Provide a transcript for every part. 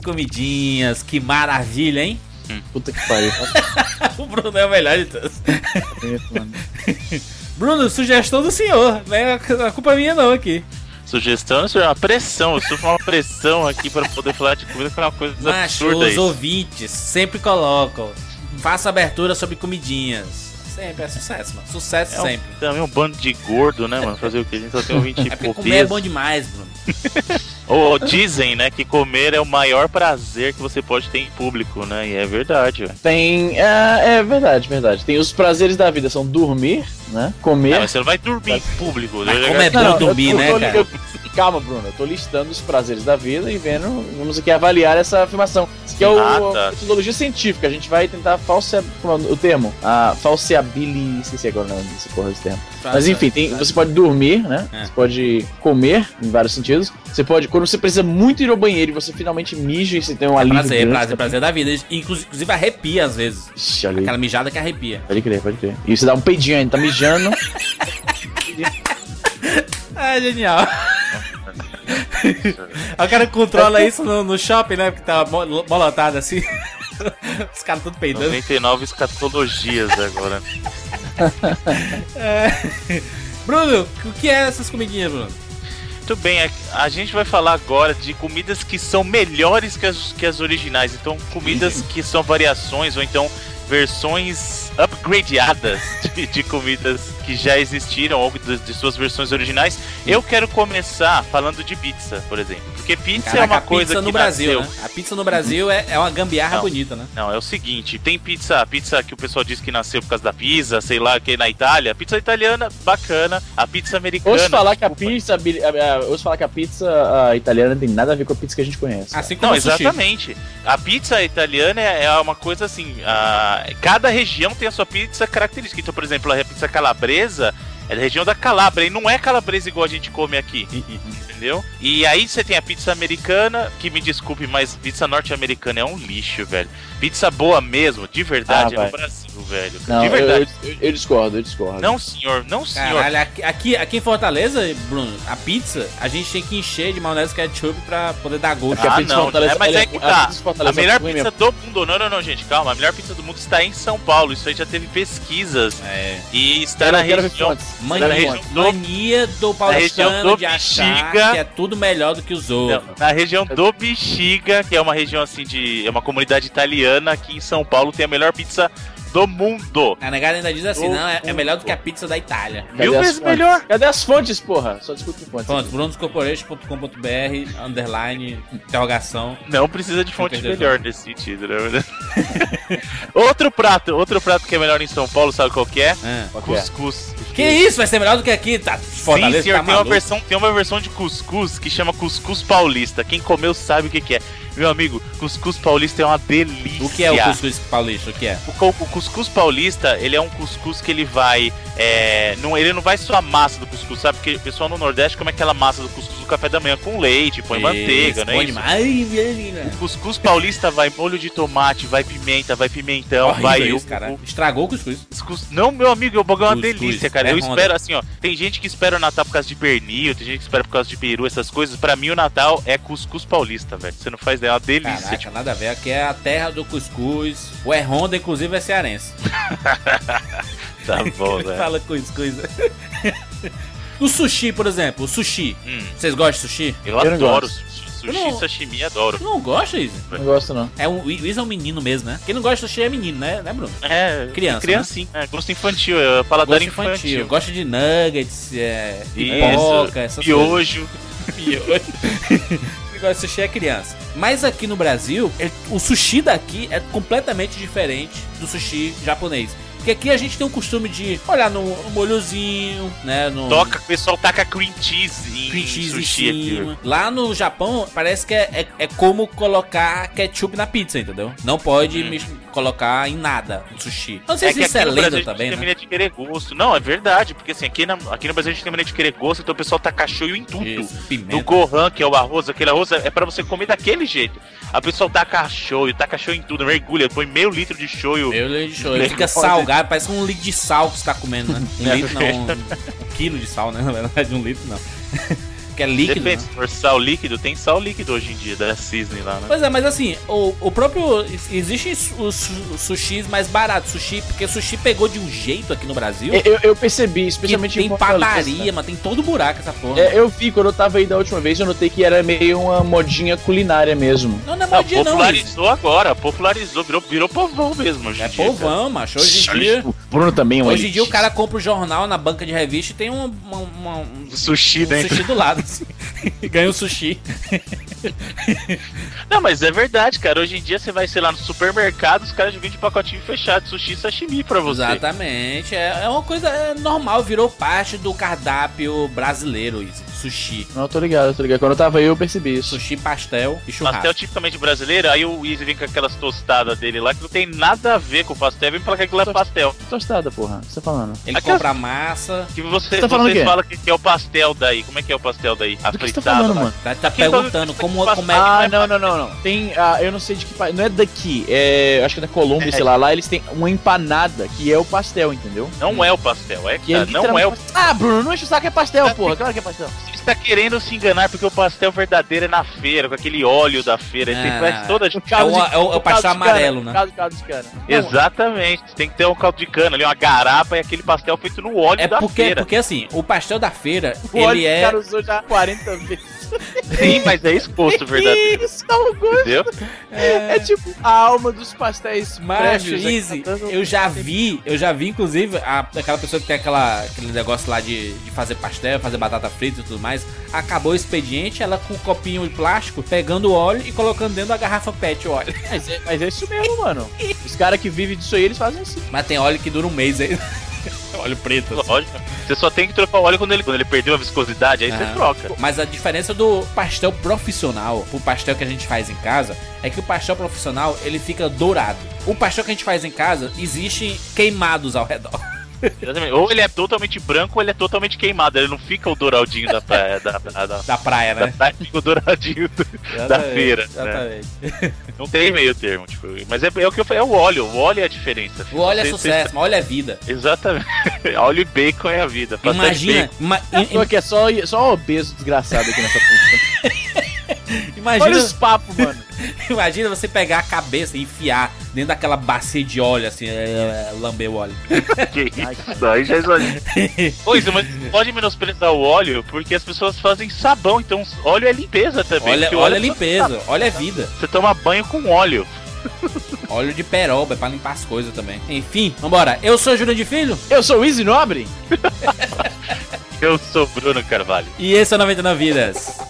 comidinhas, que maravilha, hein? Puta que pariu. o Bruno é o melhor de todos. Bruno, sugestão do senhor, né? A culpa é minha não aqui. Sugestão, é uma pressão. Eu sofro uma pressão aqui para poder falar de comida, que é uma coisa Macho, absurda. os isso. ouvintes sempre colocam. Faça abertura sobre comidinhas. Sempre, é sucesso, mano. Sucesso É um, sempre. também um bando de gordo, né, mano? Fazer o que? A gente só tem um 20 É e porque pouco comer é bom demais, Bruno. Ou dizem, né, que comer é o maior prazer que você pode ter em público, né? E é verdade, velho. Tem. É, é verdade, verdade. Tem os prazeres da vida, são dormir, né? Comer. Ah, mas você não vai dormir em público. Como é bom dormir, né, eu tô- cara? Calma, Bruno. Eu tô listando os prazeres da vida e vendo. Vamos aqui avaliar essa afirmação. Isso aqui é o, Ah, tá. a metodologia científica. A gente vai tentar falsear. como é o termo? A falseability. Esqueci agora o nome desse porra desse termo. Mas enfim, tem, você pode dormir, né? É. Você pode comer, em vários sentidos. Você pode, quando você precisa muito ir ao banheiro e você finalmente mija e você tem um alívio. Prazer, grande prazer, prazer da vida. Inclusive, inclusive arrepia às vezes. Ixi. Aquela mijada que arrepia. Pode crer, pode crer. E você dá um peidinho ainda, tá mijando. Ah, genial. o cara controla isso no, no shopping, né? Porque tá mo- molotado assim. Os caras tudo peidando. 99 escatologias agora. É. Bruno, o que é essas comidinhas, Bruno? Muito bem, a, a gente vai falar agora de comidas que são melhores que as, que as originais. Então, comidas que são variações ou então versões upgradeadas de, de comidas que já existiram ou de, de suas versões originais. Eu quero começar falando de pizza, por exemplo. Porque pizza é Caraca, uma a coisa pizza que no Brasil, nasceu... né? A pizza no Brasil é, é uma gambiarra Não. bonita, né? Não, é o seguinte, tem pizza, pizza que o pessoal diz que nasceu por causa da pizza, sei lá, que é na Itália. Pizza italiana, bacana. A pizza americana. Ouço falar que a pizza. Ouço falar que a pizza a italiana não tem nada a ver com a pizza que a gente conhece. Assim como Não, exatamente. A pizza italiana é é uma coisa assim. a- cada região tem a sua pizza característica. Então, por exemplo, a pizza calabresa é da região da Calabria e não é calabresa igual a gente come aqui. Entendeu? E aí você tem a pizza americana, que me desculpe, mas pizza norte-americana é um lixo, velho. Pizza boa mesmo, de verdade, Ah, é no vai. Velho. Não, de eu, verdade. eu, eu discordo, eu discordo. Não, senhor, não, senhor. Caralho, aqui, aqui, em Fortaleza, Bruno, a pizza, a gente tem que encher de maionese ketchup pra poder dar gosto. A Ah, não, Fortaleza, é, mas é que a tá. pizza Fortaleza A melhor é pizza do mundo, não, não, não, gente, calma. A melhor pizza do mundo está em São Paulo. Isso aí já teve pesquisas. É. E está na região. Mania, na região do- mania do região paulistano do de achar Bexiga. que é tudo melhor do que os Não, outros. na região do Bexiga, que é uma região assim de. É uma comunidade italiana aqui em São Paulo, tem a melhor pizza do mundo. A negada ainda diz assim, Do não, é, é melhor do que a pizza da Itália. Mil as vezes fontes? melhor. Cadê as fontes, porra? Só discute fontes. Pronto, brunoscorporation.com.br, underline, interrogação. Não precisa de fonte melhor nesse sentido, né? outro prato, outro prato que é melhor em São Paulo, sabe qual que é? Ah. É? Cuscuz. Que isso, vai ser melhor do que aqui? Tá, Fortaleza Sim, senhor, tá tem, uma versão, tem uma versão de cuscuz que chama cuscuz paulista. Quem comeu sabe o que, que é. Meu amigo, cuscuz paulista é uma delícia. O que é o cuscuz paulista? O que é? O, o cuscuz paulista, ele é um cuscuz que ele vai. É, não, ele não vai só a massa do cuscuz, sabe? Porque o pessoal no Nordeste come aquela massa do cuscuz no café da manhã com leite, põe manteiga, não é isso? demais. Ai, menina. O cuscuz paulista vai molho de tomate, vai pimenta, vai pimentão, Horrível vai isso, uva. cara. Estragou o cuscuz. Cuscuz- Não, meu amigo, o bagulho é uma delícia, cara. é eu Honda. espero assim, ó. Tem gente que espera o Natal por causa de pernil, tem gente que espera por causa de peru, essas coisas. Pra mim, o Natal é cuscuz paulista, velho. Você não faz é uma delícia. Caraca, tipo, nada a ver. Aqui é a terra do cuscuz. O é Honda, inclusive, é cearense. tá bom, velho. fala cuscuz. o sushi, por exemplo. O sushi. Hum, Vocês gostam de sushi? eu, Eu adoro gosto. sushi, não- sashimi, adoro. Tu não gosta, Isa? Não gosto, não. É um, o Isa é um menino mesmo, né? Quem não gosta de sushi é menino, né, né Bruno? É, Criança, Criancinha, é, gosto infantil, é paladar Gosto infantil. infantil. Gosta de nuggets, é, Isso, pipoca, essas coisas. Miojo. De sushi é criança. Mas aqui no Brasil, é- o sushi daqui é completamente diferente do sushi japonês. Porque aqui a gente tem o costume de olhar no, no molhozinho, né? No Toca, o pessoal taca cream cheese cream cheese sushi aqui. Lá no Japão, parece que é, é, é como colocar ketchup na pizza, entendeu? Não pode Hum. Colocar em nada no sushi. Eu Não sei É se que isso aqui é no lenda Brasil a gente também, tem né? mania de querer gosto. Não, é verdade, porque assim, aqui, na- aqui no Brasil a gente tem mania de querer gosto, então o pessoal taca shoyu em tudo. Isso, No. Gohan, que é o arroz, aquele arroz é é pra você comer daquele jeito. A pessoa taca shoyu, taca shoyu em tudo, mergulha, põe meio litro de shoyu. Meu leite de show. Ele fica salgado, parece um litro de sal que você tá comendo, né? Um É litro não, um, um quilo de sal, né? Na verdade, um litro não. que é líquido. Depende, né? se for sal líquido, tem sal líquido hoje em dia, da Cisne lá, né? Pois é, mas assim, o, o próprio. Existem os, su- sushis mais baratos, sushi, porque sushi pegou de um jeito aqui no Brasil. Eu, eu percebi, que especialmente em tem padaria, mas tem todo buraco essa porra. É, eu vi, quando eu tava aí da última vez, eu notei que era meio uma modinha culinária mesmo. Não, não é Não, modinha, não. Popularizou agora, popularizou, virou, virou povão mesmo É dia. povão, macho. Hoje em dia. O Bruno também é um Hoje em dia o cara compra o jornal na banca de revista e tem uma, uma- uma- um, cara. Sushi um dentro. sushi do lado, assim. E ganha um sushi. Não, mas é verdade, cara. Hoje em dia você vai, sei lá, no supermercado, os caras vendem pacotinho fechado, sushi e sashimi pra você. Exatamente. É, é uma coisa é normal, virou parte do cardápio brasileiro, isso. Sushi. Não, eu tô ligado, eu tô ligado. Quando eu tava aí, eu percebi isso. Sushi, pastel e churrasco. Pastel tipicamente brasileiro, aí o Easy vem com aquelas tostadas dele lá que não tem nada a ver com o pastel, vem falar que aquilo é pastel. Tostada, porra. O que você tá falando? Ele Aquela- compra massa. Que você, Você tá falando vocês falam que que é o pastel daí. Como é que é o pastel daí? A Do que você tá falando, lá. mano? Tá, tá Quem perguntando tá- como, como é Ah, que. não, não, não, não. Tem, ah, eu não sei de que país. Não é daqui, é. Acho que é da Colômbia, É. sei lá. Lá eles têm uma empanada que é o pastel, entendeu? Não é o pastel, é Que que é não é o Ah, Bruno, não enche o saco, é pastel, porra. Claro que é pastel. Está querendo se enganar porque o pastel verdadeiro é na feira, com aquele óleo da feira. Ele tem Ah. faz toda a É o- é o- é o caldo pastel de cana, amarelo, né? Caldo, caldo de cana. Exatamente, tem que ter um caldo de cana ali, uma garapa e aquele pastel feito no óleo É da porque, feira. porque assim, o pastel da feira, O óleo ele que o é. cara usou já 40 vezes. Sim, mas é exposto verdadeiro, Isso, é um gosto. entendeu? É tipo a alma dos pastéis aqui, Easy, eu já vi, eu já vi, inclusive, a- aquela pessoa que tem aquela, aquele negócio lá de, de fazer pastel, fazer batata frita e tudo mais. Acabou o expediente, ela com um copinho de plástico, pegando o óleo e colocando dentro da garrafa PET o óleo. Mas é, mas é isso mesmo, mano. Os caras que vivem disso aí, eles fazem assim. Mas tem óleo que dura um mês aí. óleo preto. assim. Lógico. Você só tem que trocar o óleo quando ele, quando ele perdeu a viscosidade, aí Ah. você troca. Mas a diferença do pastel profissional pro pastel que a gente faz em casa é que o pastel profissional ele fica dourado. O pastel que a gente faz em casa existem queimados ao redor. Exatamente. Ou ele é totalmente branco ou ele é totalmente queimado. Ele não fica o douradinho da praia, da, da, da, Da praia, da né? praia, fica o douradinho do- da feira. Né? Exatamente. Não tem meio termo, tipo. Mas é, é o que eu falei, é o óleo. O óleo é a diferença. O óleo é Você- sucesso, mas óleo é vida. você- Exatamente. óleo e bacon é a vida. Imagina, bacon. ima- Tô aqui, é só, só obeso desgraçado aqui nessa puta. Olha imagina, os papos, mano. imagina você pegar a cabeça e enfiar dentro daquela bacia de óleo, assim, é, é, lamber o óleo. Que isso, aí já exagera. Pois, mas pode menosprezar o óleo porque as pessoas fazem sabão, então óleo é limpeza também. Olha, a óleo limpeza, olha a vida. Você toma banho com óleo. Óleo de peroba, é pra limpar as coisas também. Enfim, vambora. Eu sou Júlio de Filho Eu sou o Easy Nobre. Eu sou Bruno Carvalho. e esse é o 99 Vidas.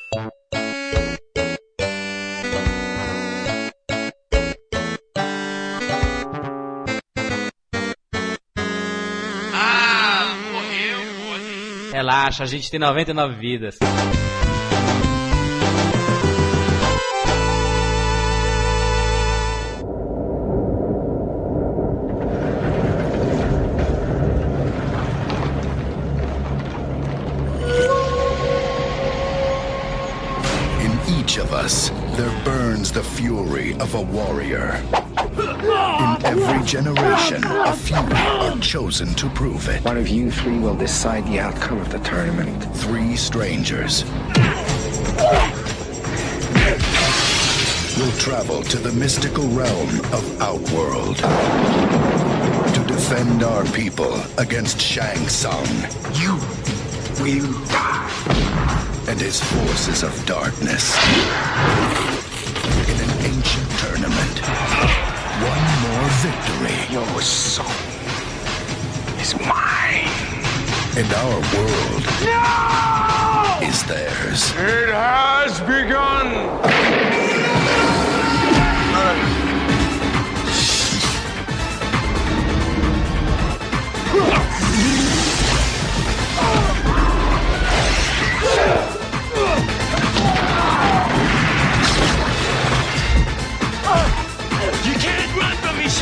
Relaxa, a gente tem 99 vidas. In each of us, there burns the fury of a warrior. In every generation, a few are chosen to prove it. One of you three will decide the outcome of the tournament. Three strangers will travel to the mystical realm of Outworld to defend our people against Shang Tsung You will die. and his forces of darkness. Victory, Your soul is mine. and our world is theirs. It has begun.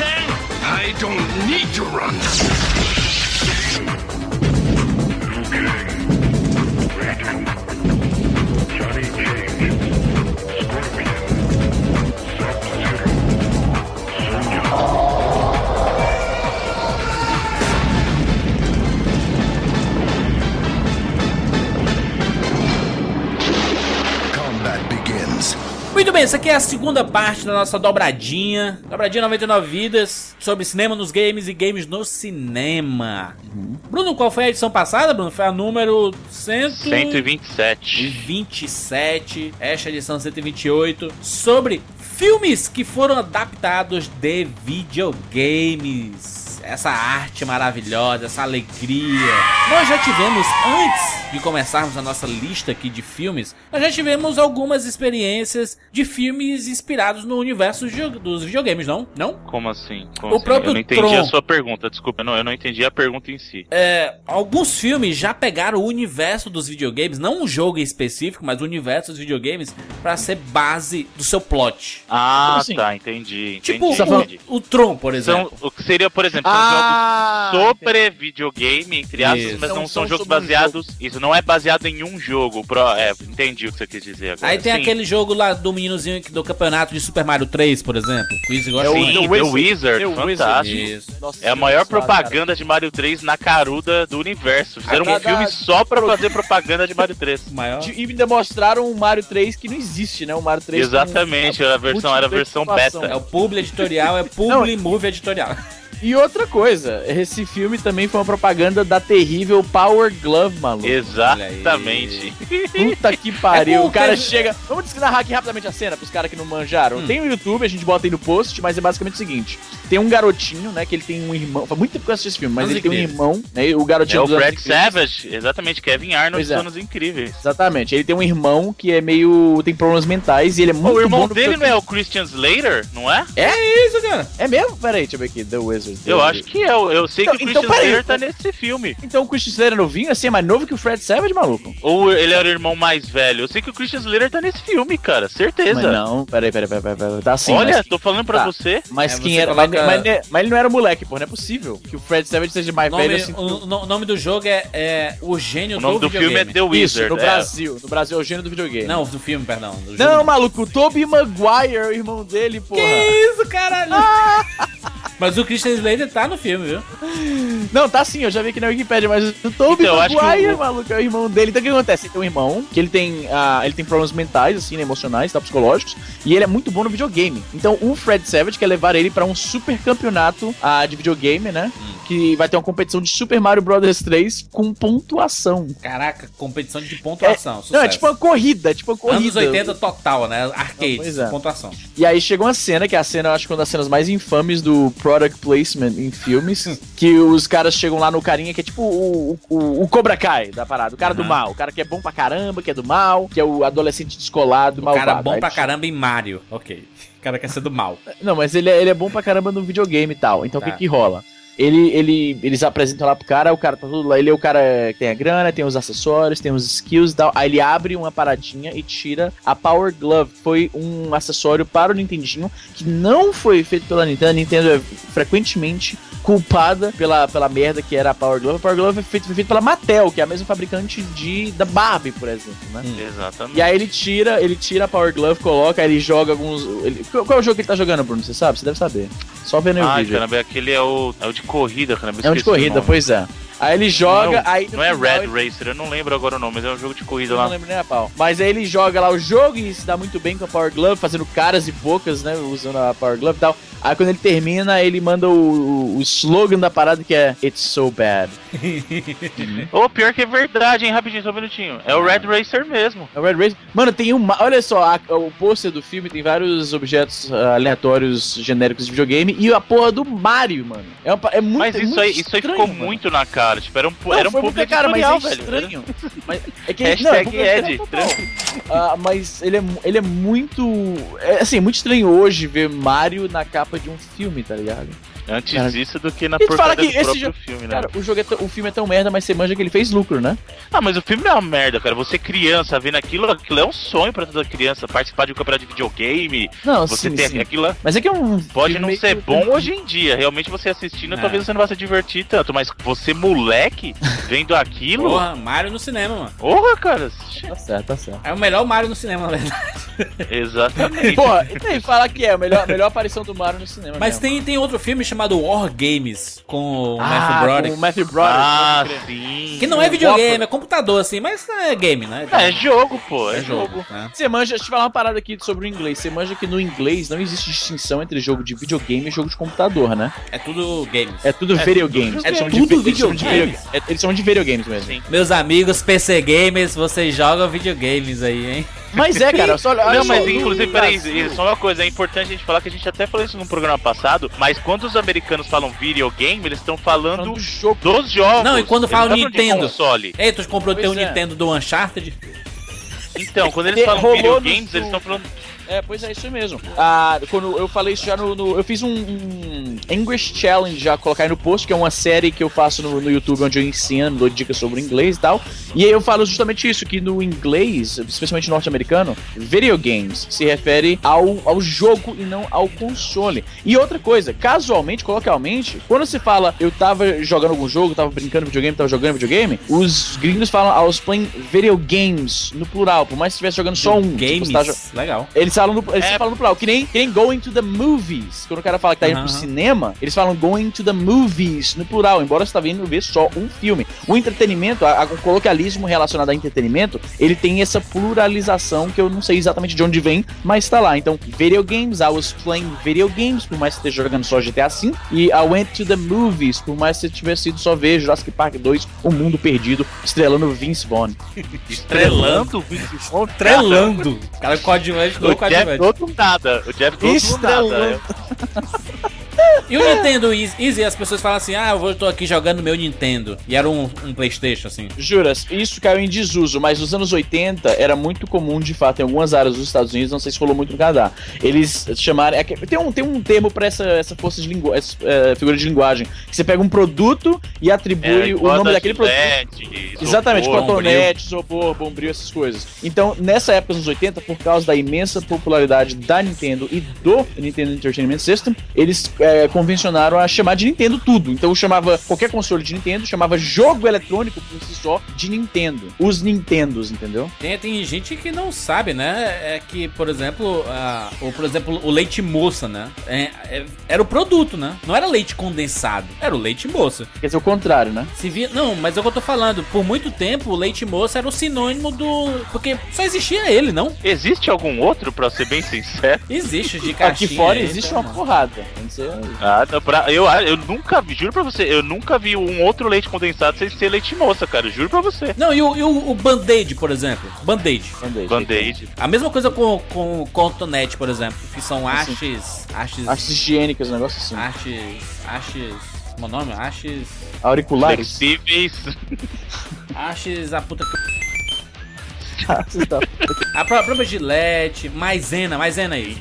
I don't need to run. Okay. Ready. Bem, essa aqui é a segunda parte da nossa dobradinha. Dobradinha 99 vidas sobre cinema nos games e games no cinema. Bruno, qual foi a edição passada, Bruno? Foi a número 100... 127. 27, esta edição 128, sobre filmes que foram adaptados de videogames. Essa arte maravilhosa, essa alegria. Nós já tivemos, antes de começarmos a nossa lista aqui de filmes, nós já tivemos algumas experiências de filmes inspirados no universo dos videogames, não? Não? Como assim? Como O assim? próprio Eu não entendi Tron. a sua pergunta, desculpa. Eu não, eu não entendi a pergunta em si. É, alguns filmes já pegaram o universo dos videogames, não um jogo em específico, mas o universo dos videogames, pra ser base do seu plot. Ah, assim? tá, entendi. Entendi. Tipo entendi. o, o Tron, por exemplo. São, o que seria, por exemplo, são Ah, jogos sobre videogame, entre aspas, Isso. mas Não não são são jogos sobre um baseados. Isso não é baseado em um jogo. Pro, é, entendi o que você quis dizer agora. Aí tem Sim. aquele jogo lá do meninozinho que- do campeonato de Super Mario 3, por exemplo. O Easy gosta É o. Sim, The The Wizard. Wizard, The Wizard. fantástico. Isso. Nossa, É a maior senhora, propaganda de Mario 3 na caruda do universo. Fizeram A um filme cada- só pra fazer propaganda de Mario 3. O maior. cara. E ainda mostraram um Mario 3 que não existe, né? O Mario 3 com- Exatamente, a versão era a versão beta. É o publi editorial, é publi movie editorial. E outra coisa, esse filme também foi uma propaganda da terrível Power Glove, maluco. Exatamente. Puta que pariu. É o cara chega. Vamos narrar aqui rapidamente a cena pros caras que não manjaram. Hum. Tem o YouTube, a gente bota aí no post, mas é basicamente o seguinte: tem um garotinho, né? Que ele tem um irmão. Faz muito tempo que eu assisti esse filme, mas Anos ele tem um Incríveis. irmão, né? O É garotinho o dos Anos Fred Incríveis. Savage, exatamente, Kevin Arnold dos é. Anos Incríveis. Exatamente. Ele tem um irmão que é meio. tem problemas mentais e ele é muito o irmão dele não é o Christian Slater, não é? É isso, cara. É mesmo? Pera aí, deixa eu ver aqui. The Wizard. The Eu Wizard. acho que é. Eu, sei Então- que o então, Christian peraí. Slater tá nesse filme. Então o Christian Slater é novinho, assim, é mais novo que o Fred Savage, maluco? Ou ele era o irmão mais velho. Eu sei que o Christian Slater tá nesse filme, cara. Certeza. Mas não, peraí, peraí, peraí, peraí, peraí. Tá assim, Olha, mas, tô falando pra Tá. você. mas É, quem você era. Mas, mas- mas ele não era moleque, pô, não é possível que o Fred Savage seja mais nome, velho assim. o, no- nome do jogo é, é O Gênio O nome do filme é. The Isso, Wizard. no é. Brasil. No Brasil é o gênero do videogame. Não, do filme, perdão. do Não, jogo. maluco, o Tobey Maguire o irmão dele, porra. Que isso, caralho? Mas o Christian Slater tá no filme, viu? Não, tá sim, eu já vi aqui na Wikipedia, mas o Tobey Então, eu acho que Maguire, o- maluco, é o irmão dele. Então o que acontece? Ele tem um irmão, que ele tem, ah, ele tem problemas mentais, assim, né, emocionais, tá, psicológicos, e ele é muito bom no videogame. Então o Fred Savage quer levar ele pra um super campeonato ah, de videogame, né? Que vai ter uma competição de Super Mario Bros 3 com pontuação. Caraca, competição de pontuação. Não, é tipo uma corrida, é tipo uma corrida. Anos 80 total, né? Arcade, Pois é. pontuação. E aí chegou uma cena, que é a cena, eu acho que uma das cenas mais infames do product placement em filmes, que os caras chegam lá no carinha que é tipo o, o, o Cobra Kai da parada, o cara do Aham. mal, o cara que é bom pra caramba, que é do mal, que é o adolescente descolado, O malvado. cara bom Aí- pra caramba em Mario. Ok. O cara quer ser do mal. Não, mas ele é, ele é bom pra caramba no videogame e tal. Então o Tá. que que rola? Ele, ele, eles apresentam lá pro cara, o cara tá tudo lá. Ele é o cara que tem a grana, tem os acessórios, tem os skills e tal. Aí ele abre uma paradinha e tira a Power Glove. Foi um acessório para o Nintendinho que não foi feito pela Nintendo. A Nintendo é frequentemente culpada pela, pela merda que era a Power Glove. A Power Glove foi feita foi feita pela Mattel, que é a mesma fabricante de, da Barbie, por exemplo, né? Exatamente. E aí ele tira, ele tira a Power Glove, coloca, aí ele joga alguns. ele- qual, é o jogo que ele tá jogando, Bruno? Você sabe? Você deve saber. Só vendo aí o vídeo. caramba, aquele é o, é o de corrida, caramba. é um de corrida, pois é. Aí ele joga, Não, aí. no Não é Red ele- Racer, eu não lembro agora o nome, mas é um jogo de corrida Eu não lá. lembro nem a pau. Mas aí ele joga lá o jogo e se dá muito bem com a Power Glove, fazendo caras e bocas, né? Usando a Power Glove e tal. Aí quando ele termina, ele manda o- o slogan da parada que é It's so bad. Ô, pior que é verdade, hein? Rapidinho, só um minutinho. É o Red Racer mesmo. É o Red Race. Mano, tem uma. Olha só, a- o pôster do filme tem vários objetos ah, aleatórios genéricos de videogame e a porra do Mario, mano. É, uma é muito Mas é isso muito aí, isso aí estranho, ficou mano. muito na cara. Tipo, era um, Não, era um público muito cara, mas é editorial, velho. estranho. Mas é que, Hashtag não, é Ed. Ah, mas ele é, ele é muito. É, assim, muito estranho hoje ver Mario na capa de um filme, tá ligado? Antes Cara, disso do que na fala porcaria que do esse próprio jo- filme, né? Cara, o, jogo é o filme é tão merda, mas você manja que ele fez lucro, né? Ah, mas o filme não é uma merda, cara. Você criança vendo aquilo, aquilo é um sonho pra toda criança. Participar de um campeonato de videogame, Não, você sim, tem sim. aquilo. Mas é que é um. Pode filme não ser que- bom hoje em dia. Realmente você assistindo, É. talvez você não vá se divertir tanto. Mas você, moleque, vendo aquilo. Porra, Mario no cinema, mano. Porra, cara. Tá certo, tá certo. É o melhor Mario no cinema, na verdade. Exatamente. Porra, e tem, fala que é a melhor, melhor aparição do Mario no cinema. Mas mesmo. tem, tem outro filme chamado War Games, com o ah, Matthew Broderick. com o Matthew Broderick. ah, sim. Que não é videogame, é computador, assim, mas é game, né? É, é jogo, pô. É, É jogo. jogo. né? Você manja, deixa eu te falar uma parada aqui sobre o inglês. Você manja que no inglês não existe distinção entre jogo de videogame e jogo de computador, né? É tudo games. É tudo video games. É Eles chamam de tudo de videogame. video- é- Eles chamam de video games mesmo. Sim. Meus amigos PC gamers, vocês jogam videogames aí, hein? Mas é, cara, só Não, só, mas inclusive, peraí, é uma coisa, é importante a gente falar que a gente até falou isso no programa passado, mas quando os americanos falam videogame, eles estão falando falando do jogo. dos jogos. Não, e quando Eles fala não estão falando de Nintendo? console. Ei, tu comprou teu Pois é. Nintendo do Uncharted? Então, quando eles falam videogames, eles estão falando. É, pois é, isso mesmo. Ah, quando eu falei isso já no. no- eu fiz um, um English Challenge já, colocar aí no post, que é uma série que eu faço no, no YouTube onde eu ensino, dou dicas sobre inglês e tal. E aí eu falo justamente isso, que no inglês, especialmente norte-americano, video games se refere ao, ao jogo e não ao console. E outra coisa, casualmente, coloquialmente, quando você fala eu tava jogando algum jogo, tava brincando videogame, tava jogando videogame, os gringos falam I was playing video games no plural, por mais que estivesse jogando só um. tipo, Games? você tá Legal. eles falam no, eles É. falam no plural, que nem, que nem going to the movies. Quando o cara fala que tá indo pro cinema, eles falam going to the movies no plural, embora você tá vindo ver só um filme. O entretenimento, a- a- o coloquialismo relacionado a entretenimento, ele tem essa pluralização que eu não sei exatamente de onde vem, mas tá lá. Então, video games, I was playing video games, por mais que esteja jogando só GTA V, e I went to the movies, por mais que você tivesse ido só ver Jurassic Park 2, O Mundo Perdido, estrelando Vince Vaughn. Estrelando? Trelando. O cara coadjuvante do O Jeff. Goldblum nada. O Jeff Estrelando. nada. E o Nintendo Easy, as pessoas falam assim, ah, eu tô aqui jogando meu Nintendo. E era um, um Playstation, assim. Juras, isso caiu em desuso, mas nos anos 80 era muito comum, de fato, em algumas áreas dos Estados Unidos, não sei se rolou muito no Canadá. Eles chamaram. é tem, um, tem um termo pra essa, essa força de linguagem, figura de linguagem, que você pega um produto e atribui o nome daquele produto. Exatamente, isopor, cotonete, isopor, bombril, essas coisas. Então, nessa época, nos 80, por causa da imensa popularidade da Nintendo e do Nintendo Entertainment System, eles é, convencionaram a chamar de Nintendo tudo. Então, chamava qualquer console de Nintendo, chamava jogo eletrônico por si só de Nintendo. Os Nintendos, entendeu? Tem, tem gente que não sabe, né? É que, por exemplo, a, o, por exemplo, o leite moça, né? É- é- era o produto, né? Não era leite condensado, era o leite moça. Quer dizer, o contrário, né? Se via, não, mas é o que eu tô falando. Por muito tempo, o leite moça era o sinônimo do. Porque só existia ele, não? Existe algum outro, pra ser bem sincero? Existe de caixinha. Aqui fora existe uma porrada. Tem que ser- Ah, não, pra, eu, eu nunca vi, juro pra você, eu nunca vi um outro leite condensado sem ser leite moça, cara, juro pra você. Não, e o, e o, o Band-Aid, por exemplo. Band-Aid. Band-Aid. Band-Aid. A mesma coisa com, com, com o Tonete, por exemplo. Que são Assim. hastes. Hastes. Artes higiênicas, um negócio assim. Hastes. Hastes. Como é o nome? Hastes. Auriculares. Flexíveis. Hastes. A puta que. Artes da- A pró- própria Gillette. Maisena. Maisena aí.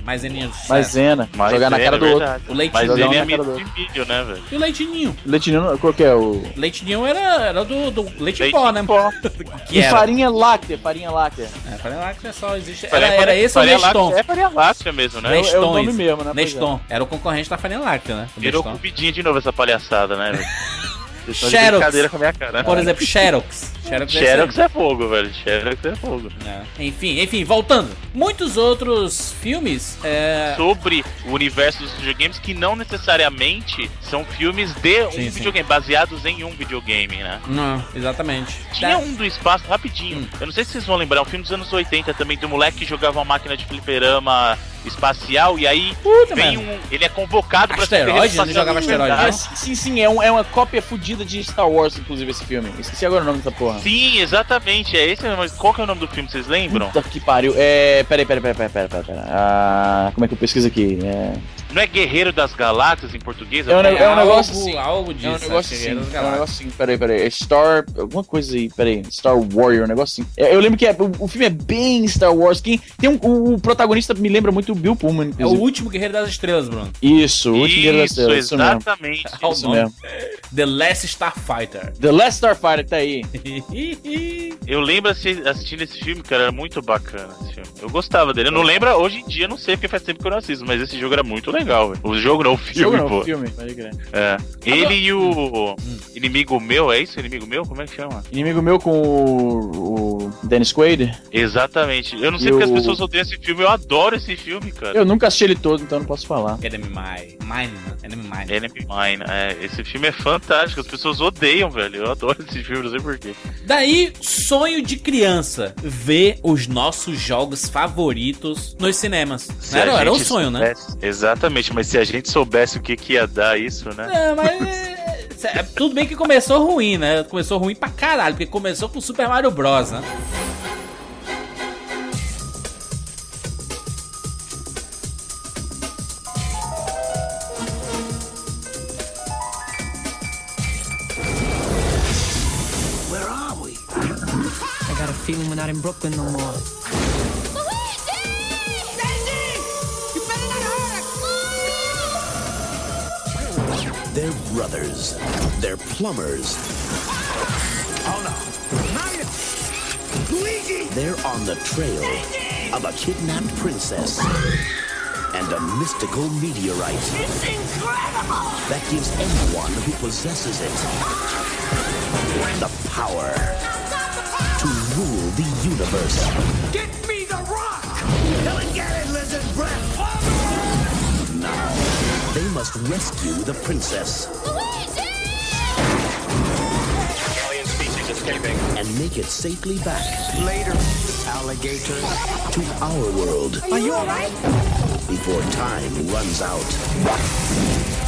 Do sucesso. Maisena. Mas Jogar na é, cara é do outro. verdade. O jogar ele um é na cara amigo do de milho, né, velho? E o leitinho. Leitinho, qual que é o. Leitinho era, era do, do leite, Leite pó, né? em pó. Que e era. farinha láctea, farinha láctea. É, farinha láctea só existe. Era, Farinha- era esse ou farinha Neston? láctea É farinha láctea mesmo, né? É o- é o Neston, nome isso. mesmo, né? Pois é. Neston. Era o concorrente da farinha láctea, né? O Virou Neston. comidinha de novo essa palhaçada, né, velho? Xerox. brincadeira com a minha cara. Por exemplo, Xerox. Xerox, é Xerox é fogo, velho. Xerox é fogo. É. Enfim, enfim, voltando. Muitos outros filmes. É... Sobre o universo dos videogames que não necessariamente são filmes de um Sim, sim. videogame, baseados em um videogame, né? Não, exatamente. Tinha Da- um do espaço, rapidinho. Hum. Eu não sei se vocês vão lembrar, um filme dos anos 80 também, do moleque que jogava uma máquina de fliperama espacial e aí Puta, vem mano. um. Ele é convocado pra ser Ele jogava asteroide. Ah, sim, sim, é, um- é uma cópia fodida de Star Wars, inclusive, esse filme. Esqueci agora o nome dessa porra. Sim, exatamente. É esse, mas qual que é o nome do filme, vocês lembram? Puta que pariu. É. Peraí, peraí, peraí, peraí, peraí, peraí. peraí. Ah, como é que eu pesquiso aqui? É. Não é Guerreiro das Galáxias em português? É um, é um algo- negócio assim. algo disso, É um acho negócio que assim. É um negócio assim. Peraí, peraí. É Star. Alguma coisa aí. Peraí. Star Warrior, um negócio assim. É, Eu lembro que é- o, o filme é bem Star Wars. Quem, tem um, o, o protagonista me lembra muito o Bill Pullman. É o inclusive. último Guerreiro das Estrelas, Bruno. Isso, o último Guerreiro das Isso, Estrelas. Isso mesmo. exatamente. Olha o Isso nome. mesmo. The Last Starfighter. The Last Starfighter tá aí. Eu lembro assi- assistindo esse filme, cara, era muito bacana esse filme. Eu gostava dele. Eu não lembro, hoje em dia, não sei porque faz tempo que eu não assisto, mas esse jogo era muito legal, velho. O jogo não, o filme, Jogo não, pô. filme. Pode crer. É. Ele e o inimigo meu, é isso? Inimigo meu? Como é que chama? Inimigo meu com o, o Dennis Quaid. Exatamente. Eu não sei E porque as o- pessoas odeiam esse filme, eu adoro esse filme, cara. Eu nunca assisti ele todo, então não posso falar. Enemy Mine. Mine? Enemy Mine. Enemy Mine, é, esse filme é fantástico, as pessoas odeiam, velho. Eu adoro esse filme, não sei porquê. Daí, sonho de criança. Ver os nossos jogos favoritos nos cinemas. Era, era um sonho, né? soubesse- Exatamente, mas se a gente soubesse o que, que ia dar isso, né? É, mas. é, é, Tudo bem que começou ruim, né? Começou ruim pra caralho, porque começou com Super Mario Bros, né? Not in Brooklyn no more. They're brothers. They're plumbers. Oh no. Luigi. They're on the trail of a kidnapped princess and a mystical meteorite. It's incredible! That gives anyone who possesses it the power to rule the universe. Get me the rock! Come and get it, lizard breath! Now, they must rescue the princess. Alien species escaping. and make it safely back Later, alligator. to our world Are you alright? before time runs out.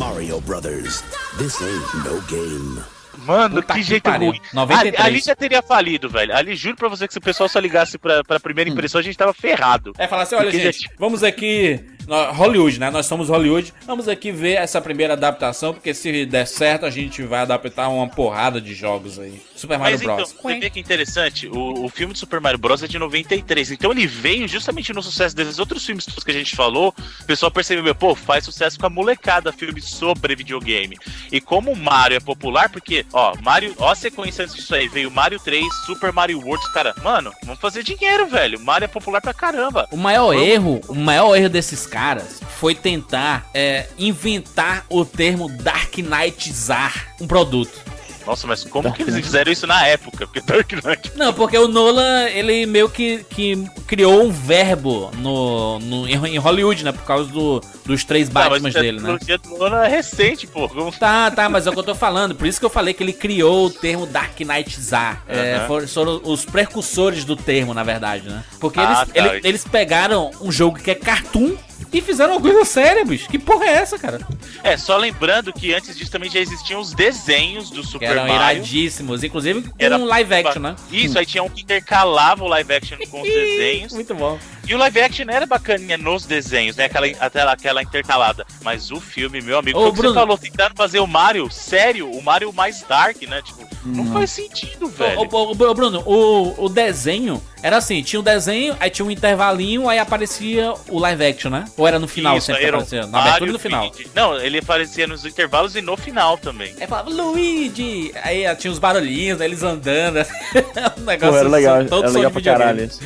Mario Brothers. This ain't no game. Mano, Puta que que jeito pariu. ruim. 93. Ali, ali já teria falido, velho. Ali juro pra você que se o pessoal só ligasse pra, pra primeira impressão, a gente tava ferrado. É falar assim, olha, Porque gente, vamos aqui. Hollywood, né? Nós somos Hollywood. Vamos aqui ver essa primeira adaptação, porque se der certo, a gente vai adaptar uma porrada de jogos aí. Super Mario Mas então, Bros. você vê que interessante, o, o filme de Super Mario Bros. é de 93, então ele veio justamente no sucesso desses outros filmes que a gente falou, o pessoal percebeu, meu, pô, faz sucesso com a molecada, filme sobre videogame. E como o Mario é popular, porque, ó, Mario, ó a sequência antes disso aí, veio Mario 3, Super Mario World, cara, mano, vamos fazer dinheiro, velho, Mario é popular pra caramba. O maior erro, o maior erro desses caras foi tentar é, inventar o termo Dark Knightizar um produto. Nossa, mas como que eles fizeram isso na época? Porque Dark Knight... Não, porque o Nolan, ele meio que, que criou um verbo no, no, em Hollywood, né? Por causa do, dos três Tá, Batmans a dele, né? do Nolan é recente, pô. Tá, tá, mas é o que eu tô falando. Por isso que eu falei que ele criou o termo Dark Knightizar. É, Aham. foram, foram os precursores do termo, na verdade, né? Porque Ah, eles, tá. ele- eles pegaram um jogo que é cartoon e fizeram uma coisa séria, bicho. Que porra é essa, cara? É, só lembrando que antes disso também já existiam os desenhos do Super eram Mario. iradíssimos. Inclusive com Era- um live action, né? Isso, aí tinha um que intercalava o live action com os desenhos. Muito bom. E o live action era bacaninha nos desenhos, né? Aquela, aquela, aquela intercalada. Mas o filme, meu amigo, Ô, foi o que Bruno. você falou, tentaram fazer o Mario sério, o Mario mais dark, né? Tipo, não faz sentido, velho. Ô, ô, ô, Bruno, o, o desenho era assim: tinha um desenho, aí tinha um intervalinho, aí aparecia o live action, né? Ou era no final Isso, sempre aparecia? Na abertura e no final. Luigi. Não, ele aparecia nos intervalos e no final também. Aí falava, Luigi! Aí tinha os barulhinhos, aí eles andando. um negócio Pô, era legal, todo era legal pra videogame. caralho isso.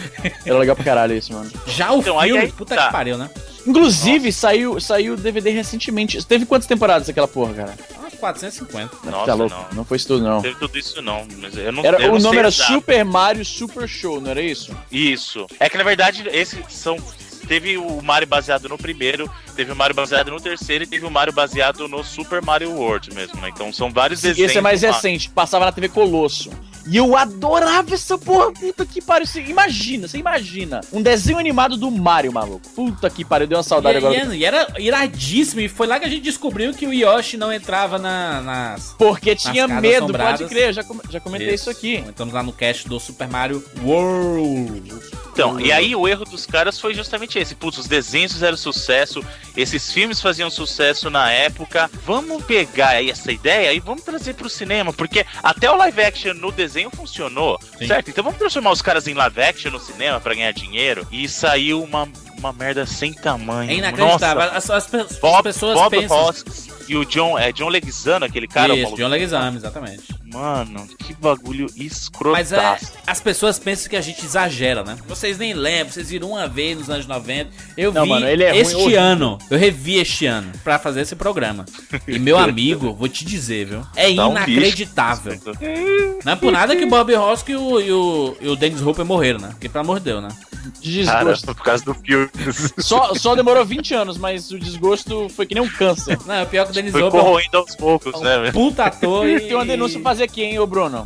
Era legal pra caralho isso, mano. Já o Então, aí- filme, aí puta tá. que pariu, né? Inclusive, saiu saiu o DVD recentemente. Teve quantas temporadas aquela porra, cara? Umas 450. Nossa, tá louco, não. não. foi isso tudo, não. Não teve tudo isso não, mas eu não Era, eu o não nome sei era exato. Super Mario Super Show, não era isso? Isso. É que na verdade esses são teve o Mario baseado no primeiro, teve o Mario baseado no terceiro e teve o Mario baseado no Super Mario World mesmo, né? Então são vários desenhos. Esse é mais recente, passava na TV Colosso. E eu adorava essa porra, puta que pariu. Você imagina, você imagina. Um desenho animado do Mario, maluco. Puta que pariu, deu uma saudade E, agora. e, e era iradíssimo, e foi lá que a gente descobriu que o Yoshi não entrava na, nas. Porque tinha casas medo, assombradas. pode crer, eu já, com- já comentei isso, aqui. Estamos lá no cast do Super Mario World. Então, e aí o erro dos caras foi justamente esse. Putz, os desenhos fizeram sucesso, esses filmes faziam sucesso na época. Vamos pegar aí essa ideia e vamos trazer pro cinema, porque até o live action no desenho funcionou, Sim. certo? Então vamos transformar os caras em live action no cinema pra ganhar dinheiro. E saiu uma, uma merda sem tamanho. É inacreditável. Nossa, As, as as Bob, pessoas Bob pensam. Hoskins e o John, é, John Leguizano, aquele cara, Isso. John Leguizamo, exatamente. Mano, que bagulho Mas é, as pessoas pensam que a gente exagera, né? Vocês nem lembram, vocês viram uma vez nos anos 90. Eu Não, vi mano, ele é ruim este hoje. ano. Eu revi este ano pra fazer esse programa. E meu amigo, vou te dizer, viu? É Tá um inacreditável. Não é por nada que o Bob Hoskins e o, e o, e o Dennis Hopper morreram, né? Porque pelo amor de Deus, né? Cara, Desgosto. por causa do filme. Só, só demorou 20 anos, mas o desgosto foi que nem um câncer. Não, o pior é que o Dennis Foi é um corroendo aos poucos, né, velho? puta ator e... Tem uma denúncia pra fazer aqui, hein, ô Bruno?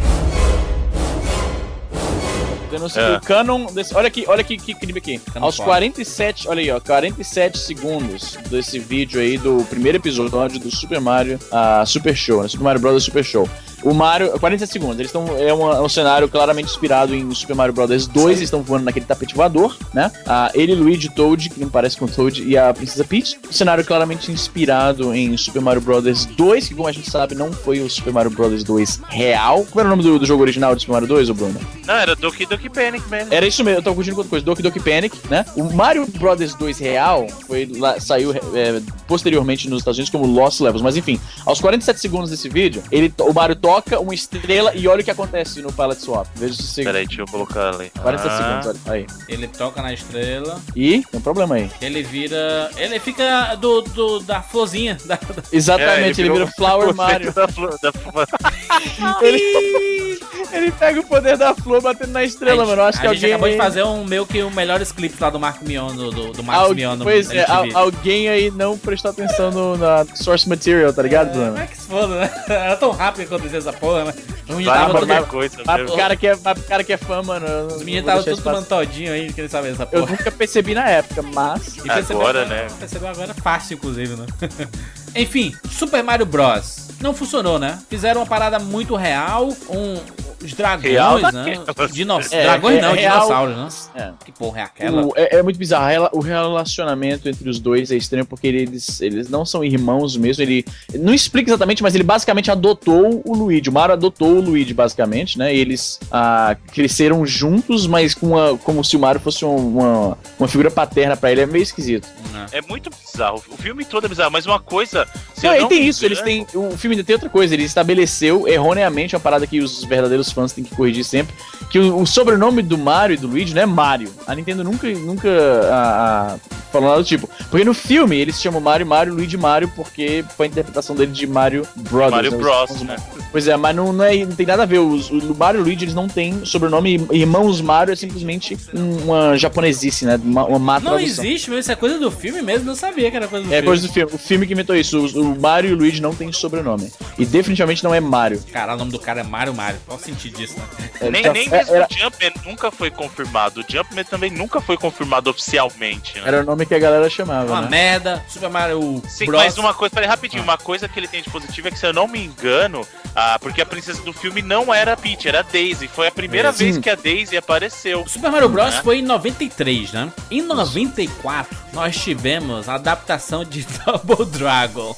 Denúncia É. que o canon desse, olha aqui, olha aqui que crime aqui. Canon Aos foda. 47, olha aí, ó, 47 segundos desse vídeo aí do primeiro episódio do Super Mario ah, Super Show, né? Super Mario Bros. Super Show. O Mario, 47 segundos, eles estão é, uma- é um cenário claramente inspirado em Super Mario Bros. 2, eles estão voando naquele tapete voador, né? Ah, ele, Luigi, Toad, que não parece com Toad, e a Princesa Peach. Um cenário claramente inspirado em Super Mario Bros. 2, que como a gente sabe não foi o Super Mario Bros. 2 real. Qual era o nome do, do jogo original de Super Mario 2, ô Bruno? Não, era Doki Doki Panic mesmo. Era isso mesmo, eu tava curtindo outra coisa, Doki Doki Panic, né? O Mario Bros 2 real foi lá- saiu é, posteriormente nos Estados Unidos como Lost Levels, mas enfim, aos 47 segundos desse vídeo, ele, o Mario toca uma estrela e olha o que acontece no Palette Swap. Veja se você... Peraí, deixa eu colocar ali. 40 Ah, segundos, olha aí. Ele toca na estrela, E tem um problema aí. ele vira... Ele fica do, do- da florzinha. Da, da- Exatamente, É, ele, virou vira Flower Mario. Da flor, da flor. ele, ele pega o poder da flor batendo na estrela, a gente, mano. Eu acho a que gente alguém. acabou de aí- fazer um meio que o melhores clipes lá do Marco Mion, do, do, do Marcos Al- Mion no pois é, al- alguém aí não prestou atenção no, na source material, tá ligado, É, como é que se foda, né? Era tão rápido que aconteceu essa porra, né? Os meninos tava qualquer tudo, coisa. Mas pro cara que é, mas pro cara que é fã, mano. eu os meninos estavam deixar tudo tomando passar. todinho aí, querendo saber essa Eu porra. nunca percebi na época, mas. E percebeu Agora, agora, né? Percebeu agora fácil, inclusive, né? Enfim, Super Mario Bros. Não funcionou, né? Fizeram uma parada muito real, um, os dragões, Real né? daquelas. Dinos... É, dragões é não, real. dinossauros, né? É. Que porra é aquela? O- é, é muito bizarro. O relacionamento entre os dois é estranho porque eles, eles não são irmãos mesmo. Ele não explica exatamente, mas ele basicamente adotou o Luigi. O Mario adotou o Luigi, basicamente, né? E eles ah, cresceram juntos, mas com uma, como se o Mario fosse um, uma, uma figura paterna pra ele. É meio esquisito. É muito bizarro. O filme todo é bizarro, mas uma coisa. Se Não, e não tem isso, eles têm. O filme ainda tem outra coisa, ele estabeleceu erroneamente uma parada que os verdadeiros fãs têm que corrigir sempre. Que o, o sobrenome do Mario e do Luigi não é Mario. A Nintendo nunca, nunca a, a, falou nada do tipo. Porque no filme eles chamam Mario Mario, Luigi Mario, porque foi a interpretação dele de Mario Brothers. Mario né, os Bros, né? Pois é, mas não, não, é, não tem nada a ver. Os, o Mario e o Luigi eles não têm sobrenome. Irmãos Mario é simplesmente um- uma japonesice, né? Uma, uma má Não tradução. existe mesmo, isso é coisa do filme mesmo, não sabia que era coisa do É filme. coisa do filme. O filme que inventou isso. O, o Mario e o Luigi não têm sobrenome. E definitivamente não é Mario. Caralho, o nome do cara é Mario Mario. Qual o sentido disso, né? É, Nem, tá- nem é- mesmo era, o Jumpman nunca foi confirmado. O Jumpman também nunca foi confirmado oficialmente, né? era o nome que a galera chamava. Uma né? merda, Super Mario Sim, Bros. mas uma coisa, peraí, rapidinho, uma coisa que ele tem de positivo é que, se eu não me engano, ah, porque a princesa do filme não era a Peach, era a Daisy. Foi a primeira É, sim. vez que a Daisy apareceu. O Super Mario Bros. Né? foi em 93, né? Em 94, nós tivemos a adaptação de Double Dragon.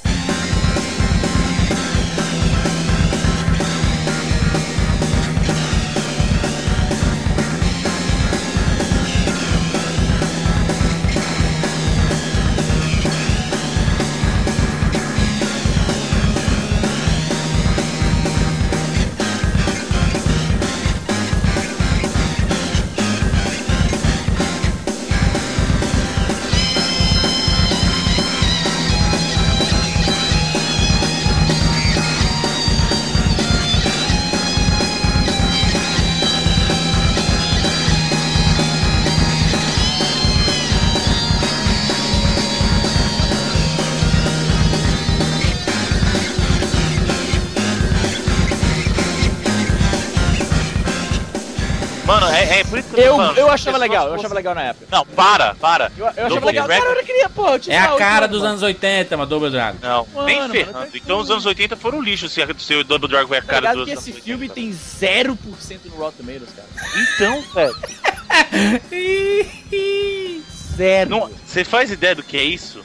Eu Eu, eu achava legal, eu achava legal na época. Não, para, para. Eu, eu achava Double legal. Dragon- Cara, eu queria, pô, É a cara dos anos 80, mas Double Dragon. Não, Mano, nem mano, ferrando. mas- Então os anos 80 foram lixo se, o Double Dragon é a Tá cara dos que anos esse 80. filme tem 0% no Rotten Tomatoes, cara. Então, velho. Zero. Você faz ideia do que é isso?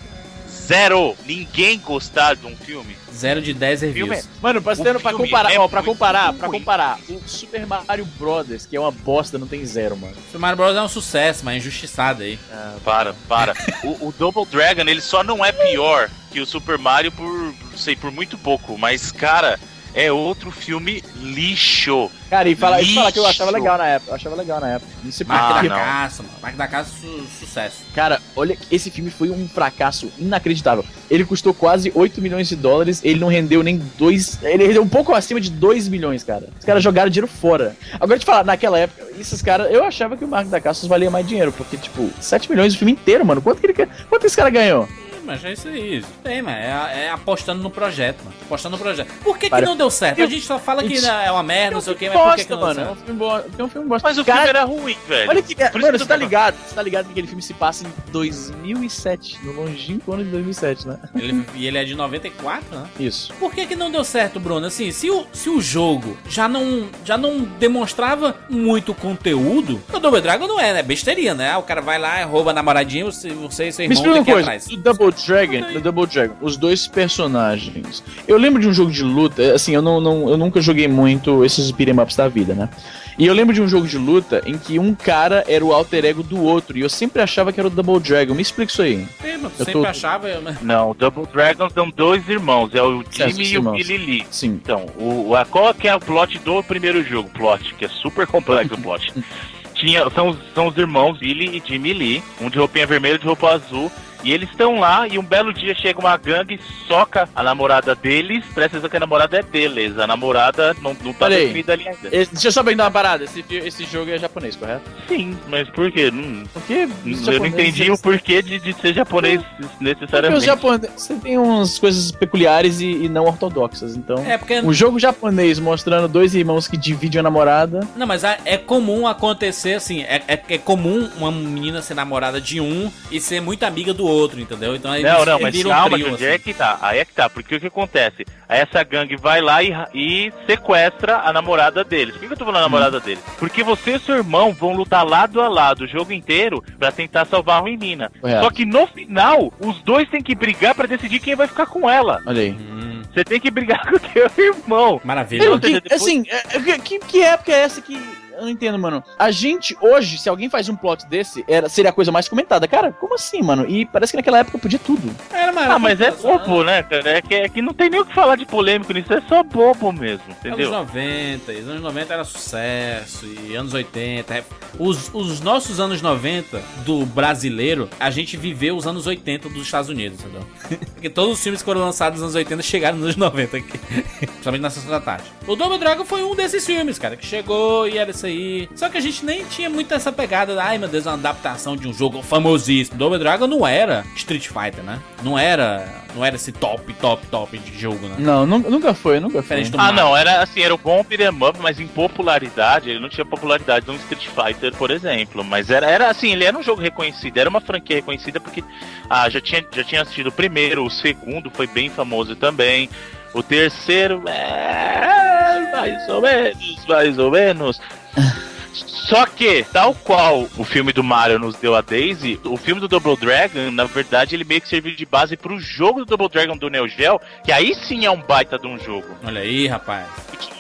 Zero. Ninguém gostar de um filme. Zero de 10 reviews. Filme Mano, pra, ter- pra filme comparar, é ó, pra comparar, pra comparar, o Super Mario Brothers, que é uma bosta, não tem zero, mano. Super Mario Bros. é um sucesso, mas é injustiçado aí. Para, para. o, o Double Dragon, ele só não é pior que o Super Mario por, sei, por muito pouco. Mas, cara, é outro filme lixo. Cara, e fala, e fala que eu achava Lixo. legal na época, eu achava legal na época. Não sei Marca Ah, da não. Caça, mano. Marca da Caça, su- sucesso. Cara, olha, esse filme foi um fracasso inacreditável. Ele custou quase 8 milhões de dólares, ele não rendeu nem 2. Ele rendeu um pouco acima de 2 milhões, cara. Os caras jogaram dinheiro fora. Agora te falar, naquela época, esses caras, eu achava que o Marco da Caça valia mais dinheiro, porque, tipo, 7 milhões o filme inteiro, mano. Quanto que ele? Quanto esse cara ganhou? Mas é isso aí. Isso tem, mano. É, é apostando no projeto, mano. Apostando no projeto. Por que, que Para- não deu certo? A Eu- gente só fala que é uma merda, não sei o que, mas por que, que não mano. deu É um certo? filme. É um filme bosta. Mas o Cara, filme era ruim, velho. Olha que. Por Mano, você tá ligado? Você tá ligado que aquele filme se passa em 2007, no longínquo ano de 2007, né? Ele- e ele é de 94, né? Isso. Por que, que não deu certo, Bruno? Assim, se o, se o jogo já não, já não demonstrava muito conteúdo, o Double Dragon não é, né? Besteirinha, né? O cara vai lá, rouba a namoradinha, você, você e seu Me irmão explica tem uma que ir coisa, atrás. no Double Dragon, no Double Dragon, os dois personagens. Eu lembro de um jogo de luta, assim, eu não, não- eu nunca joguei muito esses beat'em ups da vida, né? E eu lembro de um jogo de luta em que um cara era o alter ego do outro, e eu sempre achava que era o Double Dragon. Me explica isso aí. Sim, mano, eu sempre tô- achava, eu, né? Não, o Double Dragon são dois irmãos. É o Jimmy os e o irmãos. Billy Lee. Sim. Então, o, a, qual que é o plot do primeiro jogo? Plot, que é super complexo o plot. Tinha, são, os- são os irmãos Billy e Jimmy Lee, um de roupinha vermelha e de roupa azul. E eles estão lá e um belo dia chega uma gangue e soca a namorada deles. Presta atenção que a namorada é deles. A namorada não, não tá Peraí. definida ali ainda. Esse- deixa eu só perguntar uma parada, esse, fi- esse jogo é japonês, correto? Sim, mas por quê? Não, Porque eu não entendi o porquê de, de ser japonês Porque os necessariamente. japoneses você tem umas coisas peculiares e, e não ortodoxas, então. É, porque. Um jogo japonês mostrando dois irmãos que dividem a namorada. Não, mas é é comum acontecer assim. É, é, é comum uma menina ser namorada de um e ser muito amiga do outro, entendeu? Então eles, Não, não, mas calma, trio, Jorge, assim. é que tá, aí é que tá, porque o que acontece? Aí essa gangue vai lá e, e sequestra a namorada deles. Por que que eu tô falando a namorada deles? Porque você e seu irmão vão lutar lado a lado o jogo inteiro pra tentar salvar a menina. Correto. Só que no final, os dois têm que brigar pra decidir quem vai ficar com ela. Olha aí. Hum, Você tem que brigar com o teu irmão. maravilha. Seja, que, depois- assim, é- é- que, que época é essa que. Eu não entendo, mano. A gente, hoje, se alguém faz um plot desse, era, seria a coisa mais comentada. Cara, como assim, mano? E parece que naquela época podia tudo. Era Ah, mas é bobo, né, cara? É que, é que não tem nem o que falar de polêmico nisso, é só bobo mesmo, Anos entendeu? 90, e os anos 90 era sucesso, e anos 80. é- Os, os nossos anos 90 do brasileiro, a gente viveu os anos 80 dos Estados Unidos, entendeu? Porque todos os filmes que foram lançados nos anos 80 chegaram nos anos 90 aqui. Principalmente na Sessão da Tarde. O Double Dragon foi um desses filmes, cara, que chegou e era isso aí. Só que a gente nem tinha muito essa pegada, ai meu Deus, é uma adaptação de um jogo famosíssimo. Double Dragon não era Street Fighter, né? Não era, não era esse top, top, top de jogo, né? Não, nu- nunca foi, nunca foi. Ah, não, era assim, era o bom beat'em up, mas em popularidade, ele não tinha popularidade de um Street Fighter, por exemplo. Mas era, era assim, ele era um jogo reconhecido, era uma franquia reconhecida porque ah, já tinha, já tinha assistido o primeiro, o segundo foi bem famoso também. O terceiro, é, mais ou menos, mais ou menos. Ugh. Só que, tal qual o filme do Mario nos deu a Daisy, o filme do Double Dragon, na verdade, ele meio que serviu de base pro jogo do Double Dragon do Neo Geo, que aí sim é um baita de um jogo. Olha aí, rapaz.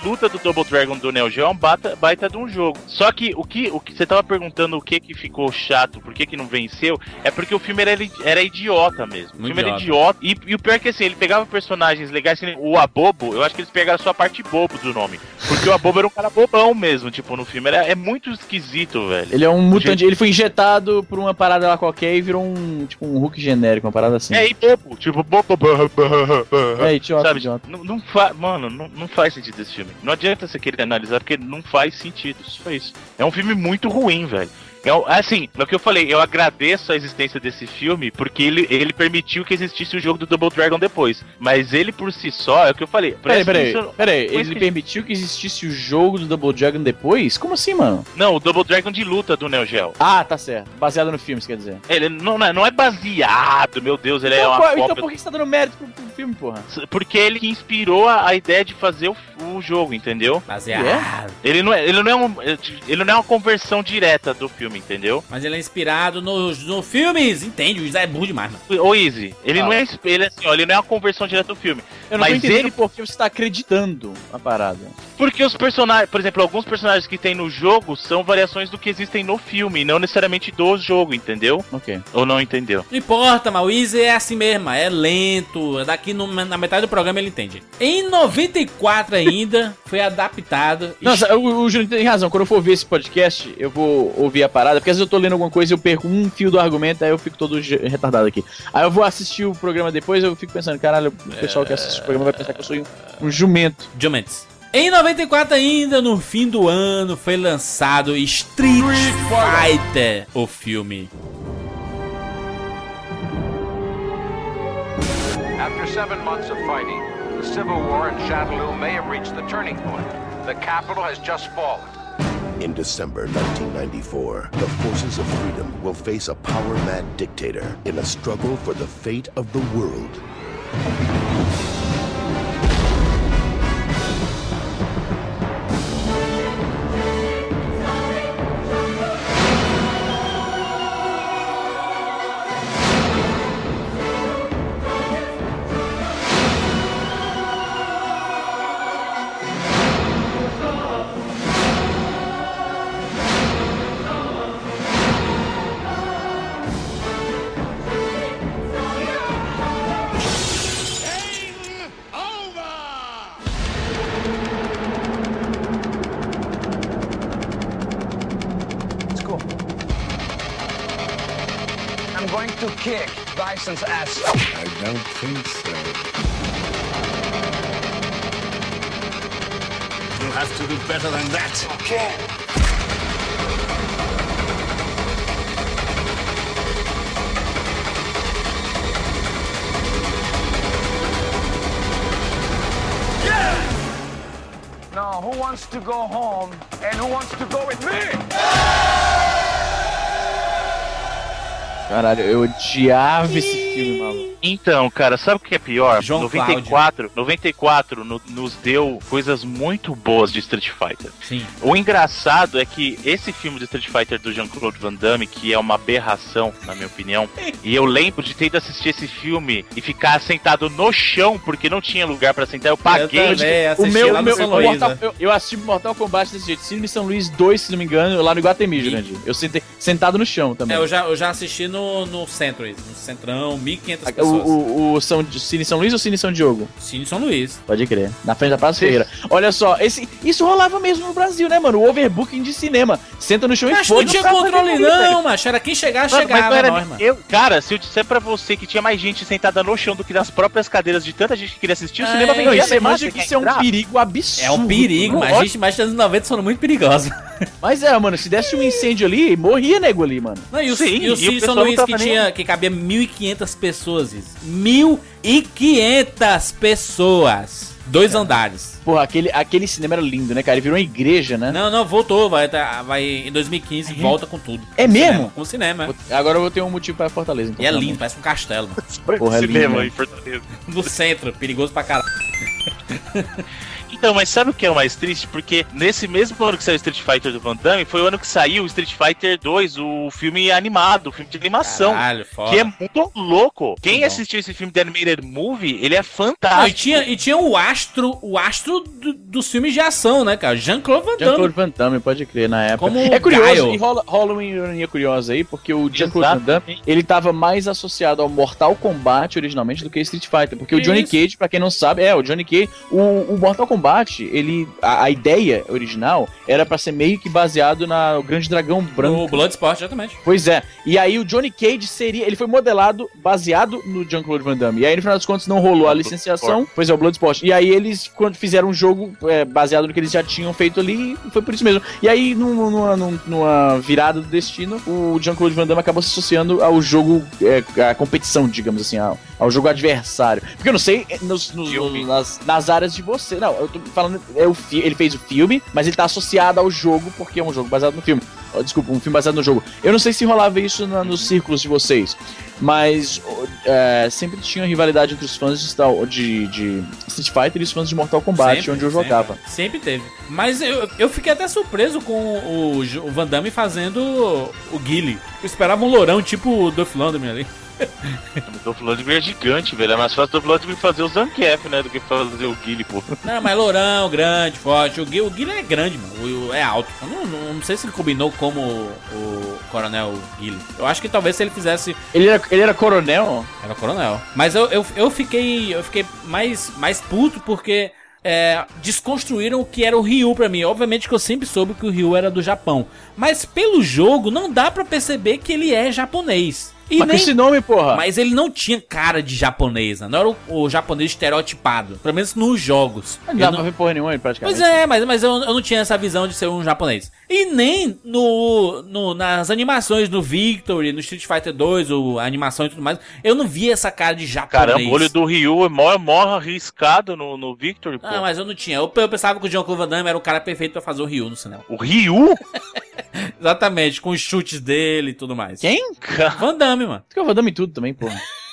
A luta do Double Dragon do Neo Geo é um baita, baita de um jogo. Só que o que o que você tava perguntando o que que ficou chato, por que que não venceu, é porque o filme era, era idiota mesmo. O Muito filme era idiota. E, e o pior é que assim, ele pegava personagens legais, assim, o Abobo, eu acho que eles pegaram só a parte bobo do nome. Porque o Abobo era um cara bobão mesmo, tipo, no filme. Era, é muito esquisito, velho. Ele é um mutante, Gente- ele foi injetado por uma parada lá qualquer e virou um, tipo, um Hulk genérico, uma parada assim. É, e bobo, tipo. É, idiota, Sabe, idiota. Não, não fa mano, não, não faz sentido esse filme. Não adianta você querer analisar porque não faz sentido. Só isso. É um filme muito ruim, velho. Eu, assim, é o que eu falei, eu agradeço a existência desse filme porque ele, ele permitiu que existisse o jogo do Double Dragon depois. Mas ele por si só, é o que eu falei. Peraí, que peraí, isso- peraí. Ele que- permitiu que existisse o jogo do Double Dragon depois? Como assim, mano? Não, o Double Dragon de luta do Neo Geo. Ah, tá certo. Baseado no filme, você quer dizer. Ele não, não é- é baseado, meu Deus, ele é então, uma qual- então por que você tá dando mérito pro, pro filme, porra? Porque ele que inspirou a, a ideia de fazer o, o jogo, entendeu? Baseado. Ele não, é, ele, não é um, ele não é uma conversão direta do filme, entendeu? Mas ele é inspirado nos no filmes. Entende? O Zé é burro demais, mano. Ô Easy, ele Ah. não é ele, é assim, ó, ele não é uma conversão direta do filme. Eu não Mas ele- por que você tá acreditando a parada. Porque os personagens, por exemplo, alguns personagens que tem no jogo são variações do que existem no filme, não necessariamente do jogo, entendeu? Ok. Ou não entendeu? Não importa, mas o Easy é assim mesmo, é lento. Daqui no- na metade do programa ele entende. Em 94 ainda, foi adaptado. Nossa, o, o Júnior tem razão. Quando eu for ver esse podcast, eu vou ouvir a parada, porque às vezes eu tô lendo alguma coisa e eu perco um fio do argumento, aí eu fico todo retardado aqui. Aí eu vou assistir o programa depois, eu fico pensando, caralho, o pessoal que assiste o programa vai pensar que eu sou um, um jumento. Juments. Em 94 ainda, no fim do ano, foi lançado Street Fighter, o filme. After seven months of fighting, the civil war in Shadaloo may have reached the turning point. The capital has just fallen. In December 1994, the forces of freedom will face a power mad dictator in a struggle for the fate of the world. Better than that. Okay. Now, who wants to go home and who wants to go with me? Caralho, eu odiava esse filme, maluco. Então, cara, sabe que é pior? João 94, 94 no- nos deu coisas muito boas de Street Fighter. Sim. O engraçado é que esse filme de Street Fighter do Jean-Claude Van Damme, que é uma aberração, na minha opinião, e eu lembro de ter ido assistir esse filme e ficar sentado no chão porque não tinha lugar pra sentar, eu paguei. Eu também O assisti meu, lá o no meu o Luís, Mortal, né? eu, eu assisti Mortal Kombat desse jeito. Cine São Luís 2, se não me engano, lá no Iguatemi, Jurandir. Eu sentei, sentado no chão também. É, eu já, eu já assisti no, no centro, no centrão, 1.500 O, pessoas. o, o São, Cine São Luís ou Cine São Diogo? Cine São Luís. Pode crer. Na frente da Praça Ferreira. Olha só, esse, isso rolava mesmo no Brasil, né, mano? O overbooking de cinema. Senta no chão e Mas não tinha controle velho. não, macho. Era quem chegar, Mano, mas chegava, não era nós, mano. eu. Cara, se eu disser pra você que tinha mais gente sentada no chão do que nas próprias cadeiras de tanta gente que queria assistir, o É, cinema Não, vendia isso, você manja você que isso é um perigo absurdo. É um perigo, mas gente, mais dos anos 90 foram muito perigosos. Mas é, mano, se desse um incêndio ali, morria nego ali, mano. Não, e o, Sim, e o e o Cine São Luís que, nem- tinha, que cabia 1.500 pessoas, isso. 1.500 pessoas. Dois andares. Porra, aquele, aquele cinema era lindo, né, cara? Ele virou uma igreja, né? Não, não, voltou. Vai, tá- vai em 2015, volta com tudo. É Com mesmo? cinema, Com cinema, é. Agora eu vou ter um motivo pra Fortaleza. Então, E é lindo, parece um castelo. Porra, é lindo, cinema né? em Fortaleza. No centro, perigoso pra caralho. Então, mas sabe o que é o mais triste? Porque nesse mesmo ano que saiu Street Fighter do Van Damme, foi o ano que saiu o Street Fighter 2, o filme animado, o filme de animação. Caralho, foda. Que é muito louco. Quem bom. assistiu esse filme de Animated Movie, ele é Não, fantástico. e, tinha, e tinha o astro, o astro do- dos filmes de ação, né, cara? Jean-Claude Van Damme. Jean-Claude Van Damme, pode crer, na época. Como é curioso, Gaio. e rola, rola uma ironia curiosa aí, porque o Jean-Claude Van Damme, ele tava mais associado ao Mortal Kombat originalmente do que Street Fighter. Porque o Que Johnny isso? Cage, pra quem não sabe, é, o Johnny Cage, o, o Mortal Kombat Kombat, ele. A, a ideia original era pra ser meio que baseado na o Grande Dragão Branco. No Bloodsport, exatamente. Pois é. E aí o Johnny Cage seria. Ele foi modelado baseado no Jean-Claude Van Damme. E aí, no final das contas, não rolou a licenciação. Pois é, o Bloodsport. E aí eles, quando fizeram um jogo é, baseado no que eles já tinham feito ali, foi por isso mesmo. E aí, num- numa, num- numa virada do destino, o Jean-Claude Van Damme acabou se associando ao jogo, é, à competição, digamos assim, ao, ao jogo adversário. Porque eu não sei é, nos- nos- Filme. nas, nas áreas de você. Não, eu tô falando. É o fi- ele fez o filme, mas ele tá associado ao jogo porque é um jogo baseado no filme. Oh, Desculpa, um filme baseado no jogo. Eu não sei se rolava isso na- nos círculos de vocês, mas é, sempre tinha rivalidade entre os fãs de, Star- de, de Street Fighter e os fãs de Mortal Kombat, Sempre, onde eu sempre. jogava. Sempre teve. Mas eu, eu fiquei até surpreso com o, o Van Damme fazendo o Guile. Eu esperava um lourão tipo o Duff Lundgren ali. O Dolph Lundgren é gigante, velho. É mais fácil o Dolph Lundgren fazer o Zangief, né? Do que fazer o Guile, pô. Não, mas lourão, grande, forte. O Guile, o Guile é grande, mano. O- é alto. Eu não, não, não sei se ele combinou como o, Coronel Guile. Eu acho que talvez se ele fizesse Ele era, ele era coronel? Era coronel. Mas eu, eu, eu fiquei. Eu fiquei mais, mais puto porque. é, desconstruíram o que era o Ryu pra mim. Obviamente que eu sempre soube que o Ryu era do Japão. Mas pelo jogo não dá pra perceber que ele é japonês. E Mas com nem- esse nome, porra. Mas ele não tinha cara de japonês, né? Não era o, o japonês estereotipado. Pelo menos nos jogos. Não não- pra ver porra nenhuma, praticamente. Pois é, mas, mas eu, eu não tinha essa visão de ser um japonês. E nem no, no- nas animações do Victory, no Street Fighter 2, o, a animação e tudo mais, eu não vi essa cara de japonês. Caramba, o olho do Ryu é mó, mó arriscado no, no Victory, pô. Ah, mas eu não tinha. Eu, eu pensava que o John Damme era o cara perfeito pra fazer o Ryu no cinema. O Ryu? Exatamente, com os chutes dele e tudo mais. Quem? Van Damme, mano. Porque eu vou dar em tudo também, porra.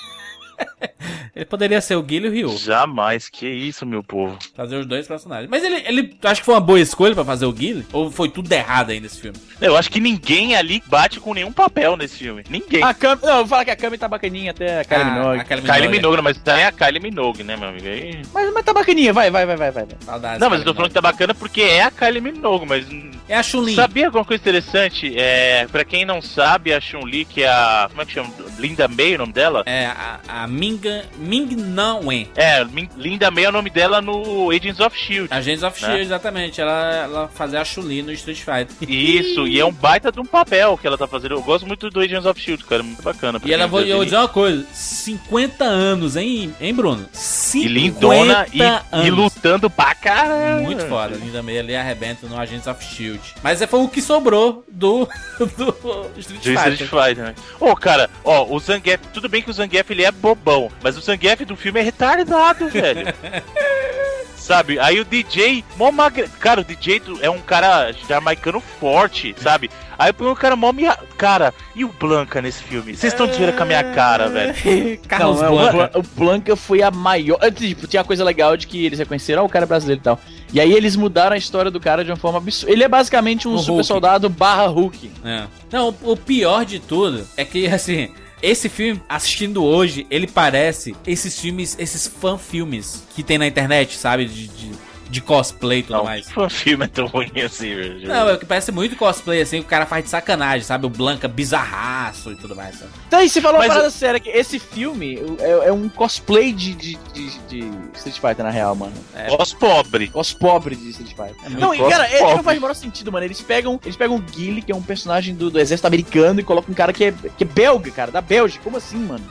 Ele poderia ser o Guile e o Ryu. Jamais, que isso, meu povo. Fazer os dois personagens. Mas ele, ele tu acha que foi uma boa escolha pra fazer o Guile? Ou foi tudo errado aí nesse filme? Eu acho que ninguém ali bate com nenhum papel nesse filme. Ninguém. A Kami. Não, eu vou falar que a Kami tá bacaninha até a Kylie Ah, Minogue. a Kylie Kylie Minogue. Minogue, mas é a Kylie Minogue, né, meu amigo? Aí... Mas, mas tá bacaninha, vai, vai, vai, vai, vai. Saudades, Não, mas eu tô falando que tá bacana porque é a Kylie Minogue, mas... É a Chun-Li. Sabia alguma coisa interessante? É, pra quem não sabe, a Chun-Li, que é a... Como é que chama? Linda May, o nome dela? É a, a Minga, Ming Nan Wen. É, Linda May é o nome dela no Agents of S.H.I.E.L.D. Agents of Né? Shield, exatamente. Ela, ela fazia a Chun-Li no Street Fighter. Isso, e é um baita de um papel que ela tá fazendo. Eu gosto muito do Agents of S.H.I.E.L.D., cara, muito bacana. E ela, vou, eu vou dizer uma coisa: 50 anos, hein, hein Bruno? 50 E lindona e, e lutando pra caramba. Muito foda, Linda May ali arrebenta no Agents of Shield. Mas é, foi o que sobrou do, do Street Do Street Fighter. Fighter, né? Ô, cara, ó, o Zangief, tudo bem que o Zangief ele é bobão, mas o Zangief do filme é retardado, velho. Sabe? Aí o DJ, mó magre... Cara, o DJ é um cara jamaicano forte, sabe? Aí põe um cara mó minha... Cara, e o Blanca nesse filme? Vocês estão dizendo com a minha cara, velho. Carlos Não, é, o Blanca. Blan- o Blanca foi a maior. é, Tipo, tinha a coisa legal de que eles reconheceram "Ah, o cara brasileiro e tal. E aí eles mudaram a história do cara de uma forma absurda. Ele é basicamente um O super Hulk. soldado barra Hulk. É. Não, o, o pior de tudo é que, assim, esse filme, assistindo hoje, ele parece esses filmes, esses fan-filmes que tem na internet, sabe? De, de, de cosplay e tudo Não, mais. o filme é tão ruim assim, velho. Não, é que parece muito cosplay, assim, o cara faz de sacanagem, sabe? O Blanca bizarraço e tudo mais, sabe? Então aí você falou Mas uma parada séria que esse filme é, é um cosplay de, de, de, de Street Fighter, na real, mano. Os pobre. Os pobres de Street Fighter. É não, e cara, é, pobre. não faz o menor sentido, mano. Eles pegam, eles pegam o Guile, que é um personagem do, do exército americano, e colocam um cara que é, que é belga, cara, da Bélgica. Como assim, mano?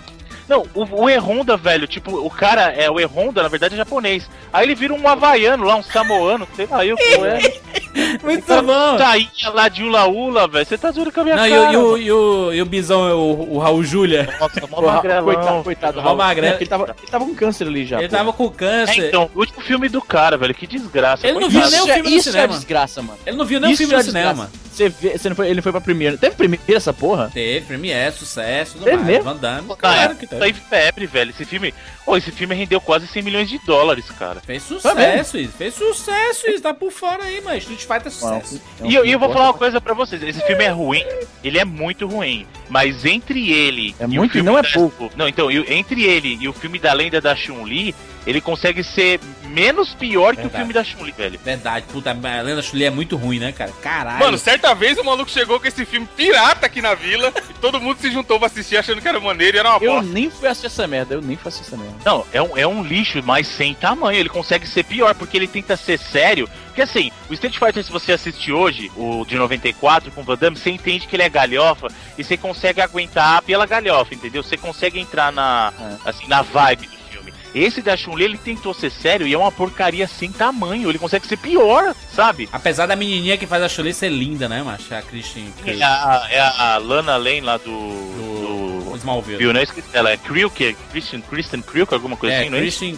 Não, o, o E-Honda, velho, tipo, o cara é o E-Honda, na verdade é japonês. Aí ele vira um havaiano lá, um samoano, sei lá, eu é. Muito bom! Tainha lá de Ula Ula, velho. Você tá zoando com a minha Não, e, cara. o- e o, e, o, e o Bisão, o, o Raul Júlia, Nossa, mó magrelão. coitado, coitado. Raul. magrelo. É, Ele tava, ele tava com câncer ali já. ele pô. tava com É, câncer. então, o último filme do cara, velho, que desgraça. Ele não viu nem o Isso é- filme no isso cinema. é desgraça, mano. Ele não viu nem o Isso filme é no desgraça. cinema. Você vê, você não foi, ele foi pra primeira. Teve primeira essa porra? Teve, Premiere, sucesso, tudo Teve mais. mesmo? Van Damme, Na claro que tá teve. em febre, velho. Esse filme. Ô, esse filme rendeu quase 100 milhões de dólares, cara. Fez sucesso isso, fez sucesso isso, tá por fora aí, mas Street Fighter é sucesso. É um E eu, e eu vou falar uma coisa pra vocês: esse filme é ruim, ele é muito ruim. Mas entre ele É e muito o filme não é da- pouco. Não, então, entre ele e o filme da lenda da Chun-Li, ele consegue ser menos pior que o Verdade. filme da Chun-Li, velho. Verdade, puta, a Lenda Chuli é muito ruim, né, cara? Caralho. Mano, certa vez o maluco chegou com esse filme pirata aqui na vila e todo mundo se juntou pra assistir achando que era maneiro e era uma Eu bosta. nem fui assistir essa merda, eu nem fui assistir essa merda. Não, é um, é um lixo, mas sem tamanho. Ele consegue ser pior, porque ele tenta ser sério. Porque assim, o Street Fighter, se você assiste hoje, o de 94 com o Van Damme, você entende que ele é galhofa e você consegue aguentar pela galhofa, entendeu? Você consegue entrar na, assim, na vibe do filme. Esse da Chun-Li, ele tentou ser sério e é uma porcaria sem tamanho. Ele consegue ser pior, sabe? Apesar da menininha que faz a Chuli ser linda, né, macho? A Christian É a, é a Lana Lane lá do. do do Smallville. Viu, né? Esqueci- Ela é Kriuk, é Christian, Christian Kriuk, alguma coisa É, assim, não é? Christian.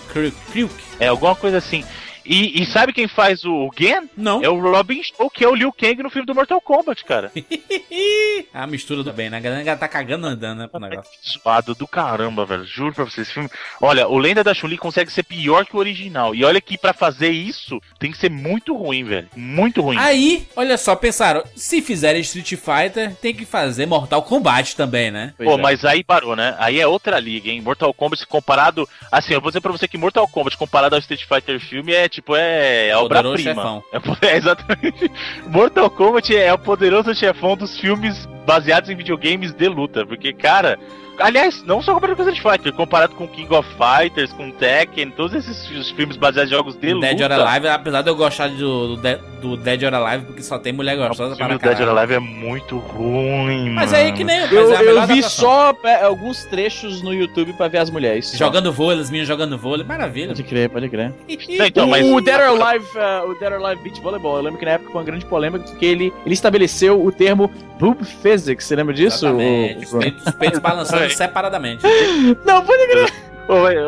Kruk. É alguma coisa assim. E, e sabe quem faz o Gen? Não. É o Robin Show, que é o Liu Kang no filme do Mortal Kombat, cara. a mistura do bem, né? A galera tá cagando andando, né, pro negócio. Suado do caramba, velho. Juro pra vocês. Esse filme. Olha, o Lenda da Chun-Li consegue ser pior que o original. E olha que pra fazer isso tem que ser muito ruim, velho. Muito ruim. Aí, olha só, pensaram, se fizerem Street Fighter, tem que fazer Mortal Kombat também, né? Pô, é. mas aí parou, né? Aí é outra liga, hein? Mortal Kombat comparado. Assim, eu vou dizer pra você que Mortal Kombat comparado ao Street Fighter filme é tipo, é, é Poderoso obra-prima. É, é exatamente. Mortal Kombat é o poderoso chefão dos filmes baseados em videogames de luta. Porque, cara. Aliás, não só comparado com Street Fighter, comparado com King of Fighters, com Tekken, todos esses os filmes baseados em jogos de luta. Dead or Alive, apesar de eu gostar do, do, do Dead or Alive, porque só tem mulher O gostosa filme para do Dead or. Alive é muito ruim, Mas mano. aí que nem... Eu, é eu vi só é, alguns trechos no YouTube pra ver as mulheres. Jogando vôlei, as minhas jogando vôlei, maravilha. Pode crer, pode crer. Não, então, mas... O Dead or Alive, uh, o Dead or Alive Beach Volleyball, eu lembro que na época foi uma grande polêmica porque ele, ele estabeleceu o termo boob physics, você lembra disso? Exatamente. O- Os peitos, os peitos balançando É. separadamente. Não, pode crer.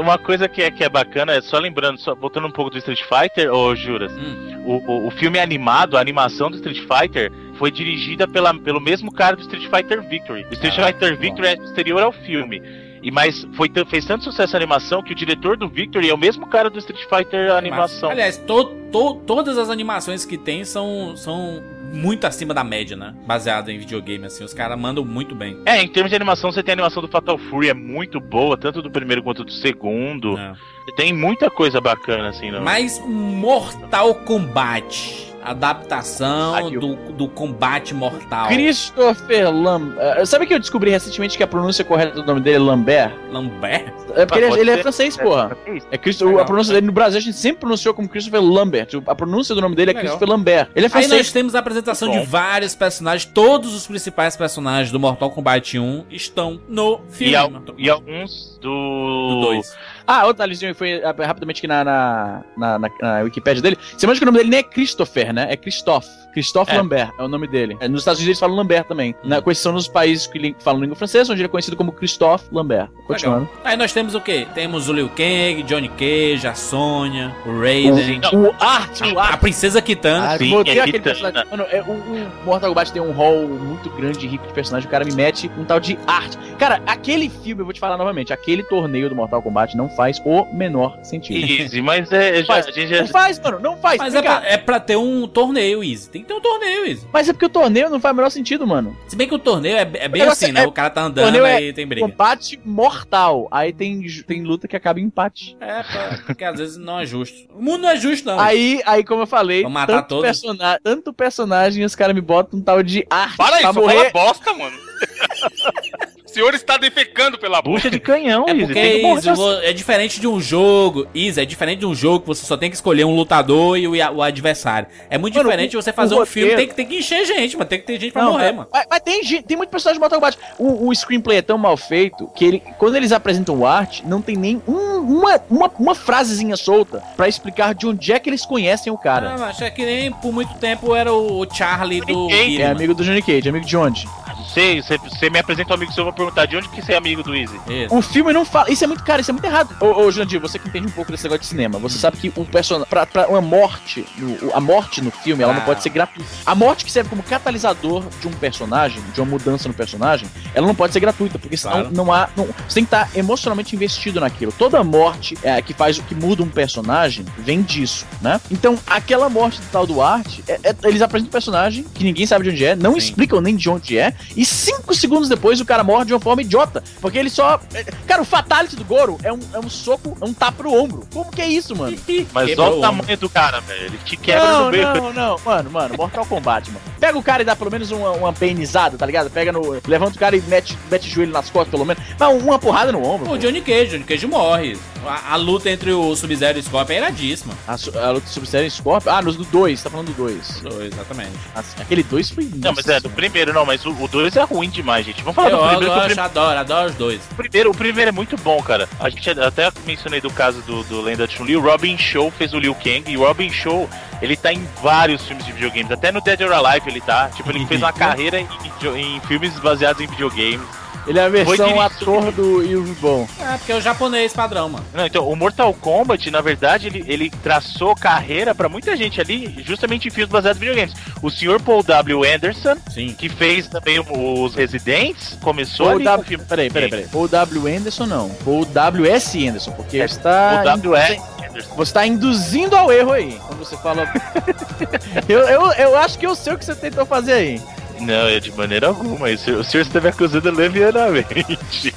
Uma coisa que é, que é bacana, é só lembrando, só voltando um pouco do Street Fighter, ô Juras, Hum. o, o, o filme animado, a animação do Street Fighter, foi dirigida pela, pelo mesmo cara do Street Fighter Victory. O Street Ah, Fighter Victory é posterior ao filme. E, mas foi, fez tanto sucesso a animação que o diretor do Victory é o mesmo cara do Street Fighter animação. Aliás, to, to- todas as animações que tem são, são muito acima da média, né? Baseado em videogame, assim. Os caras mandam muito bem. É, em termos de animação, você tem a animação do Fatal Fury, é muito boa, tanto do primeiro quanto do segundo. né? Tem muita coisa bacana, assim, não. Mas Mortal Kombat. Adaptação do, do combate mortal. Christopher Lambert. Sabe que eu descobri recentemente que a pronúncia correta do nome dele é Lambert? Lambert? É porque ele, pode ele é francês, porra. É Christo- a pronúncia dele no Brasil a gente sempre pronunciou como Christopher Lambert. A pronúncia do nome dele é Legal. Christopher Lambert. Ele é Aí francês. nós temos a apresentação de vários personagens. Todos os principais personagens do Mortal Kombat 1 estão no filme. E, al- e alguns do. Do 2. Ah, outro detalhezinho foi ah, rapidamente aqui na, na, na, na, Wikipédia dele. Você manja que o nome dele nem é Christopher, né? É Christophe. Christophe É. Lambert é o nome dele. É, nos Estados Unidos eles falam Lambert também. Na, com exceção nos países que falam língua francesa, onde ele é conhecido como Christophe Lambert. Continuando. Aí nós temos o quê? Temos o Liu Kang, Johnny Cage, a Sônia, o Raiden, O Art, o a Art. Princesa Kitana. Ah, sim, é aquele Kitana. personagem. Mano, é, o, o Mortal Kombat tem um hall muito grande e rico de personagem. O cara me mete um tal de arte. Cara, aquele filme, eu vou te falar novamente, aquele torneio do Mortal Kombat não faz o menor sentido. Easy, mas é. Já, Faz. a gente já- Não faz, mano, não faz. Mas é pra, é pra ter um torneio, Easy. Tem que ter um torneio, Easy. Mas é porque o torneio não faz o menor sentido, mano. Se bem que o torneio é, é bem assim, né? é- O cara tá andando torneio é e tem briga. Combate mortal. Aí tem, tem luta que acaba em empate. É, porque às vezes não é justo. O mundo não é justo, não. Aí, aí, como eu falei, matar tanto, todos? persona tanto personagem os caras me botam um tal de arte Para aí, morrer. fala bosta, mano. o senhor está defecando pela boca. Bucha de canhão, É porque é diferente de um jogo. Isa, é diferente de um jogo que você só tem que escolher um lutador e o, o adversário. É muito Mano, diferente o- você fazer um filme, roteiro- tem que, tem que encher gente, mano. Tem que ter gente pra Não, morrer, mas- mano. Mas, mas tem, gente- tem muito personagem de Mortal Kombat. O, o screenplay é tão mal feito que ele, quando eles apresentam o art, não tem nem um- uma, uma, uma frasezinha solta pra explicar de onde é que eles conhecem o cara. Ah, mas é que nem por muito tempo era o Charlie do Guile, é amigo do Johnny Cage, amigo de onde? Você, você, você me apresenta um amigo seu, eu vou perguntar de onde que você é amigo do Easy. Isso. O filme não fala. Isso é muito cara, isso é muito errado. Ô, ô Jandir, você que entende um pouco desse negócio de cinema, você sabe que um personagem. Pra, pra uma morte, no- a morte no filme, ela não Ah. pode ser gratuita. A morte que serve como catalisador de um personagem, de uma mudança no personagem, ela não pode ser gratuita, porque senão Claro. não há. Não, você tem que estar emocionalmente investido naquilo. Toda morte é, que faz o que muda um personagem vem disso, né? Então, aquela morte do tal Duarte, é- é- eles apresentam um personagem que ninguém sabe de onde é, não Sim. explicam nem de onde é, e cinco segundos depois o cara morre de uma forma idiota. Porque ele só. é- Cara, o fatality do Goro é um, é um soco, é um tapa pro ombro. Como que é isso, mano? Mas olha o o tamanho do cara, velho. Ele te quebra não, no meio. não, não, mano, mano, Mortal Kombat, mano. Pega o cara e dá pelo menos uma, uma penizada, tá ligado? Pega no. Levanta o cara e mete, mete o joelho nas costas, pelo menos. Não, uma porrada no ombro. O pô. Johnny Cage, Johnny Cage morre. A, a luta entre o Sub-Zero e o Scorpion é iradíssima. A, a luta Sub-Zero e Scorpion. Ah, nos do 2, tá falando do 2. Exatamente. Aquele 2 foi. Não, mas é, do primeiro não, mas o 2 é ruim demais, gente. Vamos falar Eu do primeiro, que primeiro, adoro, adoro os dois. o primeiro. O primeiro é muito bom, cara. A gente até mencionei do caso do, do Lenda Chun-Li. O Robin Show fez o Liu Kang. E o Robin Show, ele tá em vários filmes de videogames. Até no Dead or Alive ele tá. Tipo, ele fez uma carreira em, em- em filmes baseados em videogames. Ele é a versão ator do Yuri Bom. É, porque é o japonês padrão, mano. Não, então, o Mortal Kombat, na verdade, ele, ele traçou carreira pra muita gente ali, justamente em filmes baseados em videogames. O senhor Paul W. Anderson, Sim. que fez também os Residentes, começou Paul ali W. filme. Peraí, peraí, peraí. Paul W. Anderson não. Paul W.S. Anderson, porque É, você tá. O W. é Anderson. Você tá induzindo ao erro aí. Quando você fala. eu, eu, eu acho que eu sei o que você tentou fazer aí. Não, é de maneira alguma. O senhor, o senhor está me acusando levianamente.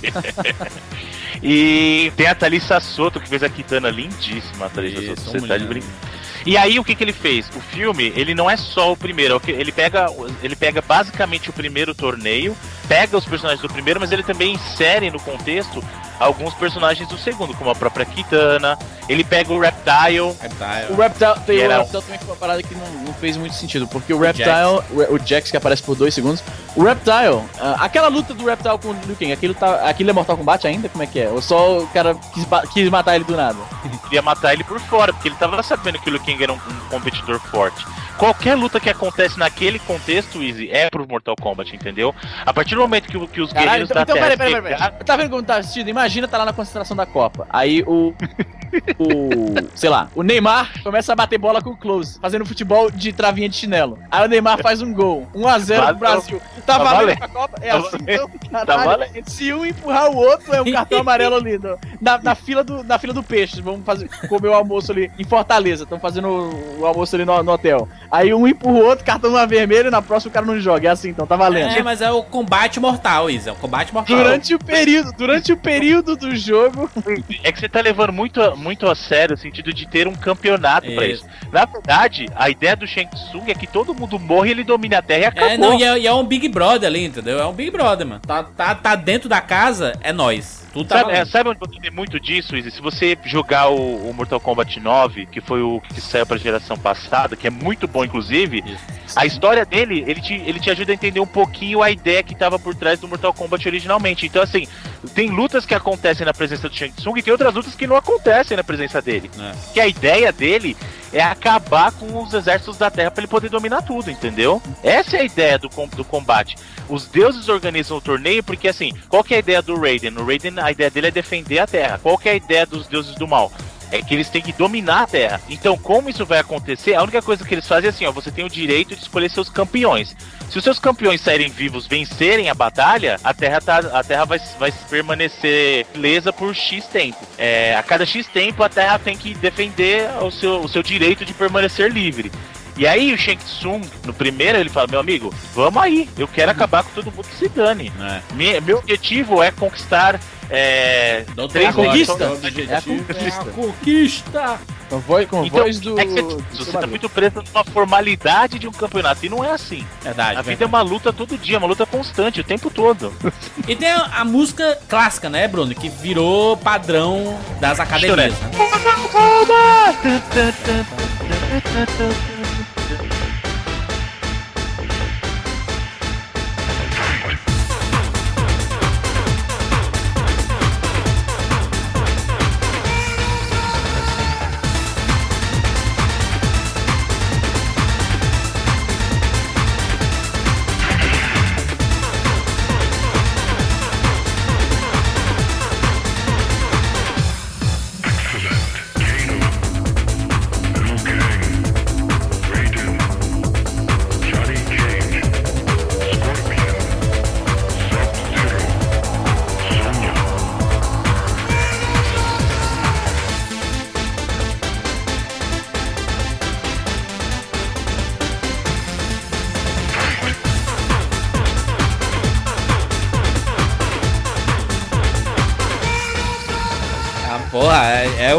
e tem a Thalissa Soto, que fez a Kitana lindíssima, a Thalissa Isso, Soto. Você tá de mulher. brincadeira. E aí o que, que ele fez? O filme, ele não é só o primeiro, é ele pega, ele pega basicamente o primeiro torneio, pega os personagens do primeiro, mas ele também insere no contexto alguns personagens do segundo, como a própria Kitana. Ele pega o Reptile, O Reptile. Reptile, tem, o era- Reptile também foi uma parada que não, não fez muito sentido, porque o O Reptile, o, o Jax que aparece por dois segundos, o Reptile, ah, aquela luta do Reptile com o Liu Kang, aquilo, tá, aquilo é Mortal Kombat ainda? Como é que é? Ou só o cara quis, quis matar ele do nada? queria matar ele por fora, porque ele tava sabendo que o Liu Kang era um, um competidor forte. Qualquer luta que acontece naquele contexto, Easy, é pro Mortal Kombat, entendeu? A partir do momento que, que os Caralho, guerreiros então, da então Terra peraí, peraí, peraí, peraí. Tá vendo como tá assistindo? Imagina tá lá na concentração da Copa. Aí o. O. sei lá, o Neymar começa a bater bola com o Close, fazendo futebol de travinha de chinelo. Aí o Neymar faz um gol. 1x0 pro. Brasil. Tá, Tá valendo valendo. pra Copa? É Tá assim, valendo. então, Tá caralho. Se um empurrar o outro, é um cartão amarelo ali. no- na, na fila do, na fila do peixe. Vamos fazer, comer o almoço ali em Fortaleza. Estão fazendo o, o almoço ali no, no hotel. Aí um empurra o outro, cartão vermelho, e na próxima o cara não joga. É assim, então tá valendo. É, mas é o combate mortal, Isa. É o combate mortal. Durante o período, durante o período do jogo. É que você tá levando muito, a- muito a sério o sentido de ter um campeonato pra Isso. isso. Na verdade, a ideia do Shang Tsung é que todo mundo morre, ele domine a Terra e acabou. É, não, e é, e é um Big Brother ali, entendeu? É um Big Brother, mano. Tá, tá, tá dentro da casa, é nós. Tudo tá Sabe, é, sabe onde você tem muito disso, Izzy? Se você jogar o, o Mortal Kombat 9, que foi o que saiu pra geração passada, que é muito bom, inclusive, a história dele, ele te, ele te ajuda a entender um pouquinho a ideia que tava por trás do Mortal Kombat originalmente. Então, assim, tem lutas que acontecem na presença do Shang Tsung e tem outras lutas que não acontecem na presença dele. É. Que a ideia dele é acabar com os exércitos da Terra pra ele poder dominar tudo, entendeu? Essa é a ideia do, com- do combate. Os deuses organizam o torneio porque, assim, qual que é a ideia do Raiden? O Raiden, a ideia dele é defender a Terra. Qual que é a ideia dos deuses do mal? É que eles têm que dominar a Terra. Então, como isso vai acontecer? A única coisa que eles fazem é assim, ó, você tem o direito de escolher seus campeões. Se os seus campeões saírem vivos, vencerem a batalha, a Terra, tá, a terra vai, vai permanecer lesa por X tempo. É, a cada X tempo, a Terra tem que defender o seu, o seu direito de permanecer livre. E aí o Shang Tsung, no primeiro, ele fala, meu amigo, vamos aí, eu quero acabar com todo mundo que se dane. É. Me- meu objetivo é conquistar é, Doutor três Agora, conquista? É a conquista. conquista. Com Então, do. é que você, você tá muito preso numa formalidade de um campeonato. E não é assim. Verdade. A vida é uma luta todo dia, uma luta constante, o tempo todo. E tem a, a música clássica, né, Bruno? Que virou padrão das academias. Né?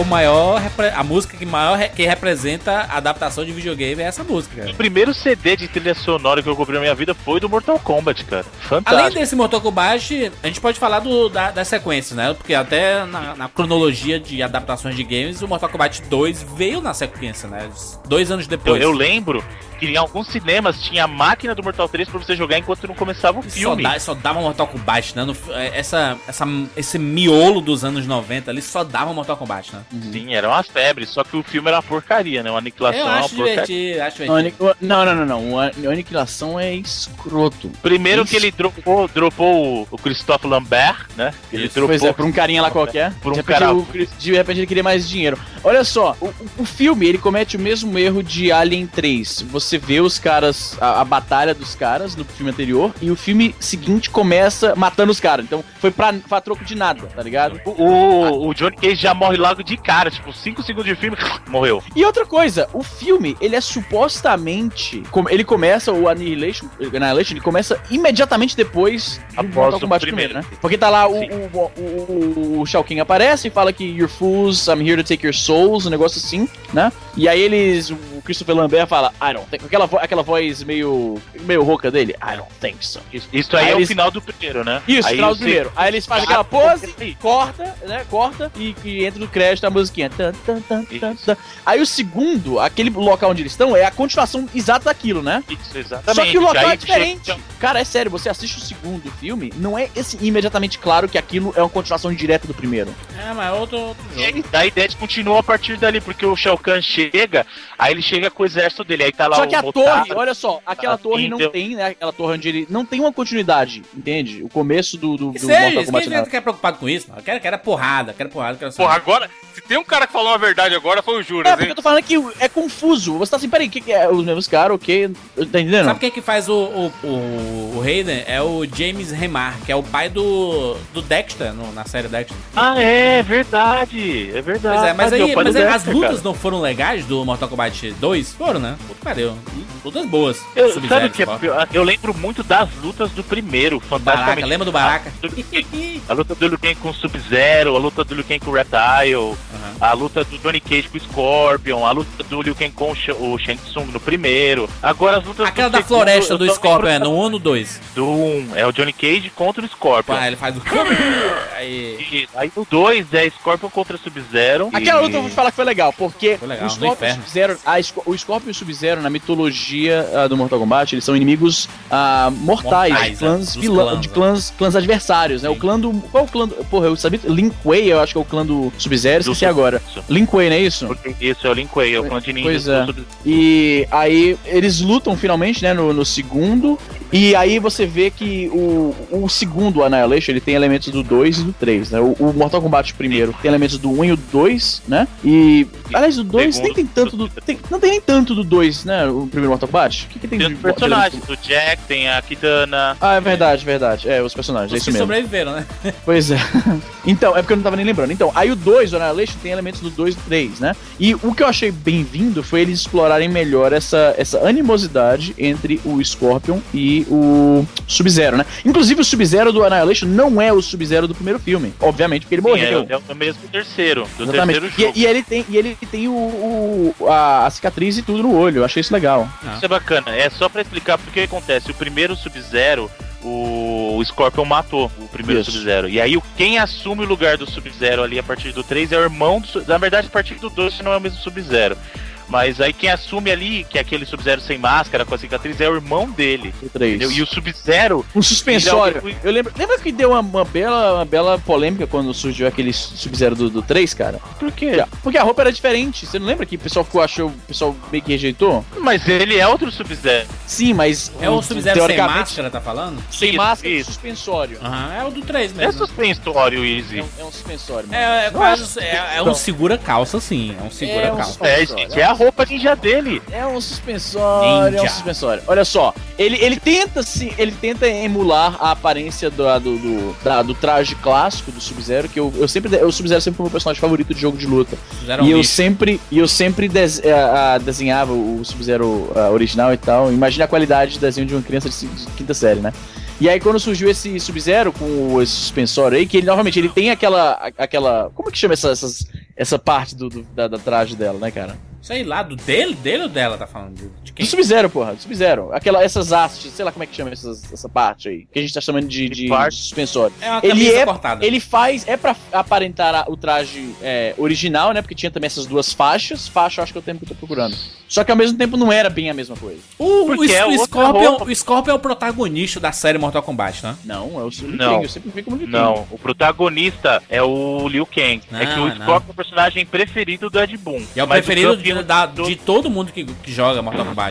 O maior. A música que maior re- que representa a adaptação de videogame é essa música, cara. O primeiro CD de trilha sonora que eu comprei na minha vida foi do Mortal Kombat, cara. Além Fantástico. desse Mortal Kombat, a gente pode falar do, da, das sequências, né? Porque até na, na cronologia de adaptações de games, o Mortal Kombat 2 veio na sequência, né? Dois anos Eu, depois. eu lembro que em alguns cinemas tinha a máquina do Mortal 3 pra você jogar enquanto não começava o Só, filme. dá, só dava Mortal Kombat, né? No- é, essa, essa, esse miolo dos anos 90 ali só dava Mortal Kombat, né? Sim, era uma febre, só que o filme era uma porcaria, né? Uma aniquilação Eu é uma porcaria. acho Não, divertido. Não, não, não, não. O aniquilação é escroto. Primeiro que ele dropou, dropou o, o Christophe Lambert, né? Ele Isso. dropou Pois é, por um carinha lá qualquer. Por um de, repente, cara- o- de repente ele queria mais dinheiro. Olha só, o, o- o filme ele comete o mesmo erro de Alien 3. Você vê os caras, a, a batalha dos caras no filme anterior, e o filme seguinte começa matando os caras. Então foi pra, pra troco de nada, tá ligado? O, o, o Johnny Cage já morre logo de cara, tipo, 5 segundos de filme, morreu. E outra coisa, o filme, ele é supostamente. Ele começa, o Annihilation, Annihilation ele começa imediatamente depois do Após Mortal o Kombat primeiro. primeiro, né? Porque tá lá o, o, o, o, Shao Kahn aparece e fala que You're fools, I'm here to take your souls, um negócio assim, né? E aí eles. O Christopher Lambert fala, I don't think. Aquela, vo- aquela voz meio. meio rouca dele, I don't think so. Isso, isso aí, Aí é eles- o final do primeiro, né? Isso, aí final do primeiro. Aí eles fazem aquela pose, corta, né? Corta e, e entra no crédito a musiquinha. Tan, tan, tan, tan, Isso. tan. Aí o segundo, aquele local onde eles estão, é a continuação exata daquilo, né? Isso, exatamente. Só que o local Aí é diferente. Cara, é sério, você assiste o segundo filme, não é assim, imediatamente claro que aquilo é uma continuação direta do primeiro. É, mas é outro, outro jogo. E a ideia de continuar a partir dali, porque o Shao Kahn chega, aí ele chega com o exército dele, aí tá lá Só o que a Motaro, torre, olha só, aquela Ah, torre não entendeu? tem, né? Aquela torre onde ele. Não tem uma continuidade, entende? O começo do, do, do seja, Mortal Kombat. que a gente quer preocupado com isso, mano. Eu quero, quero porrada, quero porrada, quero Porra, agora, se tem um cara que falou a verdade agora, foi o É, Juras, porque hein? eu tô falando que é confuso. Você tá assim, peraí, o que, que é? Os mesmos caras, ok? Tá entendendo? Sabe quem que faz o, o, o, o Hayden? É o James Remar, que é o pai do, do Dexter, no- na série Dexter. Ah, é, verdade, é verdade. Pois é, mas aí mas do aí as Dexter, lutas cara. não foram legais do Mortal Kombat 2? Foram, né? Puta que pariu. Lutas boas. Eu, sabe o que é? Eu lembro muito das lutas do primeiro, Baraka, fantasticamente. lembra do Baraka? A luta do Liu Kang com o Sub-Zero, a luta do Liu Kang com o Reptile, a luta do Johnny Cage com o Scorpion, a luta do Liu Kang com o, Sh o Shang Tsung no primeiro. Agora as lutas Aquela do da segundo, floresta do Scorpion é no 1 ou no 2? Do 1, é o Johnny Cage contra o Scorpion. Ah, ele faz o. Aí. Aí no 2 é Scorpion contra Sub-Zero. Aquela e- luta eu vou te falar que foi legal, porque Foi legal, o Scorpion e o. Sub-Zero, Scorpion e o Sub-Zero na mitologia ah, do Mortal Kombat, eles são inimigos ah, mortais, Mortais, de clãs, é, vilã- clãs, de clãs, clãs adversários, né? O clã do. Qual é o clã do. Porra, eu sabia. Lin Kuei, eu acho que é o clã do Sub-Zero, esqueci agora. Isso. Lin Kuei, não é isso? Isso é o Lin Kuei, é o clã de ninjas Pois do é. E aí eles lutam finalmente, né, no, no segundo. E aí você vê que o, o segundo Annihilation, ele tem elementos do 2 e do 3, né? O, o Mortal Kombat primeiro tem elementos do 1 e o 2, né? E, aliás, o 2 nem tem tanto do... tem- não tem nem tanto do 2, né? O primeiro Mortal Kombat. O que, que tem Tem de os personagens, o Jack, tem a Kitana. Ah, é verdade, verdade. É, os personagens, é Os isso que mesmo. sobreviveram, né? Pois é. Então, é porque eu não tava nem lembrando. Então, aí o 2, o Annihilation, tem elementos do 2 e do 3, né? E o que eu achei bem-vindo foi eles explorarem melhor essa, essa animosidade entre o Scorpion e o Sub-Zero, né? Inclusive, o Sub-Zero do Annihilation não é o Sub-Zero do primeiro filme. Obviamente, porque ele morreu. é, é o mesmo terceiro, do Exatamente. terceiro E, jogo. e ele tem, e ele tem o, o- a, a cicatriz e tudo no olho. Eu achei isso legal. Isso é bacana. É só pra explicar porque que acontece. O primeiro Sub-Zero, o, Scorpion matou o primeiro. Sub-Zero. E aí quem assume o lugar do Sub-Zero ali a partir do 3 é o irmão do Na verdade, a partir do 2 não é o mesmo Sub-Zero. Mas aí quem assume ali, que é aquele Sub-Zero sem máscara, com a cicatriz, é o irmão dele. O 3. Entendeu? E o Sub-Zero. Um suspensório. Ele é Eu lembro, lembra que deu uma, uma bela, uma bela polêmica quando surgiu aquele Sub-Zero do, do 3, cara? Por quê? Porque a- Porque a roupa era diferente. Você não lembra que o pessoal ficou, achou, o pessoal meio que rejeitou? Mas ele é outro Sub-Zero. Sim, mas. É o Sub-Zero sem máscara, tá falando? Sem Isso, máscara isso. suspensório. Aham, é o do 3 É mesmo. suspensório, Easy. É um, é um suspensório. mano. É, é quase. É, é um segura-calça, sim. É um É um segura-calça. É, suspensório. gente, é a roupa ninja dele. É um suspensório, é um Ninja. suspensório. Olha só, ele, ele tenta se, ele tenta emular a aparência do, do, do, da- do traje clássico do Sub-Zero, que eu, eu sempre o Sub-Zero sempre foi o meu personagem favorito de jogo de luta. Fizeram e eu lixo. sempre, e eu sempre des- eh, ah, desenhava o Sub-Zero original e tal. Imagina a qualidade de desenho de uma criança de, de quinta série, né? E aí quando surgiu esse Sub-Zero com esse suspensório aí, que ele novamente ele tem aquela. a- aquela. Como é que chama essa, essas- essa parte do, do- da, da traje dela, né, cara? Sei lá, do dele, dele ou dela tá falando? De Do? Sub-Zero, porra, do Sub-Zero. Aquela, essas hastes, sei lá como é que chama essas- essa parte aí. Que a gente tá chamando de, de parte? suspensório. É uma Ele é, cortada. ele faz, é pra aparentar a- o traje é, original, né? Porque tinha também essas duas faixas. Faixa, eu acho que é o tempo que eu tô procurando. Só que ao mesmo tempo não era bem a mesma coisa. O, o, Porque é o Scorpion, o Scorpion é o protagonista da série Mortal Kombat, né? Não, é o Liu Não. Kang, eu sempre vi como Liu Kang. Não, o protagonista é o Liu Kang. é que Não, o não. Scorpion é o personagem preferido do Ed Boon. E é o preferido de, da- do- de todo mundo que, que joga Mortal Kombat.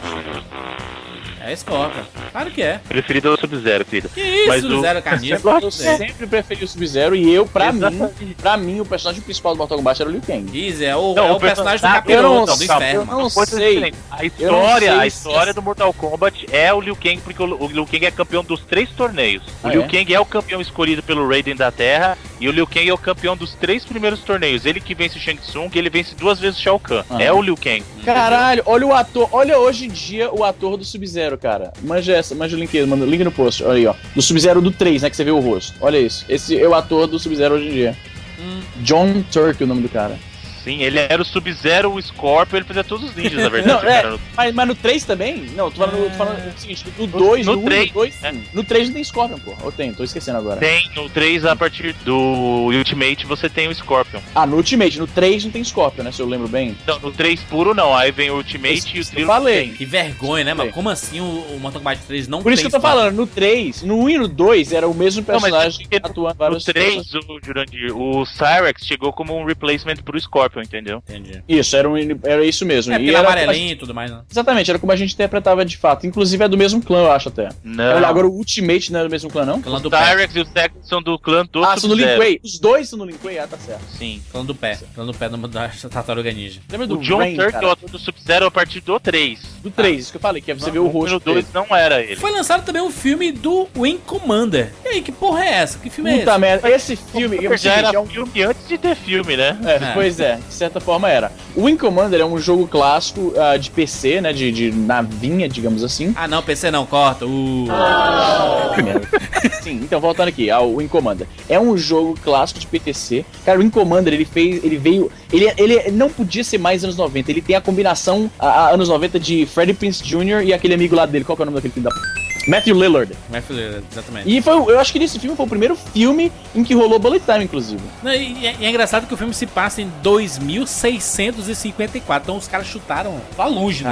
É Scorpion. Claro que é. Preferido é o Sub-Zero, querido. Que isso, Mas o- Zero Carnívoro. Eu sempre preferi o Sub-Zero e eu, pra mim, Exatamente. pra mim, o personagem principal do Mortal Kombat era o Liu Kang. Isso, é o, Não, é o o personagem do capiroto, do inferno. eu não sei. A história, sei a história do Mortal Kombat é o Liu Kang, porque o, o Liu Kang é campeão dos três torneios. O Ah, Liu é? Kang é o campeão escolhido pelo Raiden da Terra, e o Liu Kang é o campeão dos três primeiros torneios. Ele que vence o Shang Tsung, ele vence duas vezes o Shao Kahn. Ah. É o Liu Kang. Caralho, olha o ator, olha hoje em dia o ator do Sub-Zero, cara. Manja essa, manja o link, aí, manda o link no post, olha aí, ó. Do Sub-Zero do 3, né, que você vê o rosto. Olha isso. Esse é o ator do Sub-Zero hoje em dia. Hum. John Turk, o nome do cara. Sim, ele era o Sub-Zero, o Scorpion, ele fazia todos os ninjas, na verdade. Não, é, mas, mas no 3 também? Não, tô falando, tô falando o seguinte, no 2, no no 1, três, no 2, é. No 3 não tem Scorpion, pô. Ou tem, tô esquecendo agora. Tem, no 3, a partir do Ultimate, você tem o Scorpion. Ah, no Ultimate, no 3 não tem Scorpion, né, se eu lembro bem. Então, no 3 puro não, aí vem o Ultimate Isso e o Trilogy. falei. Que vergonha, né, mano? Como assim o, o Mortal Kombat 3 não Por isso tem que eu tô Scorpion? falando, no 3, no 1 e no 2 era o mesmo Não, mas personagem é atuando No vários 3, o, Jurandir, o Cyrex chegou como um replacement pro Scorpion, entendeu? Entendi. Isso, era, um, era isso mesmo. É, é era amarelinho gente- e tudo mais, né? Exatamente, era como a gente interpretava de fato. Inclusive é do mesmo clã, eu acho até. Não. Olha, agora o Ultimate não é do mesmo clã, não? Clã do o pé. Cyrex e o Sex são do clã do ah, são no Sub-Zero. Linkway. Os dois são no Linkway? Ah, tá certo. Sim. Clã do pé. Clã do pé do- da Tartaruga Ninja. Lembra O do John Rain, Turk é o ator do Sub-Zero a partir do 3. Do 3, isso que eu falei, que é você vê o rosto dele. 2 não era ele. Foi lançado também um filme do Wing Commander. E aí, que porra é essa? Que filme é Puta esse? merda, esse filme... é o Já era é um- filme antes de ter filme, né? É, É. pois é, de certa forma era. O Wing Commander é um jogo clássico ah, de PC, né? De, de navinha, digamos assim. Ah, não, PC não, corta. Uh. Sim, então voltando aqui ao Wing Commander. É um jogo clássico de PTC. Cara, o Wing Commander, ele fez. Ele veio. Ele, ele não podia ser mais anos 90. Ele tem a combinação a, a anos 90 de Freddie Prince Jr. e aquele amigo lá dele. Qual que é o nome daquele filho da. p***? Matthew Lillard. Mas, exatamente. E foi, eu acho que nesse filme foi o primeiro filme em que rolou Bullet Time, inclusive. Não, e, é- e é engraçado que o filme se passa em 2654. Então os caras chutaram lá longe, né?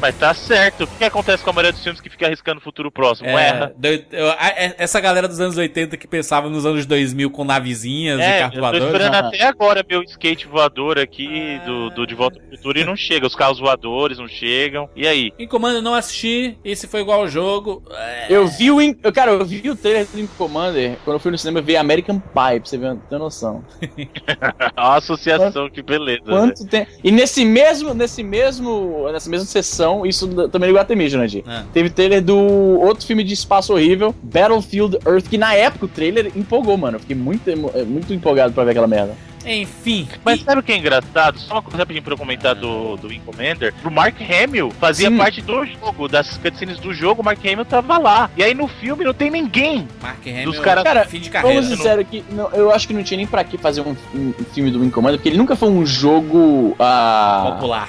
Mas tá certo. O que acontece com a maioria dos filmes que fica arriscando o futuro próximo? É, Erra. eu- a- é- essa galera dos anos 80 que pensava nos anos 2000 com navezinhas e É, carros eu tô voadores. esperando Aham. até agora meu skate voador aqui do, do De Volta pro Futuro e não chega. Os carros voadores não chegam. E aí? Em comando não assisti, esse foi igual ao jogo. É, Eu vi o. Eu, cara, eu vi o trailer do Wing Commander quando eu fui no cinema ver American Pie, pra você ver, ter noção. A associação, que beleza. né? Quanto tempo. E nesse mesmo, nesse mesmo. Nessa mesma sessão, isso também ligou a Temer, Jurandir. É. Teve trailer do outro filme de espaço horrível, Battlefield Earth, que na época o trailer empolgou, mano. Eu fiquei muito, eh, muito empolgado pra ver aquela merda. Enfim. Mas e- sabe o que é engraçado? Só uma coisa rapidinho pra eu comentar do, do Wing Commander. O Mark Hamill fazia Sim. parte do jogo, das cutscenes do jogo, o Mark Hamill tava lá. E aí no filme não tem ninguém. Mark Hamill, Dos cara- Cara, fim de carreira. Vamos ser sério que não- eu acho que não tinha nem pra que fazer um, um filme do Wing Commander, porque ele nunca foi um jogo. Ah, Popular.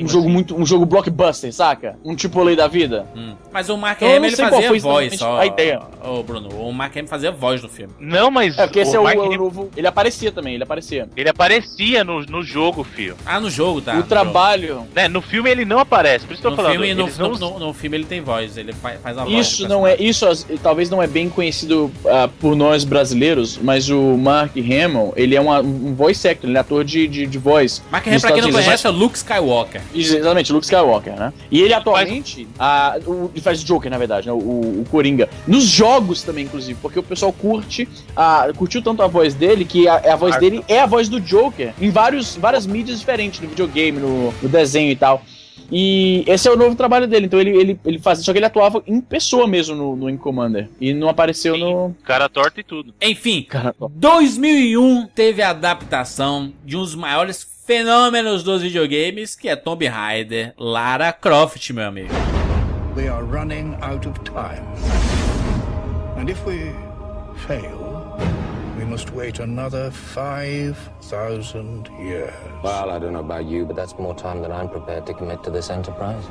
Um jogo muito. Um jogo blockbuster, saca? Um tipo olay da vida. Hum. Mas o Mark Então, Hamill não ele fazia foi voz só. a ideia. Ô, Bruno, o Mark Hamill fazia voz no filme. Não, mas É, porque esse é o, Mark o novo. Ele aparecia também, ele aparecia. ele aparecia no, no jogo, filho. Ah, no jogo, tá? o no trabalho. Né? No filme ele não aparece, por isso que eu No tô falando. filme, no, não- no, no- filme ele tem voz, ele fa- faz a voz. Isso não é, isso talvez não é bem conhecido ah, por nós brasileiros, mas o Mark Hamill, ele é uma- um voice actor, ele é ator de, de, de voz. Mark Hamill, pra quem não conhece, é o Luke Skywalker. Exatamente, Luke Skywalker, né? E ele atualmente, ah, o, ele faz Joker, na verdade, né? O, o Coringa. Nos jogos também, inclusive, porque o pessoal curte, ah, curtiu tanto a voz dele que a, a voz Arthur. dele é a voz do Joker em vários, várias mídias diferentes, no videogame, no, no desenho e tal. E esse é o novo trabalho dele, então ele, ele, ele faz, só que ele atuava em pessoa mesmo no, no Wing Commander. E não apareceu Sim. no. Cara torta e tudo. Enfim, Cara, 2001 teve a adaptação de um dos maiores fenômenos dos videogames, que é Tomb Raider Lara Croft, meu amigo. We are running out of time. And if we fail, we must wait another 5,000 years. Well, I don't know about you, but that's more time than I'm prepared to commit to this enterprise.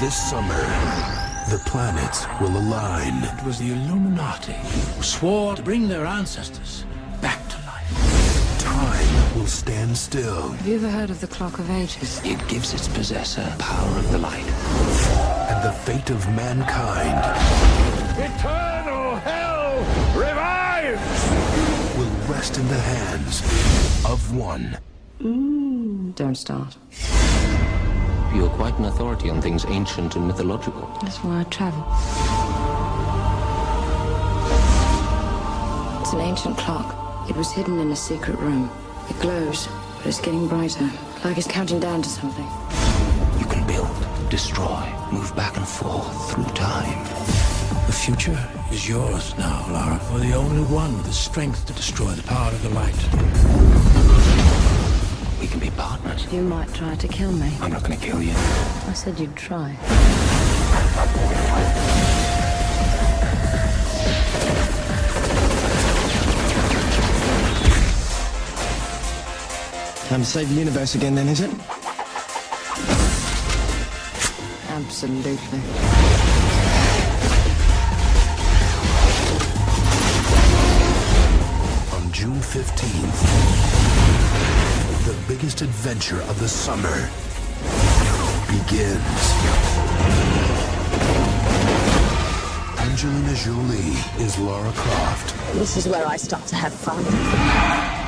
This summer, the planets will align. It was the Illuminati who swore to bring their ancestors back to life. Time will stand still. Have you ever heard of the Clock of Ages? It gives its possessor power of the light. And the fate of mankind Eternal hell revives! will rest in the hands of one. Don't start. You're quite an authority on things ancient and mythological. That's why I travel. It's an ancient clock. It was hidden in a secret room. It glows, but it's getting brighter, like it's counting down to something. You can build, destroy, move back and forth through time. The future is yours now, Lara. You're the only one with the strength to destroy the power of the light. We can be partners. You might try to kill me. I'm not gonna kill you. I said you'd try. Time to save the universe again, then, is it? Absolutely. On June 15th, the biggest adventure of the summer begins. Angelina Jolie is Lara Croft. This is where I start to have fun.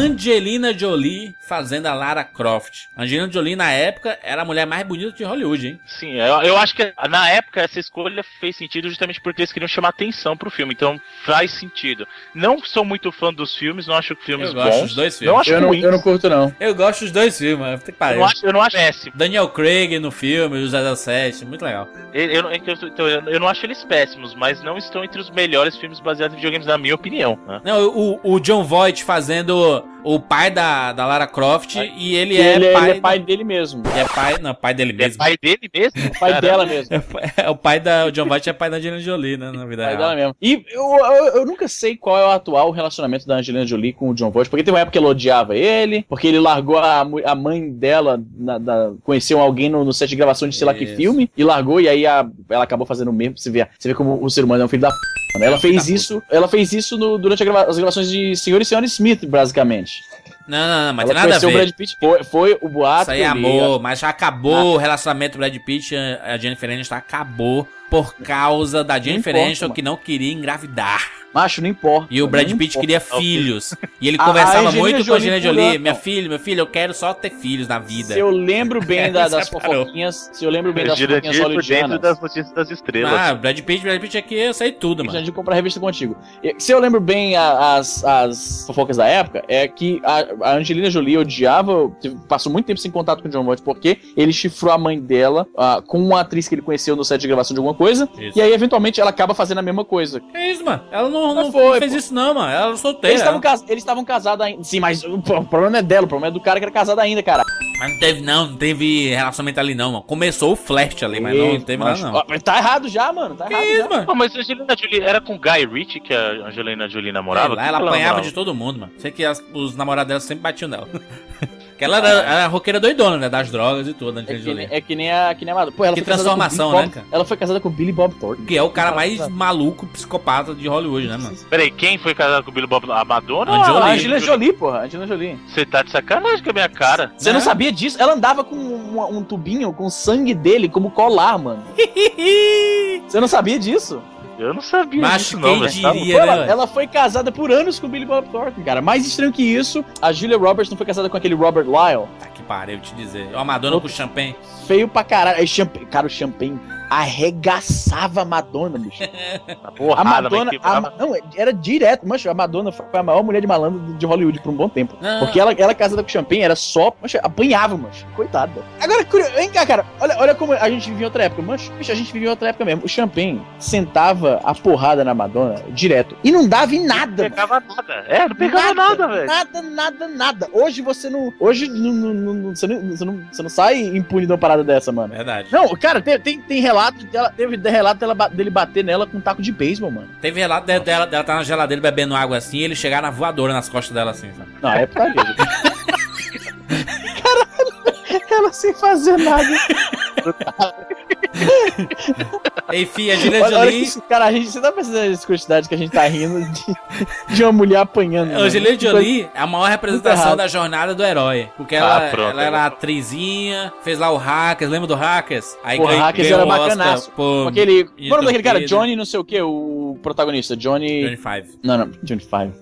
Angelina Jolie fazendo a Lara Croft. Angelina Jolie, na época, era a mulher mais bonita de Hollywood, hein? Sim, eu, eu acho que na época essa escolha fez sentido justamente porque eles queriam chamar atenção pro filme, então faz sentido. Não sou muito fã dos filmes, não acho filmes Eu gosto bons. dos dois filmes. Não acho Eu não, ruins. eu não curto, não. Eu gosto dos dois filmes, que Eu pariu. não acho, eu não acho péssimo. Daniel Craig no filme, o 007, muito legal. Eu, eu, eu, então, eu- eu não acho eles péssimos, mas não estão entre os melhores filmes baseados em videogames, na minha opinião. né? Não, o, o John Voight fazendo o pai da, da Lara Croft e ele é ele, pai. ele é pai dele mesmo. É pai, não, pai dele Ele é mesmo. pai dele mesmo? Pai Caramba. dela mesmo. É, pai- é o pai da. O John Voight é pai da Angelina Jolie, né? Na vida Pai real. dela mesmo. E eu, eu, eu nunca sei qual é o atual relacionamento da Angelina Jolie com o John Voight, porque teve uma época que ela odiava ele, porque ele largou a, a mãe dela, na, da- conheceu alguém no, no set de gravação de sei lá que Isso. filme, e largou, e aí a- ela acabou fazendo o mesmo. Você vê, você vê como o ser humano é um filho da p. Ela fez isso, ela fez isso no- durante grava- as gravações de Senhor e Senhora Smith, basicamente. Não, não, não, mas ela tem nada a conheceu o ver. Brad Pitt, foi, foi o boato. Isso aí é amor, mas já acabou o relacionamento do Brad Pitt e a Jennifer Aniston acabou por causa da Jennifer Aniston que não queria engravidar. Macho, não importa. E o Brad Pitt importa. queria filhos. E ele conversava Angelina muito com a Jolie Angelina pulando. Jolie. Minha filha, meu filho, eu quero só ter filhos na vida. Se eu lembro bem da- das Separou. fofoquinhas, se eu lembro bem das fofoquinhas por dentro hollywoodianas, das notícias das estrelas. Ah, Brad Pitt, Brad Pitt aqui, eu sei tudo, mano. de comprar revista contigo. Se eu lembro bem as, as fofocas da época, é que a, a Angelina Jolie odiava, passou muito tempo sem contato com o John Voight, porque ele chifrou a mãe dela ah, com uma atriz que ele conheceu no set de gravação de alguma coisa, Isso. e aí eventualmente ela acaba fazendo a mesma coisa. Que isso, mano? Ela não, não, Mas foi, não fez pô. isso, não, mano. Ela era solteira. Eles estavam ela- cas- eles estavam casados ainda. Sim, mas o, o problema não é dela, o problema é do cara que era casado ainda, cara. Mas não teve, não, não teve relacionamento ali, não, mano. Começou o flash ali, mas não, não teve Macho, nada, não. mas Tá errado já, mano. Tá errado isso, já. mano? Pô, mas a Angelina Jolie era com Guy Ritchie que a Angelina Jolie namorava? Lá, ela Quem apanhava namorava? de todo mundo, mano. Sei que as- os namorados dela sempre batiam nela. que ela era, era roqueira doidona, né? Das drogas e tudo, a É Angelina que, Jolie. nem- é que nem a, que nem a Madonna. Pô, ela Que transformação, né, Bob- cara? Ela foi casada com o Billy Bob Thornton. Que é o cara mais maluco, psicopata de Hollywood, né, mano? Peraí, quem foi casado com o Billy Bob? A Madonna? A ou Jolie. Ah, a Angelina Jolie, porra. a Angelina Jolie. Você tá de sacanagem com a minha cara. Você não Né? sabia disso? Ela andava com um, um tubinho com o sangue dele como colar, mano. Você não sabia disso? Eu não sabia Macho, disso, quem não, velho. diria? Pô, né, ela, ela foi casada por anos com o Billy Bob Thornton, cara. Mais estranho que isso, a Julia Roberts não foi casada com aquele Robert Lyle. Tá que pariu, te dizer. Ó, a Madonna com champanhe. Feio pra caralho. Aí, champ... Cara, o Champagne arregaçava a Madonna, bicho. A porrada, Madonna, mas a, quebrava. Ma- não, era direto, mancha, a Madonna foi a maior mulher de malandro de Hollywood por um bom tempo. Ah. Porque ela, ela casada com o Champagne era só, mancha, apanhava, mancha, coitada. Agora, curio- vem cá, cara, olha, olha como a gente vivia em outra época, mancha, bicho, a gente vivia em outra época mesmo. O Champagne sentava a porrada na Madonna direto e não dava em nada, Não pegava nada. É, não pegava nada, velho. Nada, nada, nada. Hoje você não. Hoje não, não- não- não- você, não, você, não, você não sai impune de uma parada dessa, mano. Verdade. Não, cara, tem, tem, tem relato dela, teve relato dela, dele bater nela com um taco de beisebol, mano. Teve relato de- dela, dela tá na geladeira bebendo água assim e ele chegar na voadora nas costas dela assim, sabe? Não, é putaria. Ela sem fazer nada. Enfim, a Julia Olha, olha que Jolie. isso, cara, a gente, você tá pensando nessa quantidade que a gente tá rindo de, de uma mulher apanhando. A mano. Angelina Que Jolie é a maior representação da jornada do herói. Porque ela, Ah, pronto, ela era agora. atrizinha, fez lá o Hackers, lembra do Hackers? Aí Pô, ganhou- Hackers era o bacanaço. por Com aquele. Qual é o nome daquele cara? Johnny não sei o que, o protagonista. Johnny. Johnny Five. Não, não, Johnny Five.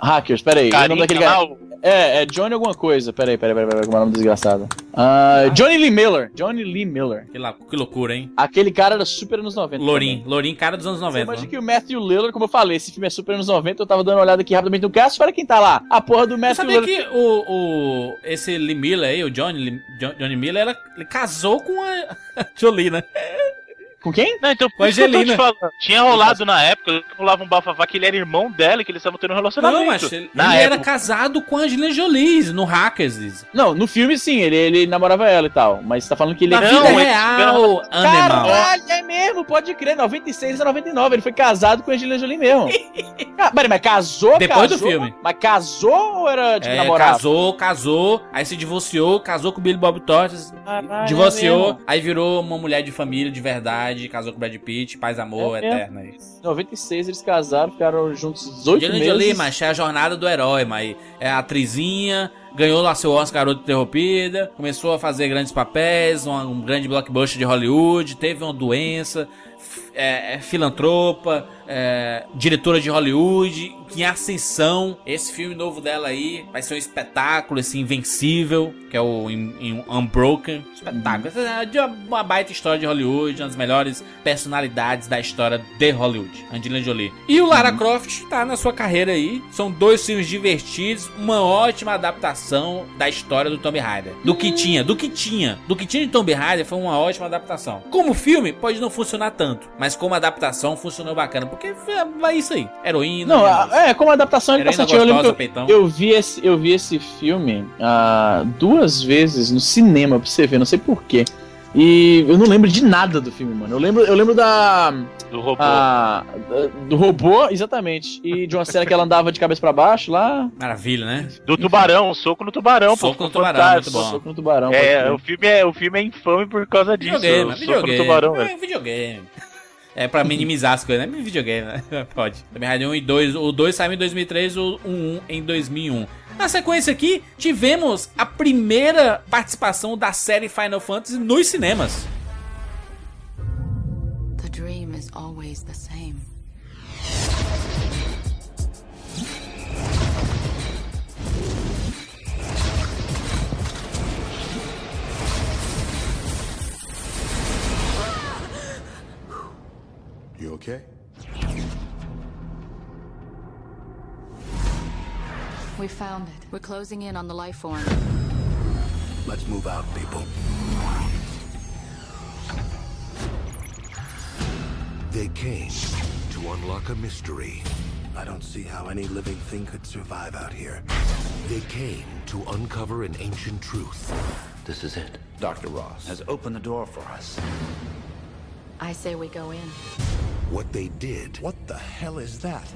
Hackers, peraí. O nome Carinha daquele lá, cara. É, é Johnny alguma coisa. Peraí, peraí, peraí, peraí, como é o nome do desgraçado? Ah, Johnny Lee Miller. Johnny Lee Miller. Que, lá- que loucura, hein? Aquele cara era super anos 90. Lourinho. também. Lourinho, cara dos anos Você 90. imagina né? que o Matthew Lillard, como eu falei, esse filme é super anos 90, eu tava dando uma olhada aqui rapidamente no cast, olha quem tá lá. A porra do Você Matthew sabia Lillard. que o, o, esse Lee Miller aí, o Johnny, Johnny Miller, ela- ele casou com a Jolie, né? Com quem? Não, então, Com por isso que eu tô te Angelina. falando. Tinha rolado na época, rolava um bafafá que ele era irmão dela e que eles estavam tendo um relacionamento. Não, mas ele, na ele era época. casado com a Angelina Jolie no Hackers. Não, no filme sim, ele, ele namorava ela e tal. Mas você tá falando que ele Na é vida ele real, animal. Caralho, é mesmo, pode crer, 96 a 99, ele foi casado com a Angelina Jolie mesmo. Ah, peraí, mas casou, Depois do casou, filme. Mas casou ou era, tipo, É, namorado? casou, casou, aí se divorciou, casou com o Billy Bob Thornton, Caralho, divorciou, é aí virou uma mulher de família de verdade, casou com o Brad Pitt, paz, amor, É eterno. é isso. 96 eles casaram, ficaram juntos 18 Angelina meses. Jolie, mas é a jornada do herói, mas é a atrizinha, ganhou lá seu Oscar Garota Interrompida, começou a fazer grandes papéis, um, um grande blockbuster de Hollywood, teve uma doença, é, é filantropa, é, diretora de Hollywood, em ascensão. Esse filme novo dela aí vai ser um espetáculo, esse Invencível, que é o In- In- Unbroken. Espetáculo. Essa é uma, baita história de Hollywood, uma das melhores personalidades da história de Hollywood, Angelina Jolie. E o Lara Croft tá na sua carreira aí. São dois filmes divertidos, uma ótima adaptação da história do Tomb Raider. Do que tinha, do que tinha. Do que tinha de Tomb Raider foi uma ótima adaptação. Como filme, pode não funcionar tanto, mas como adaptação funcionou bacana, porque é isso aí. Heroína. Não, né? a- é, como adaptação ele tá Heroína certinho. Eu lembro gostosa, que eu, eu vi esse, eu vi esse filme ah, duas vezes no cinema, pra você ver, não sei porquê. E eu não lembro de nada do filme, mano. Eu lembro, eu lembro da. Do robô. a- da- do robô, exatamente. E de uma cena que ela andava de cabeça pra baixo lá. Maravilha, né? Do tubarão, o soco no tubarão, Soco pô. no tubarão, muito bom. Soco no tubarão. É, o filme é, o filme é infame por causa disso. Videogame, o é soco videogame. no tubarão, é velho. videogame. É pra minimizar as coisas, né? Videogame, né? Pode. Tomb Raider 1 e 2. O 2 saiu em 2003, o 1 em 2001. Na sequência aqui, tivemos a primeira participação da série Final Fantasy nos cinemas. The dream is always the same. You okay? We found it. We're closing in on the life form. Let's move out, people. They came to unlock a mystery. I don't see how any living thing could survive out here. They came to uncover an ancient truth. This is it. Dr. Ross has opened the door for us. I say we go in. What they did What the hell is that?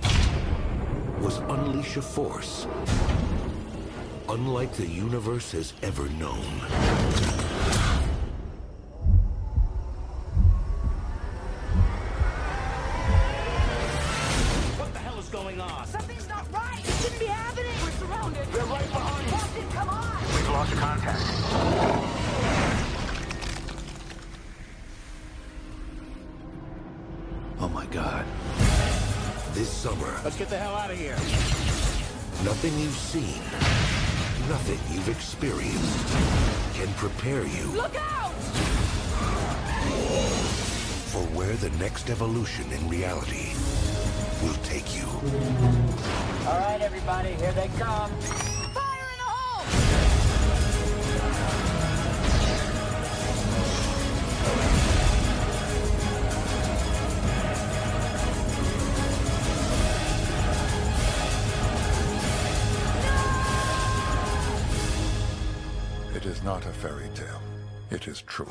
was unleash a force unlike the universe has ever known. This summer, Let's get the hell out of here. nothing you've seen, nothing you've experienced can prepare you Look out! for where the next evolution in reality will take you. All right, everybody, here they come. Not a fairy tale. It is true.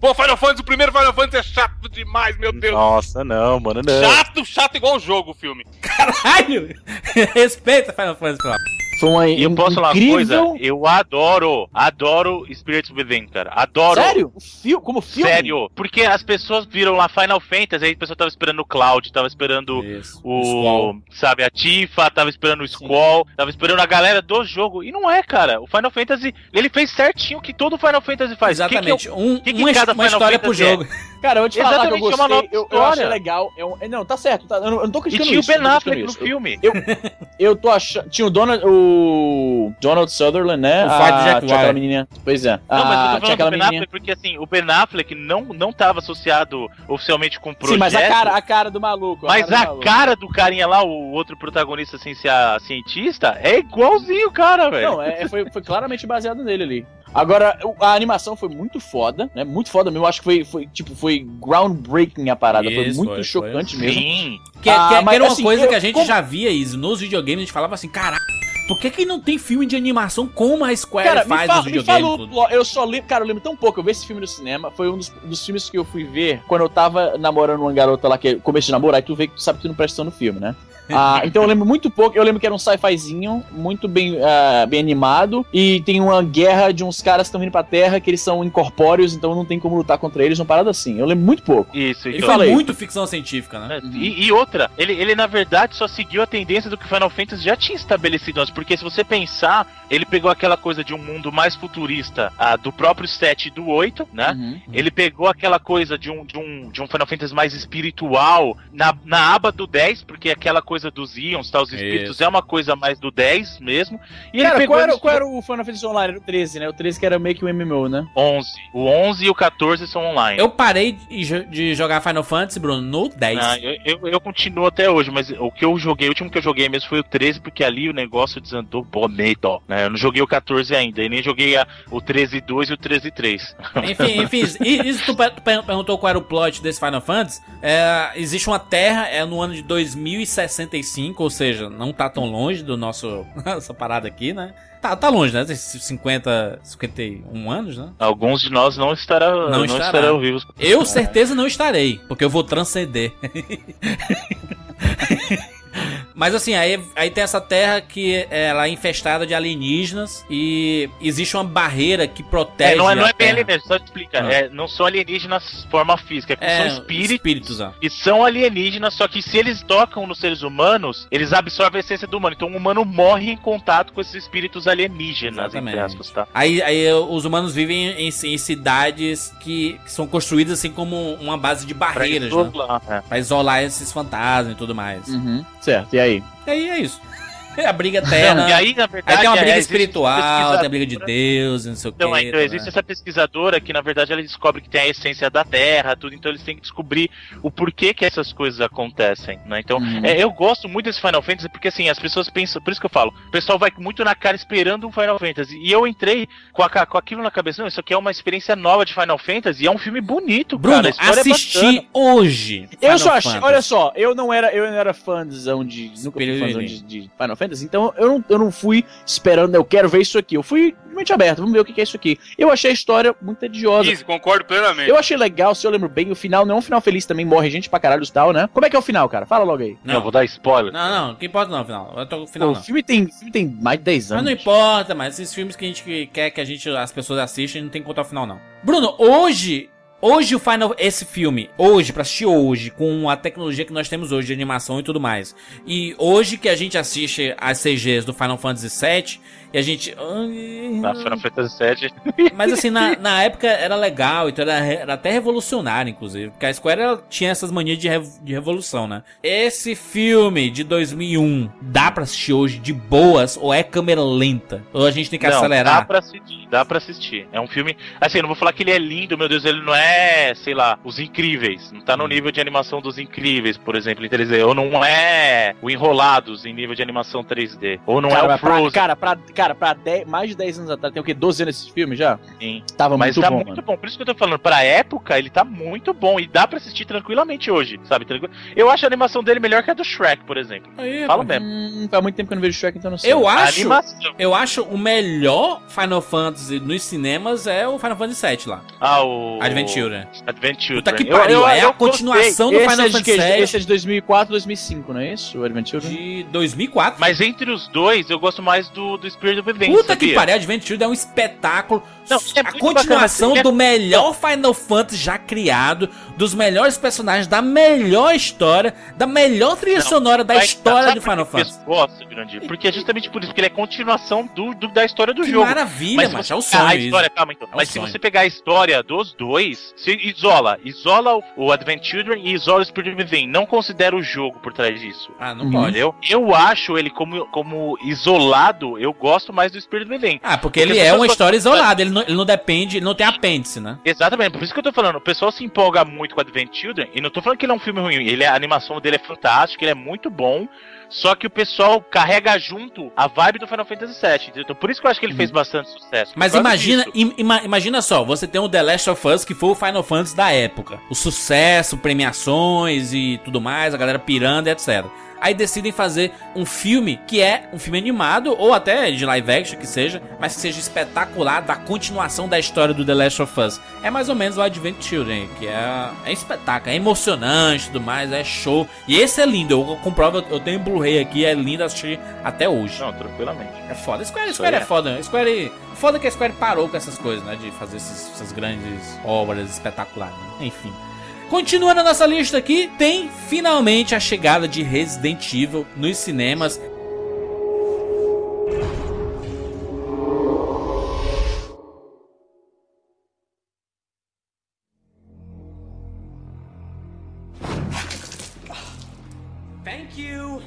Pô, Final Fantasy, o primeiro Final Fantasy é chato demais, meu Deus. Nossa, não, mano, não. Chato, chato igual o jogo, o filme. Caralho! Respeita Final Fantasy, pelo. Foi uma E eu posso falar uma incrível... coisa? Eu adoro, adoro Spirits Within, cara. Adoro. Sério? O fio... Como filme? Sério, porque as pessoas viram lá Final Fantasy, aí a pessoa tava esperando o Cloud, tava esperando o, Squall. sabe, a Tifa, tava esperando o Squall, tava esperando a galera do jogo. E não é, cara. O Final Fantasy, ele fez certinho o que todo Final Fantasy faz. Exatamente. Que que é o- Um- que que uma, cada uma Final história pro Fantasy é? Cara, eu vou te falar que eu é uma nova gostei, eu, eu achei história. legal. eu- não, tá certo, tá- eu, não, eu não tô E criticando tinha o isso. eu Ben não tô Affleck no filme. Eu, eu tô achando. Tinha o Donald, o Donald Sutherland, né? O pai do Ah, Jack Tinha aquela menininha. Pois é. Não, mas eu Ah, tô tinha falando aquela do Ben menininha. Affleck porque assim, o Ben Affleck não, não tava associado oficialmente com o projeto. Sim, mas a cara, a cara do maluco. Mas cara do a cara do carinha lá, o outro protagonista sem ser a cientista, é igualzinho o cara, velho. Não, é, foi, foi claramente baseado nele ali. Agora, a animação foi muito foda, né? Muito foda mesmo. Eu acho que foi, foi tipo, foi groundbreaking a parada. foi Isso, muito foi, chocante foi. mesmo. Sim. Que, Ah, que- que mas, era uma assim, coisa eu- que a gente como- já via isso nos videogames, a gente falava assim, caraca, por que, que não tem filme de animação como a Square Cara, me, faz fala, me videogames? fala. Eu só lembro, cara, eu lembro tão pouco. Eu vi esse filme no cinema. Foi um dos, dos filmes que eu fui ver quando eu tava namorando uma garota lá que começou a namorar. E tu vê que tu sabe que tu não presta no filme, né? Ah, então eu lembro muito pouco. Eu lembro que era um sci-fizinho, muito bem, ah, bem animado. E tem uma guerra de uns caras que estão vindo pra Terra, que eles são incorpóreos, então não tem como lutar contra eles. Uma parada assim. Eu lembro muito pouco. Isso, Ele foi muito ficção científica, né? E, e outra, ele, ele na verdade só seguiu a tendência do que Final Fantasy já tinha estabelecido antes, porque se você pensar, ele pegou aquela coisa de um mundo mais futurista ah, do próprio 7 e do 8, né? Uhum. Ele pegou aquela coisa de um, de um, de um Final Fantasy mais espiritual na, na aba do 10, porque aquela coisa dos Ions, tá, os espíritos, Isso. é uma coisa mais do 10 mesmo. E Cara, ele pegou qual era, qual era o Final Fantasy Online? Era o 13, né? O 13 que era meio que um MMO, né? 11. O 11 e o 14 são online. Eu parei de jogar Final Fantasy, Bruno, no 10. Ah, eu, eu, eu continuo até hoje, mas o que eu joguei, o último que eu joguei mesmo foi o 13, porque ali o negócio desandou bonito, né? Eu não joguei o 14 ainda, e nem joguei a- o 13 2 e o 13 3. Enfim, enfim, isso tu per- per- perguntou qual era o plot desse Final Fantasy. É, existe uma Terra, é no ano de 2065, ou seja, não tá tão longe do nosso. essa parada aqui, né? Tá, tá longe, né? Tem 50, 51 anos, né? Alguns de nós não, estará, Não não, estará. estarão vivos. Eu certeza não estarei, porque eu vou transcender. Mas assim, aí, aí tem essa terra que ela é infestada de alienígenas e existe uma barreira que protege. É, não é, não a é bem alienígena, só explica. Ah. É, não são alienígenas forma física, é, que É, são espíritos, espíritos, ó. que são alienígenas, só que se eles tocam nos seres humanos, eles absorvem a essência do humano. Então o humano morre em contato com esses espíritos alienígenas, entre Exatamente. aspas, tá? Aí, aí os humanos vivem em, em cidades que, que são construídas assim como uma base de barreiras, Pra né? isolar, é. Pra isolar esses fantasmas e tudo mais. Uhum. Certo, e aí? E aí é isso. É a briga eterna. E aí, na verdade, Aí tem uma é, briga existe espiritual, tem a briga de Deus, não sei o Então, que. então existe essa pesquisadora que, na verdade, ela descobre que tem a essência da Terra, tudo, então eles têm que descobrir o porquê que essas coisas acontecem, né? Então, Uhum. é, eu gosto muito desse Final Fantasy porque, assim, as pessoas pensam, por isso que eu falo, o pessoal vai muito na cara esperando um Final Fantasy, e eu entrei com, a, com aquilo na cabeça, não, isso aqui é uma experiência nova de Final Fantasy, e é um filme bonito, Bruno, cara, é assisti bacana. hoje. Eu Final só achei, olha só, eu não era, eu não era fãzão de, nunca fui fãzão de, de Final Fantasy, então eu não, eu não fui esperando, eu quero ver isso aqui. Eu fui de mente aberta, vamos ver o que é isso aqui. Eu achei a história muito tediosa. Easy, concordo plenamente. Eu achei legal, se eu lembro bem, o final não é um final feliz também, morre gente pra caralho e tal, né? Como é que é o final, cara? Fala logo aí. Não, vou dar spoiler. Não, não, que importa não, final. Eu tô final Pô, não. o filme tem, filme tem mais de 10 Mas anos. não importa, mas esses filmes que a gente quer que a gente, as pessoas assistem, não tem que contar o final, não. Bruno, hoje, hoje o Final, esse filme, hoje, pra assistir hoje, com a tecnologia que nós temos hoje de animação e tudo mais, e hoje que a gente assiste as CGs do Final Fantasy VII, E a gente. Na Final Fantasy VII. Mas assim, na, na época era legal, então era, era até revolucionário, inclusive. Porque a Square ela tinha essas manias de, rev- de revolução, né? Esse filme de 2001 dá pra assistir hoje de boas ou é câmera lenta? Ou a gente tem que Não, Dá acelerar? pra assistir, dá pra assistir. É um filme. Assim, eu não vou falar que ele é lindo, meu Deus, ele não é, sei lá, os incríveis. Não tá no nível de animação dos incríveis, por exemplo, em 3D. Ou não é o Enrolados em nível de animação 3D. Ou não cara, é o mas pra, Frozen. cara, pra, cara, pra 10 mais de 10 anos atrás, tem o quê? 12 anos esse filme já? Sim. Tava Mas muito tá bom, muito mano. bom. Por isso que eu tô falando, pra época, ele tá muito bom. E dá pra assistir tranquilamente hoje, sabe? Tranquilo. Eu acho a animação dele melhor que a do Shrek, por exemplo. Aí, Falo pô. mesmo. Hum, faz muito tempo que eu não vejo Shrek, então não sei. Eu acho, animação. eu acho o melhor Final Fantasy nos cinemas é o Final Fantasy VII lá. Ah, o. Adventure. Adventure. Puta que pariu, é a continuação do esse Final é Fantasy VII. esse é de 2004, 2005, não é isso? O Adventure? De 2004. Mas entre os dois, eu gosto mais do, do Spirit of Revenge. Puta que sabia? pariu, Adventure é um espetáculo. Não, é a continuação bacana, do melhor Final Fantasy já criado, dos melhores personagens, da melhor história, da melhor trilha Não, sonora da história do Final que Fantasy. Eu Grande. Porque é justamente por isso, porque ele é continuação do, do- da história do Que jogo. maravilha, Mas se você é o sonho A história, calma então. É Mas se sonho. você pegar a história dos dois, você isola. Isola o, Advent Children e isola o Spirit of Revenge. Não considera o jogo por trás disso. Ah, não pode. Entendeu? Eu acho ele como, como isolado, eu gosto mais do Spirit of Revenge. Ah, porque ele as é uma história isolada, ele não, ele não depende, ele não tem apêndice, né? Exatamente, por isso que eu tô falando, o pessoal se empolga muito com Advent Children, e não tô falando que ele é um filme ruim, ele, é- a animação dele é fantástica, ele é muito bom, só que o pessoal carrega junto a vibe do Final Fantasy VII? Então por isso que eu acho que ele fez bastante sucesso. Mas imagina, ima- imagina só, você tem o The Last of Us, que foi o Final Fantasy da época. O sucesso, premiações e tudo mais, a galera pirando, etc. Aí decidem fazer um filme que é um filme animado, ou até de live action que seja, mas que seja espetacular, da continuação da história do The Last of Us. É mais ou menos o Advent Children, que é, é espetáculo, é emocionante e tudo mais, é show. E esse é lindo, eu comprovo, eu tenho Blu-ray aqui, é lindo assistir até hoje. Não, tranquilamente. É foda. Square, Square é é. foda. Square. Foda que a Square parou com essas coisas, né? De fazer esses- essas grandes obras espetaculares. né? Enfim. Continuando a nossa lista aqui, tem finalmente a chegada de Resident Evil nos cinemas. Thank you.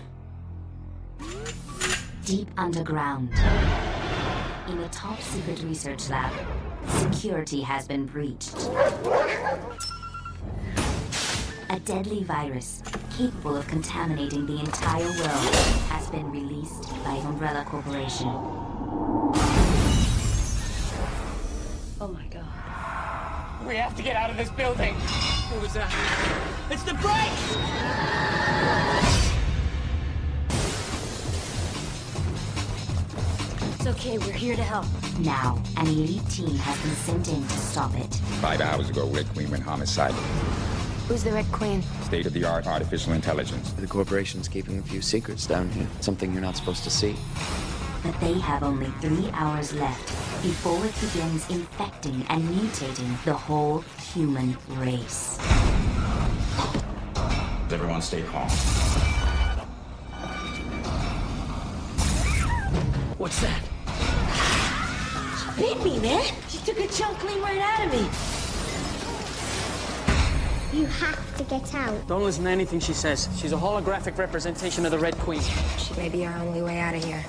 Deep underground, in a top secret research lab, security has been breached. A deadly virus capable of contaminating the entire world has been released by Umbrella Corporation. Oh my god. We have to get out of this building. What was that? It's the brakes! It's okay, we're here to help. Now, an elite team has been sent in to stop it. Five hours ago, Red Queen went homicidal. Who's the Red Queen? State of the art artificial intelligence. The corporation's keeping a few secrets down here. Something you're not supposed to see. But they have only three hours left before it begins infecting and mutating the whole human race. Everyone stay calm. What's that? She bit me, man. She took a chunk clean right out of me. You have to get out. Don't listen to anything she says. She's a holographic representation of the Red Queen. She may be our only way out of here.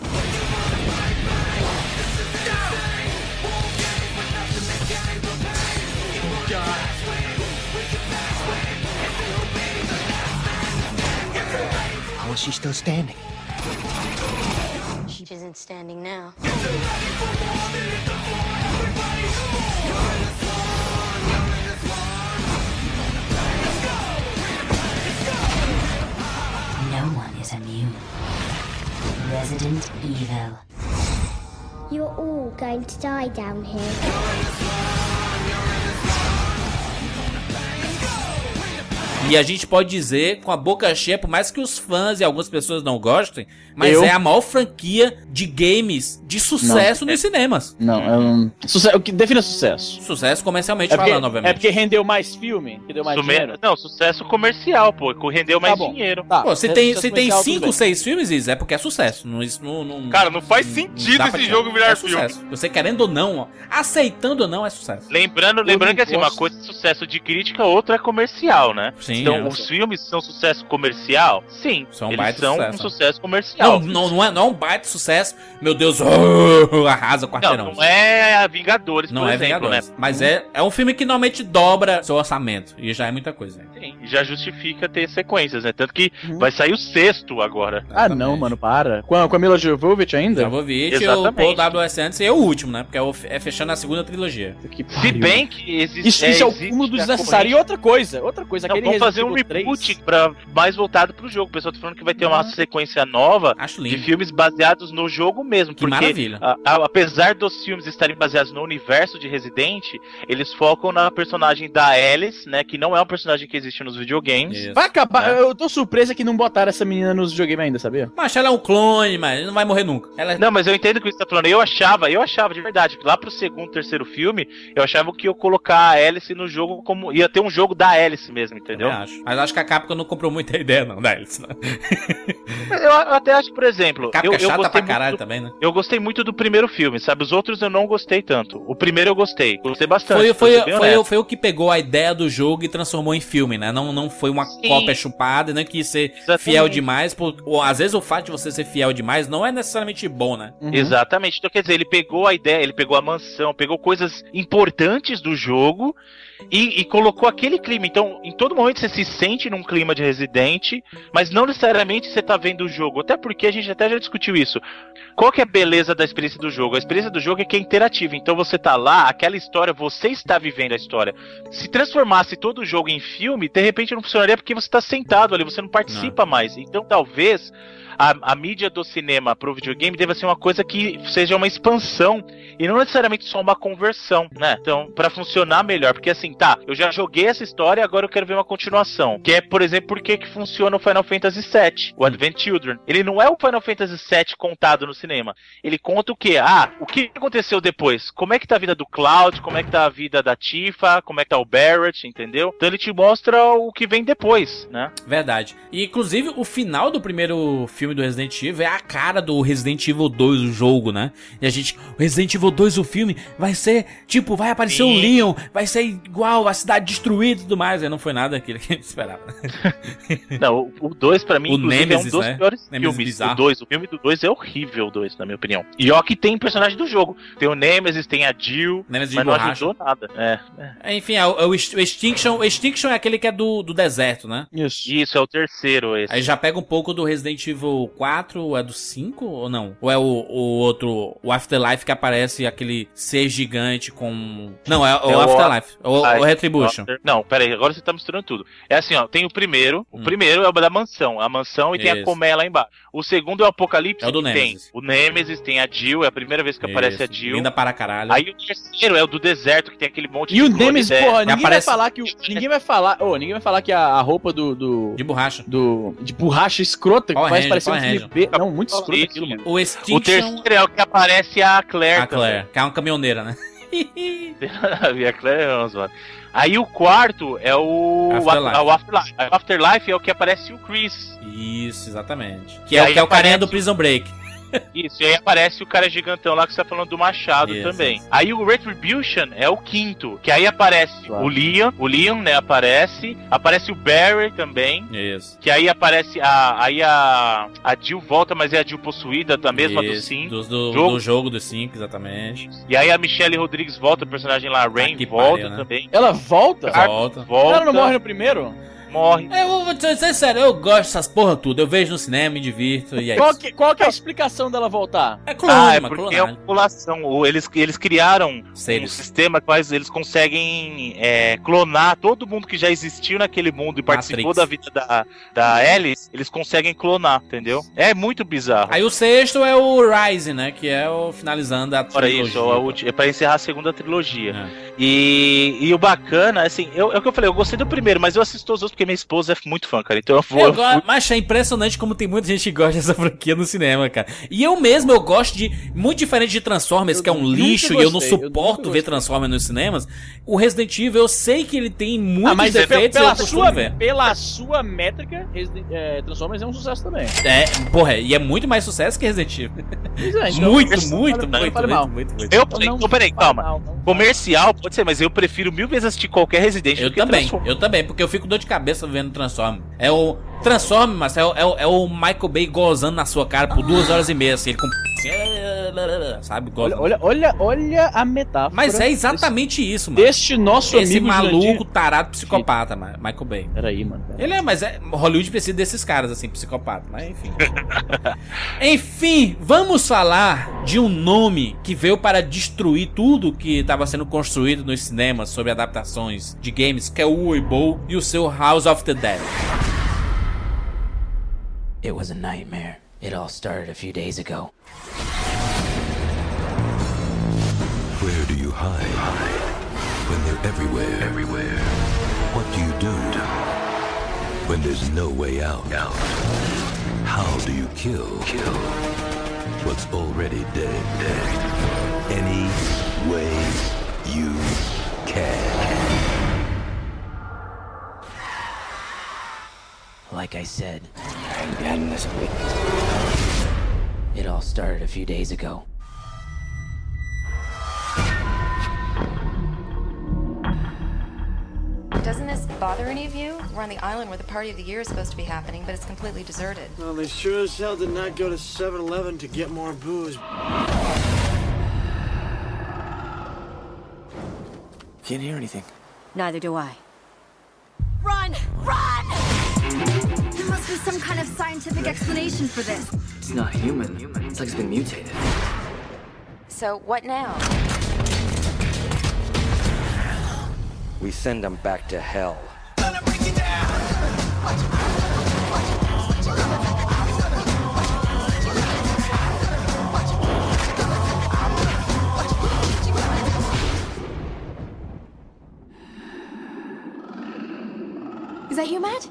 How is she still standing? She isn't standing now. No one is immune. Resident Evil. You're all going to die down here. E a gente pode dizer com a boca cheia, por mais que os fãs e algumas pessoas não gostem, mas Eu- é a maior franquia de games de sucesso nos cinemas. Não, é um. Sucesso, o que define sucesso? Sucesso comercialmente É porque, falando, obviamente. é porque rendeu mais filme? Que deu mais Sume- dinheiro? Não, sucesso comercial, pô. Rendeu mais bom. dinheiro. Tá. Pô, se tem, se tem comercial, tudo 5, bem. 6 filmes, Isa, é porque é sucesso. Não, isso não, não- Cara, não faz não sentido esse tirar. jogo virar é filme. sucesso. Você querendo ou não, ó, aceitando ou não, é sucesso. Lembrando, lembrando não que assim, uma coisa é sucesso de crítica, outra é comercial, né? Sim, então, é. os filmes são sucesso comercial? Sim. São um eles são sucesso. um sucesso comercial. Não, não, não, é, não é um baita sucesso. Meu Deus, oh, arrasa o Não, quarteirão. não é a Vingadores, Não é exemplo, Vingadores. né? Mas é, é um filme que normalmente dobra seu orçamento. E já é muita coisa. né? Sim, já justifica ter sequências, né? Tanto que Uhum. vai sair o sexto agora. Ah, não, mano, para. Com a, com a Mila Jovovich ainda? Jovovich, o Exatamente. Paul W.S. Anderson e o último, né? Porque é, o- é fechando a segunda trilogia. Que Se bem que existe. Isso, isso é, o cúmulo do desnecessário. E outra coisa, outra coisa, Não, vamos fazer um reboot pra, mais voltado pro jogo. O pessoal tá falando que vai ter uma sequência nova Acho de filmes baseados no jogo mesmo. Que porque, maravilha. a- a- apesar dos filmes estarem baseados no universo de Resident, eles focam na personagem da Alice, né? Que não é um personagem que existe nos videogames. Isso. Vai acabar. É. Eu tô surpresa que não botaram essa menina nos videogames ainda, sabia? Mas ela é um clone, mas não vai morrer nunca. Ela é Não, mas eu entendo o que você tá falando. Eu achava, eu achava de verdade, que lá pro segundo, terceiro filme, eu achava que ia colocar a Alice no jogo como. ia ter um jogo da Alice mesmo, entendeu? Eu acho. Mas acho que a Capcom não comprou muita ideia, não, da Alice. Né? Mas eu, eu até acho, por exemplo. Capcom eu, é eu chata gostei pra caralho do- também, né? Eu gostei muito do primeiro filme, sabe? Os outros eu não gostei tanto. O primeiro eu gostei. Gostei bastante. Foi, foi, foi, honesto. foi o que pegou a ideia do jogo e transformou em filme, né? Não, não foi uma Sim. cópia chupada, nem quis ser Exatamente. fiel demais. Por, ou, às vezes o fato de você ser fiel demais não é necessariamente bom, né? Uhum. Exatamente. Então, quer dizer, ele pegou a ideia, ele pegou a mansão, pegou coisas importantes do jogo e, e colocou aquele clima. Então, em todo momento você se sente num clima de Resident, mas não necessariamente você tá vendo o jogo. Até porque a gente até já discutiu isso. Qual que é a beleza da experiência do jogo? A experiência do jogo é que é interativa. Então você tá lá, aquela história, você está vivendo a história. Se transformasse todo o jogo em filme, de repente não funcionaria porque você tá sentado ali, você não participa mais. Então talvez a, a mídia do cinema pro videogame deva ser uma coisa que seja uma expansão e não necessariamente só uma conversão, né? Então, pra funcionar melhor, porque assim, tá, eu já joguei essa história, agora eu quero ver uma continuação. Que é, por exemplo, por que que funciona o Final Fantasy VII, o Advent Children. Ele não é o Final Fantasy VII contado no cinema. Ele conta o quê? Ah, o que aconteceu depois? Como é que tá a vida do Cloud? Como é que tá a vida da Tifa? Como é que tá o Barrett, entendeu? Então ele te mostra o que vem depois, né? Verdade. E inclusive o final do primeiro filme do Resident Evil é a cara do Resident Evil 2, o jogo, né? E a gente, o Resident Evil 2, o filme, vai ser, tipo, vai aparecer Sim. o Leon, vai ser igual, a cidade destruída e tudo mais. E não foi nada aquilo que a gente esperava. Não, o 2 pra mim, O Nemesis, é um dos né? piores Nemesis filmes. bizarro. O 2, o filme do 2 é horrível, o 2, na minha opinião. E ó que tem personagem do jogo. Tem o Nemesis, tem a Jill, Nemesis de mas não borracha. ajudou nada. É, é. Enfim, é o, é o Ex- o Extinction. O Extinction é aquele que é do, do deserto, né? Isso. Isso, é o terceiro esse. Aí já pega um pouco do Resident Evil 4, é do 5 ou não? Ou é o, o outro, o Afterlife que aparece aquele ser gigante com. Não, é o É o Afterlife, o, Ai, o Retribution. After- Não, pera aí, agora você tá misturando tudo. É assim, ó, tem o primeiro, o primeiro é o da mansão, a mansão e tem a Hum. Isso. colmeia lá embaixo. O segundo é o Apocalipse, É o do Nemesis. tem o Nemesis, tem a Jill, é a primeira vez que aparece a Isso, Jill. Linda para caralho. Aí o terceiro é o do deserto, que tem aquele monte E o clone Nemesis, dela. porra, ninguém aparece- vai falar que o, ninguém vai falar, ô, ninguém vai falar que a, a roupa do, do De borracha. do de borracha escrota que faz parecer Power filme Ranger. B. Não, muito escroto aquilo, mano. O O Extinction. terceiro é o que aparece a Claire. A Claire, que é uma caminhoneira, né? também. a Claire é uma zoada. Aí o quarto é o Afterlife. o Afterlife. O Afterlife é o que aparece o Chris. Isso, exatamente. Que E é, o que é o carinha aparece do Prison Break. Isso, e aí aparece o cara gigantão lá que você tá falando do Machado Isso, também. Aí o Retribution é o quinto, que aí aparece Claro. o Leon, o Leon, né, aparece, aparece o Barry também, Isso. que aí aparece a aí a a Jill volta, mas é a Jill possuída, da mesma do Sim. Do, do, Jogo. do jogo dos 5, exatamente. E aí a Michelle Rodrigues volta, o personagem lá, Rain, volta pariu, né? também. Ela volta? Volta. Volta. Ela não morre no primeiro? Morre. Eu vou ser sério, eu gosto dessas porra tudo. Eu vejo no cinema, me divirto e é Qual isso. que, qual que é a explicação dela voltar? É clone, Ah, é porque é uma clonagem. população. Eles, eles criaram um Seres. sistema que faz, eles conseguem é, clonar todo mundo que já existiu naquele mundo e participou Matrix. da vida da, da Alice, eles conseguem clonar, entendeu? É muito bizarro. Aí o sexto é o Rise, né? Que é o finalizando a Olha trilogia. isso, a ulti- é pra encerrar a segunda trilogia. É. E, e o bacana, assim, eu, é o que eu falei, eu gostei do primeiro, mas eu assisto os outros porque minha esposa é muito fã, cara. Então eu vou. Eu go- Mas é impressionante como tem muita gente que gosta dessa franquia no cinema, cara. E eu mesmo, eu gosto de. Muito diferente de Transformers, que é um lixo e eu não gostei, eu suporto nunca ver Transformers nos cinemas. O Resident Evil, eu sei que ele tem muitos Ah, mas é defeitos pela, eu costumo sua, ver. pela sua métrica, Resident, é, Transformers é um sucesso também. É, porra, e é muito mais sucesso que Resident Evil. É, então- muito, Não muito, muito, muito, mal. muito, muito. Eu, então, peraí, calma. Comercial pode ser, mas eu prefiro mil vezes assistir qualquer Resident Eu do que também, Transformers. eu também, porque eu fico dor de cabeça vendo Transformers. É o Transformers, mas é o, é é o Michael Bay gozando na sua cara por duas horas e meia, assim, ele com. assim, Sabe, Olha, gozando. olha, olha, olha a metáfora. Mas é exatamente isso, mano. Deste nosso Esse amigo maluco, Jurandir. tarado, psicopata, Michael Bay. Peraí, mano. peraí. Ele é, mas é, Hollywood precisa desses caras, assim, psicopata, mas enfim. enfim, vamos falar de um nome que veio para destruir tudo que estava sendo construído nos cinemas sobre adaptações de games, que é o Weibo e o seu House of the Dead. It was a nightmare. It all started a few days ago. Where do you hide? When they're everywhere. Everywhere. What do you do? When there's no way out. Out. How do you kill? Kill. What's already dead. Dead. Any way you can. Like I said, it all started a few days ago. Doesn't this bother any of you? We're on the island where the party of the year is supposed to be happening, but it's completely deserted. Well, they sure as hell did not go to 7 Eleven to get more booze. Can't hear anything. Neither do I. Run! Run! There must be some kind of scientific explanation for this. It's not human. It's like it's been mutated. So, what now? We send them back to hell. Is that you, Matt?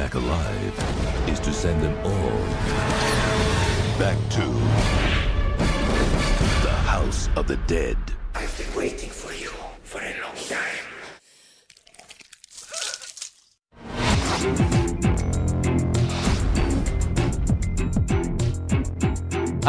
Back alive is to send them all back to the House of the Dead. I've been waiting for you for a long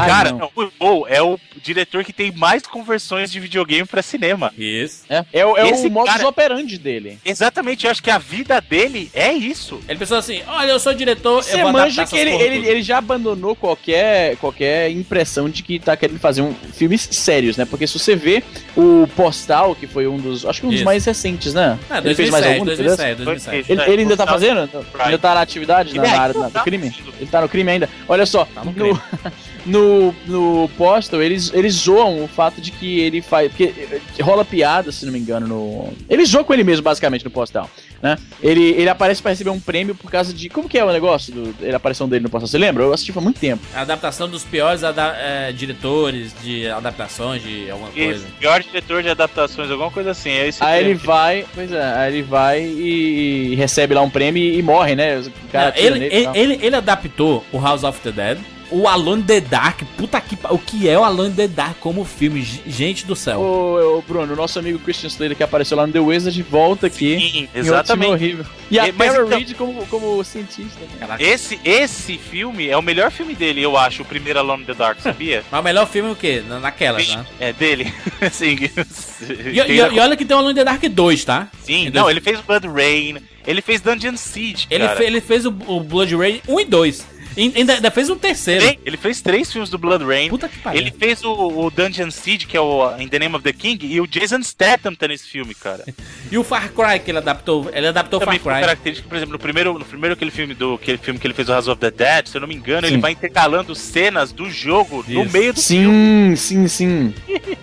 Ai, Cara, não. o Paul é o diretor que tem mais conversões de videogame pra cinema. Isso. É, é, o- é Esse o modus cara- operandi dele. Exatamente, eu acho que a vida dele é isso. Ele pensou assim: olha, eu sou diretor, eu Você vou manja que ele, ele, ele já abandonou qualquer, qualquer impressão de que tá querendo fazer um, filmes sérios, né? Porque se você vê o Postal, que foi um dos. Acho que um dos Isso. mais recentes, né? Ah, ele fez mais 2007, algum? 2007, Ele, 2007. ele ainda tá fazendo? Ainda tá na atividade, na, Ele na área do crime? Ele tá no crime ainda. Olha só, Tá no no, no, no Postal, eles, eles zoam o fato de que ele faz. Porque eh, rola piada, se não me engano, no. Ele zoa com ele mesmo, basicamente, no Postal. Né? Ele, ele aparece pra receber um prêmio por causa de. Como que é o negócio? Do, ele aparição dele no Postal? Você lembra? Eu assisti faz muito tempo. A adaptação dos piores ada- eh, diretores de adaptações de alguma Isso, coisa. pior diretor de adaptações, alguma coisa assim. É esse Aí ele vai, pois é, aí ele vai e, e recebe lá um prêmio e, e morre, né? O cara Não, ele, nele ele, ele, ele adaptou o House of the Dead, o Alone the Dark. Puta que. O que é o Alone in the Dark como filme? Gente do céu. Ô, ô, Bruno, o nosso amigo Christian Slater que apareceu lá no The Wizard volta aqui. Sim, exatamente. horrível. E a É, Tara então- Reid como, como cientista. né? Caraca. Esse, esse filme é o melhor filme dele, eu acho, o primeiro Alone in the Dark, sabia? Mas o melhor filme é o quê? Na- Naquelas, né? É dele. Sim. E, e- e olha que tem o Alone the Dark 2, tá? Sim, não, dois- ele fez Blood Rain, ele fez Dungeon Siege, Ele, cara. fe- ele fez o, o Blood Rain 1 e 2. Ainda, ainda fez um terceiro. Tem- Ele fez três filmes do Blood Rain. Puta que pariu. Ele fez o, o Dungeon Siege, que é o In the Name of the King, e o Jason Statham tá nesse filme, cara. E o Far Cry que ele adaptou. Ele adaptou o Far Também foi Cry. característico, por exemplo, no primeiro, no primeiro aquele filme do aquele filme que ele fez o House of the Dead, se eu não me engano, ele Sim. vai intercalando cenas do jogo no Isso. meio do filme. Sim, sim, sim.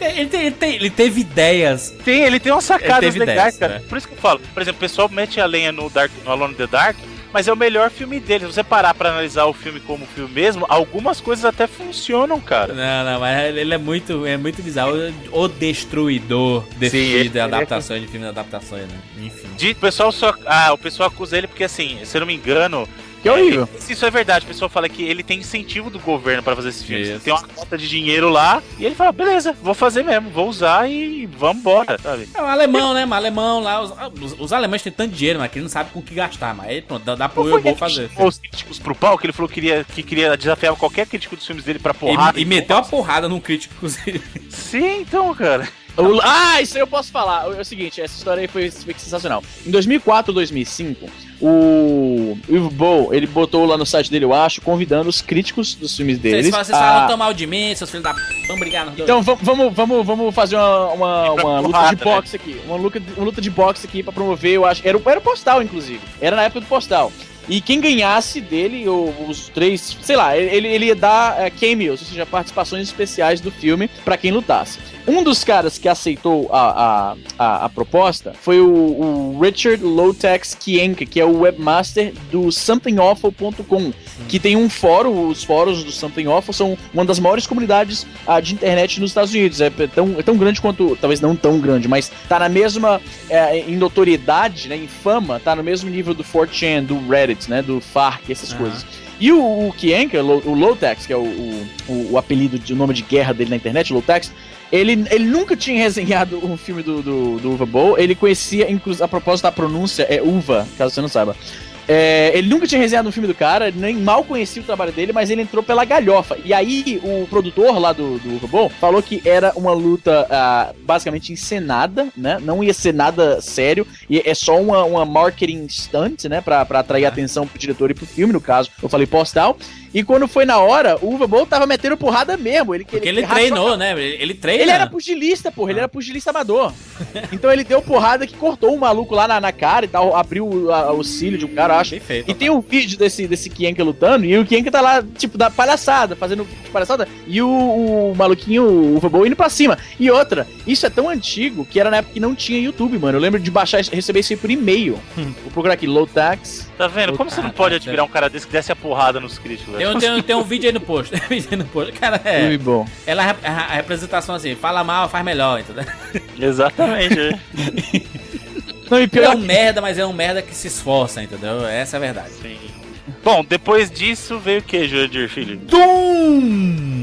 Ele, ele ele teve ideias. Tem, ele tem umas sacadas Ele legais, ideias, cara. né? Por isso que eu falo, por exemplo, o pessoal mete a lenha no Dark, no Alone in the Dark, mas é o melhor filme dele. Se você parar pra analisar o filme como filme mesmo, algumas coisas até funcionam, cara. Não, não, mas ele é muito, é muito bizarro. O destruidor de, Sim, ele- de é- adaptações, de filme de adaptações, né? Enfim. De- o pessoal só. Ah, o pessoal acusa ele porque, assim, se eu não me engano. Que horrível. se isso é verdade, o pessoal fala que ele tem incentivo do governo pra fazer esse filme. Isso. Tem uma conta de dinheiro lá e ele fala: beleza, vou fazer mesmo, vou usar e vamos embora, sabe? É um alemão, né? Um alemão lá. Os, os, os alemães têm tanto dinheiro, mas que ele não sabe com o que gastar. Mas aí, pronto, dá, dá pro eu vou fazer. Os críticos pro pau, que ele falou que queria, que queria desafiar qualquer crítico dos filmes dele pra porrada. E, e meteu uma porrada num crítico, inclusive. Sim, então, cara. O- ah, isso aí eu posso falar. É o seguinte, essa história aí foi, foi sensacional. Em 2004 ou 2005, o Ivo Bow, ele botou lá no site dele, eu acho, convidando os críticos dos filmes Vocês deles. falam, vocês a- falam tão mal de mim, seus filhos da p. Vamos brigar nos. Então vamos, vamos, vamos, fazer uma, uma, uma luta porrada, de boxe aqui. Uma luta, uma luta de boxe aqui pra promover, eu acho. Era, o- era o postal, inclusive. Era na época do postal. E quem ganhasse dele, ou os três, sei lá, ele, ele ia dar é, cameos, ou seja, participações especiais do filme pra quem lutasse. Um dos caras que aceitou a, a, a, a proposta foi o, o Richard Lotex Kienka, que é o webmaster do somethingawful.com, que tem um fórum, os fóruns do Something Awful são uma das maiores comunidades ah, de internet nos Estados Unidos. É tão, é tão grande quanto, talvez não tão grande, mas tá na mesma, é, em notoriedade, né, em fama, tá no mesmo nível do 4chan, do Reddit, né, do FARC, essas Aham. coisas. E o, o Kienka, o Lotex, que é o, o, o- apelido, de, o nome de guerra dele na internet, Lotex, ele, ele nunca tinha resenhado um filme do, do, do Uva Bowl. Ele conhecia, inclusive, a propósito da pronúncia, é Uva, caso você não saiba. É, ele nunca tinha resenhado um filme do cara, nem mal conhecia o trabalho dele, mas ele entrou pela galhofa. E aí, o produtor lá do, do Bowl falou que era uma luta ah, basicamente encenada, né? Não ia ser nada sério, e é só uma, uma marketing stunt, né? Pra, pra atrair atenção pro diretor e pro filme, no caso. Eu falei postal. E quando foi na hora, o Uva Bowl tava metendo porrada mesmo. Ele, Porque ele treinou, né? Ele, ele treina. ele era pugilista, porra. Ele era pugilista amador. então ele deu porrada que cortou um maluco lá na, na cara e tal, abriu a- o cílio de um cara, eu acho. e tem um vídeo desse, desse Kienka lutando, e o Kienka tá lá, tipo, da palhaçada, fazendo palhaçada, e o, o maluquinho, o Vabou, indo pra cima. E outra, isso é tão antigo que era na época que não tinha YouTube, mano. Eu lembro de baixar, receber isso aí por e-mail. Vou procurar aqui, low tax. Tá vendo? Como você não pode admirar um cara desse que desse a porrada nos críticos, Tem, tem, um- tem um vídeo aí no post. Tem um vídeo aí no post. Cara, é. Muito bom. Ela é a, a representação assim, fala mal, faz melhor, entendeu? Exatamente. é. Não, e pior é um merda, mas é um merda que se esforça, entendeu? Essa é a verdade. Bom, depois disso veio o que, Jurandir, filho? Doom!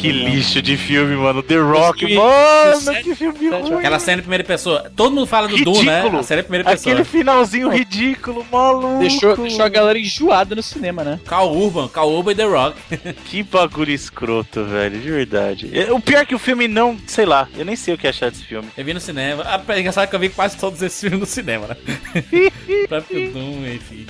Que lixo de filme, mano. The Rock, 2017, mano, que filme ruim. Aquela cena em primeira pessoa. Todo mundo fala do Doom, né? A cena em primeira pessoa. Aquele finalzinho ridículo, maluco. Deixou, deixou a galera enjoada no cinema, né? Cal Urban, Cal Urban e The Rock. Que bagulho escroto, velho, de verdade. É, O pior é que o filme não, sei lá, eu nem sei o que achar desse filme. Eu vi no cinema. Ah, é engraçado que eu vi quase todos esses filmes no cinema, né? Próprio Doom, enfim.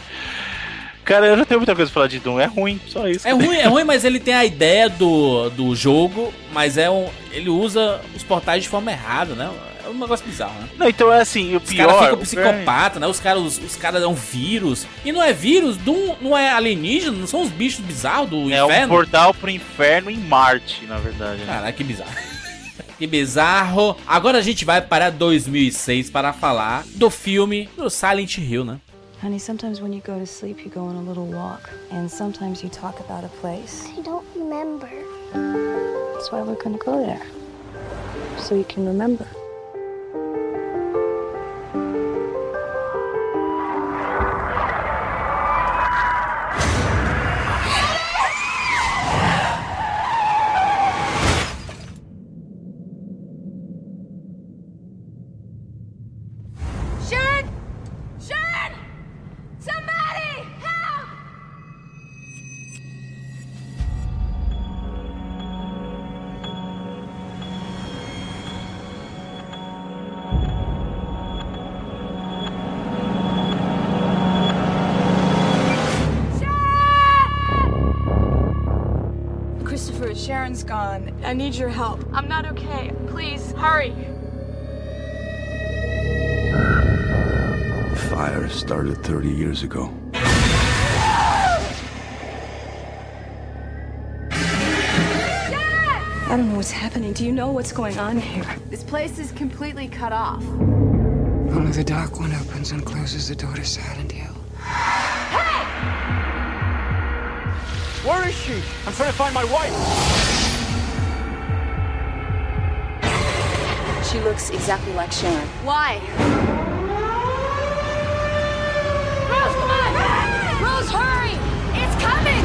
Cara, eu não tenho muita coisa pra falar de Doom, é ruim, só isso. É ruim, é ruim, mas ele tem a ideia do, do jogo, mas é um. Ele usa os portais de forma errada, né? É um negócio bizarro, né? Não, então é assim, o Os pior... caras ficam psicopata, né? Os caras os, os caras é um vírus. E não é vírus, Doom não é alienígena, não são os bichos bizarros do É um inferno. portal pro inferno em Marte, na verdade. Né? Caraca, que bizarro. Que bizarro. Agora a gente vai para 2006 para falar do filme do Silent Hill, né? Honey, sometimes when you go to sleep, you go on a little walk. And sometimes you talk about a place. I don't remember. That's why we're gonna go there. So you can remember. I need your help. I'm not okay. Please, hurry. The fire started 30 years ago. I don't know what's happening. Do you know what's going on here? This place is completely cut off. Only the dark one opens and closes the door to Silent Hill. Hey! Where is she? I'm trying to find my wife. She looks exactly like Sharon. Why? Rose, come on! Rose, hurry! It's coming!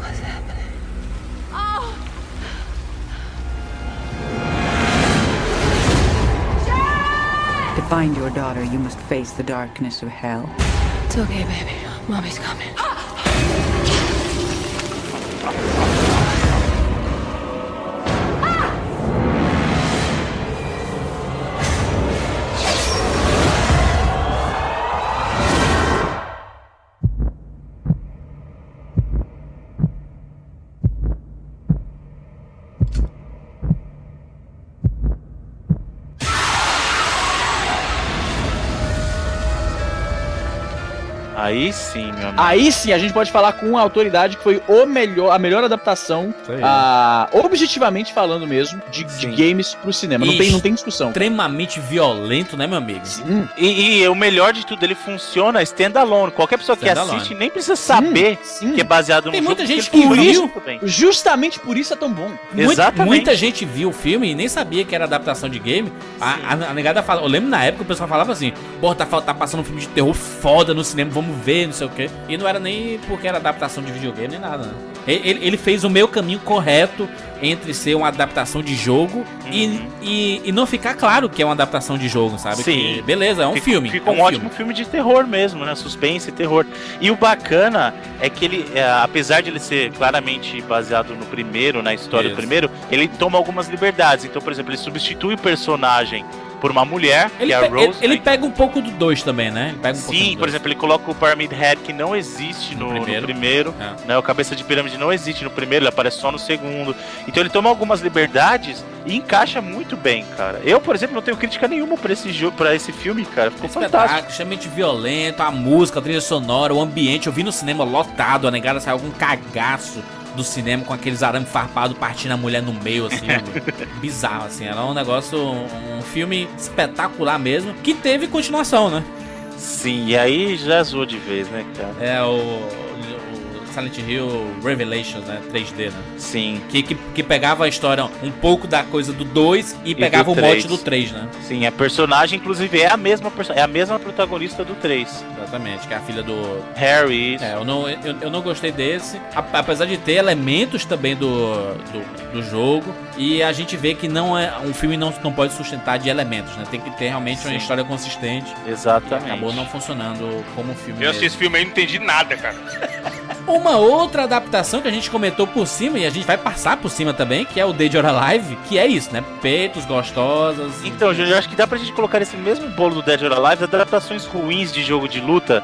What's happening? Oh! To find your daughter, you must face the darkness of hell. It's okay, baby. Mommy's coming. Ah! Aí sim, meu amigo. Aí sim, a gente pode falar com a autoridade que foi o melhor, a melhor adaptação, ah, objetivamente falando mesmo, de, de games pro cinema. Não tem, não tem discussão. Extremamente violento, né, meu amigo? E, e o melhor de tudo, ele funciona standalone. Qualquer pessoa que Standalone. assiste nem precisa saber que é baseado no Tem jogo. muita gente que viu. Justamente por isso é tão bom. Muita, Exatamente. muita gente viu o filme e nem sabia que era adaptação de game. A, a, a negada fala. Eu lembro na época o pessoal falava assim: Pô, tá, tá passando um filme de terror foda no cinema, vamos ver, não sei o quê. E não era nem porque era adaptação de videogame nem nada, né? Ele, ele- fez o meio caminho correto entre ser uma adaptação de jogo e, e, e não ficar claro que é uma adaptação de jogo, sabe? Sim. Que, beleza, é um filme. Fica é um, ótimo filme de terror mesmo, né? Suspense e terror. E o bacana é que ele, é, apesar de ele ser claramente baseado no primeiro, na história Isso. do primeiro, ele toma algumas liberdades. Então, por exemplo, ele substitui o personagem por uma mulher, Ele, que é a Rose. ele, ele né? pega um pouco do 2 também, né? Um Sim, por exemplo, ele coloca o Pyramid Head que não existe no, no primeiro. primeiro, É. né? O cabeça de pirâmide não existe no primeiro, ele aparece só no segundo. Então ele toma algumas liberdades e encaixa muito bem, cara. Eu, por exemplo, não tenho crítica nenhuma pra esse jogo, para esse filme, cara. Ficou fantástico. Espetáculo, extremamente violento, a música, a trilha sonora, o ambiente. Eu vi no cinema lotado, a negada saiu com um cagaço do cinema com aqueles arame farpado partindo a mulher no meio, assim. bizarro, assim. Era um negócio, um filme espetacular mesmo, que teve continuação, né? Sim, e aí já zoou de vez, né, cara? É o, o Silent Hill Revelations, né? 3D, né? Sim. Que, que, que pegava a história um pouco da coisa do 2 e, pegava o do mote três. do 3, né? Sim, a personagem, inclusive, é a mesma é a mesma protagonista do 3. Exatamente, que é a filha do, Harry. É, eu não, eu, eu não gostei desse. A- apesar de ter elementos também do, do, do jogo. E a gente vê que não é. Um filme não, não pode sustentar de elementos, né? Tem que ter realmente uma Sim. história consistente. Exatamente. E acabou não funcionando como filme. Eu assisti mesmo. esse filme aí e não entendi nada, cara. Uma outra adaptação que a gente comentou por cima, e a gente vai passar por cima também, que é o Dead or Alive, que é isso, né? Peitos gostosas. Então, Júnior, eu acho que dá pra gente colocar esse mesmo bolo do Dead or Alive, adaptações ruins de jogo de luta.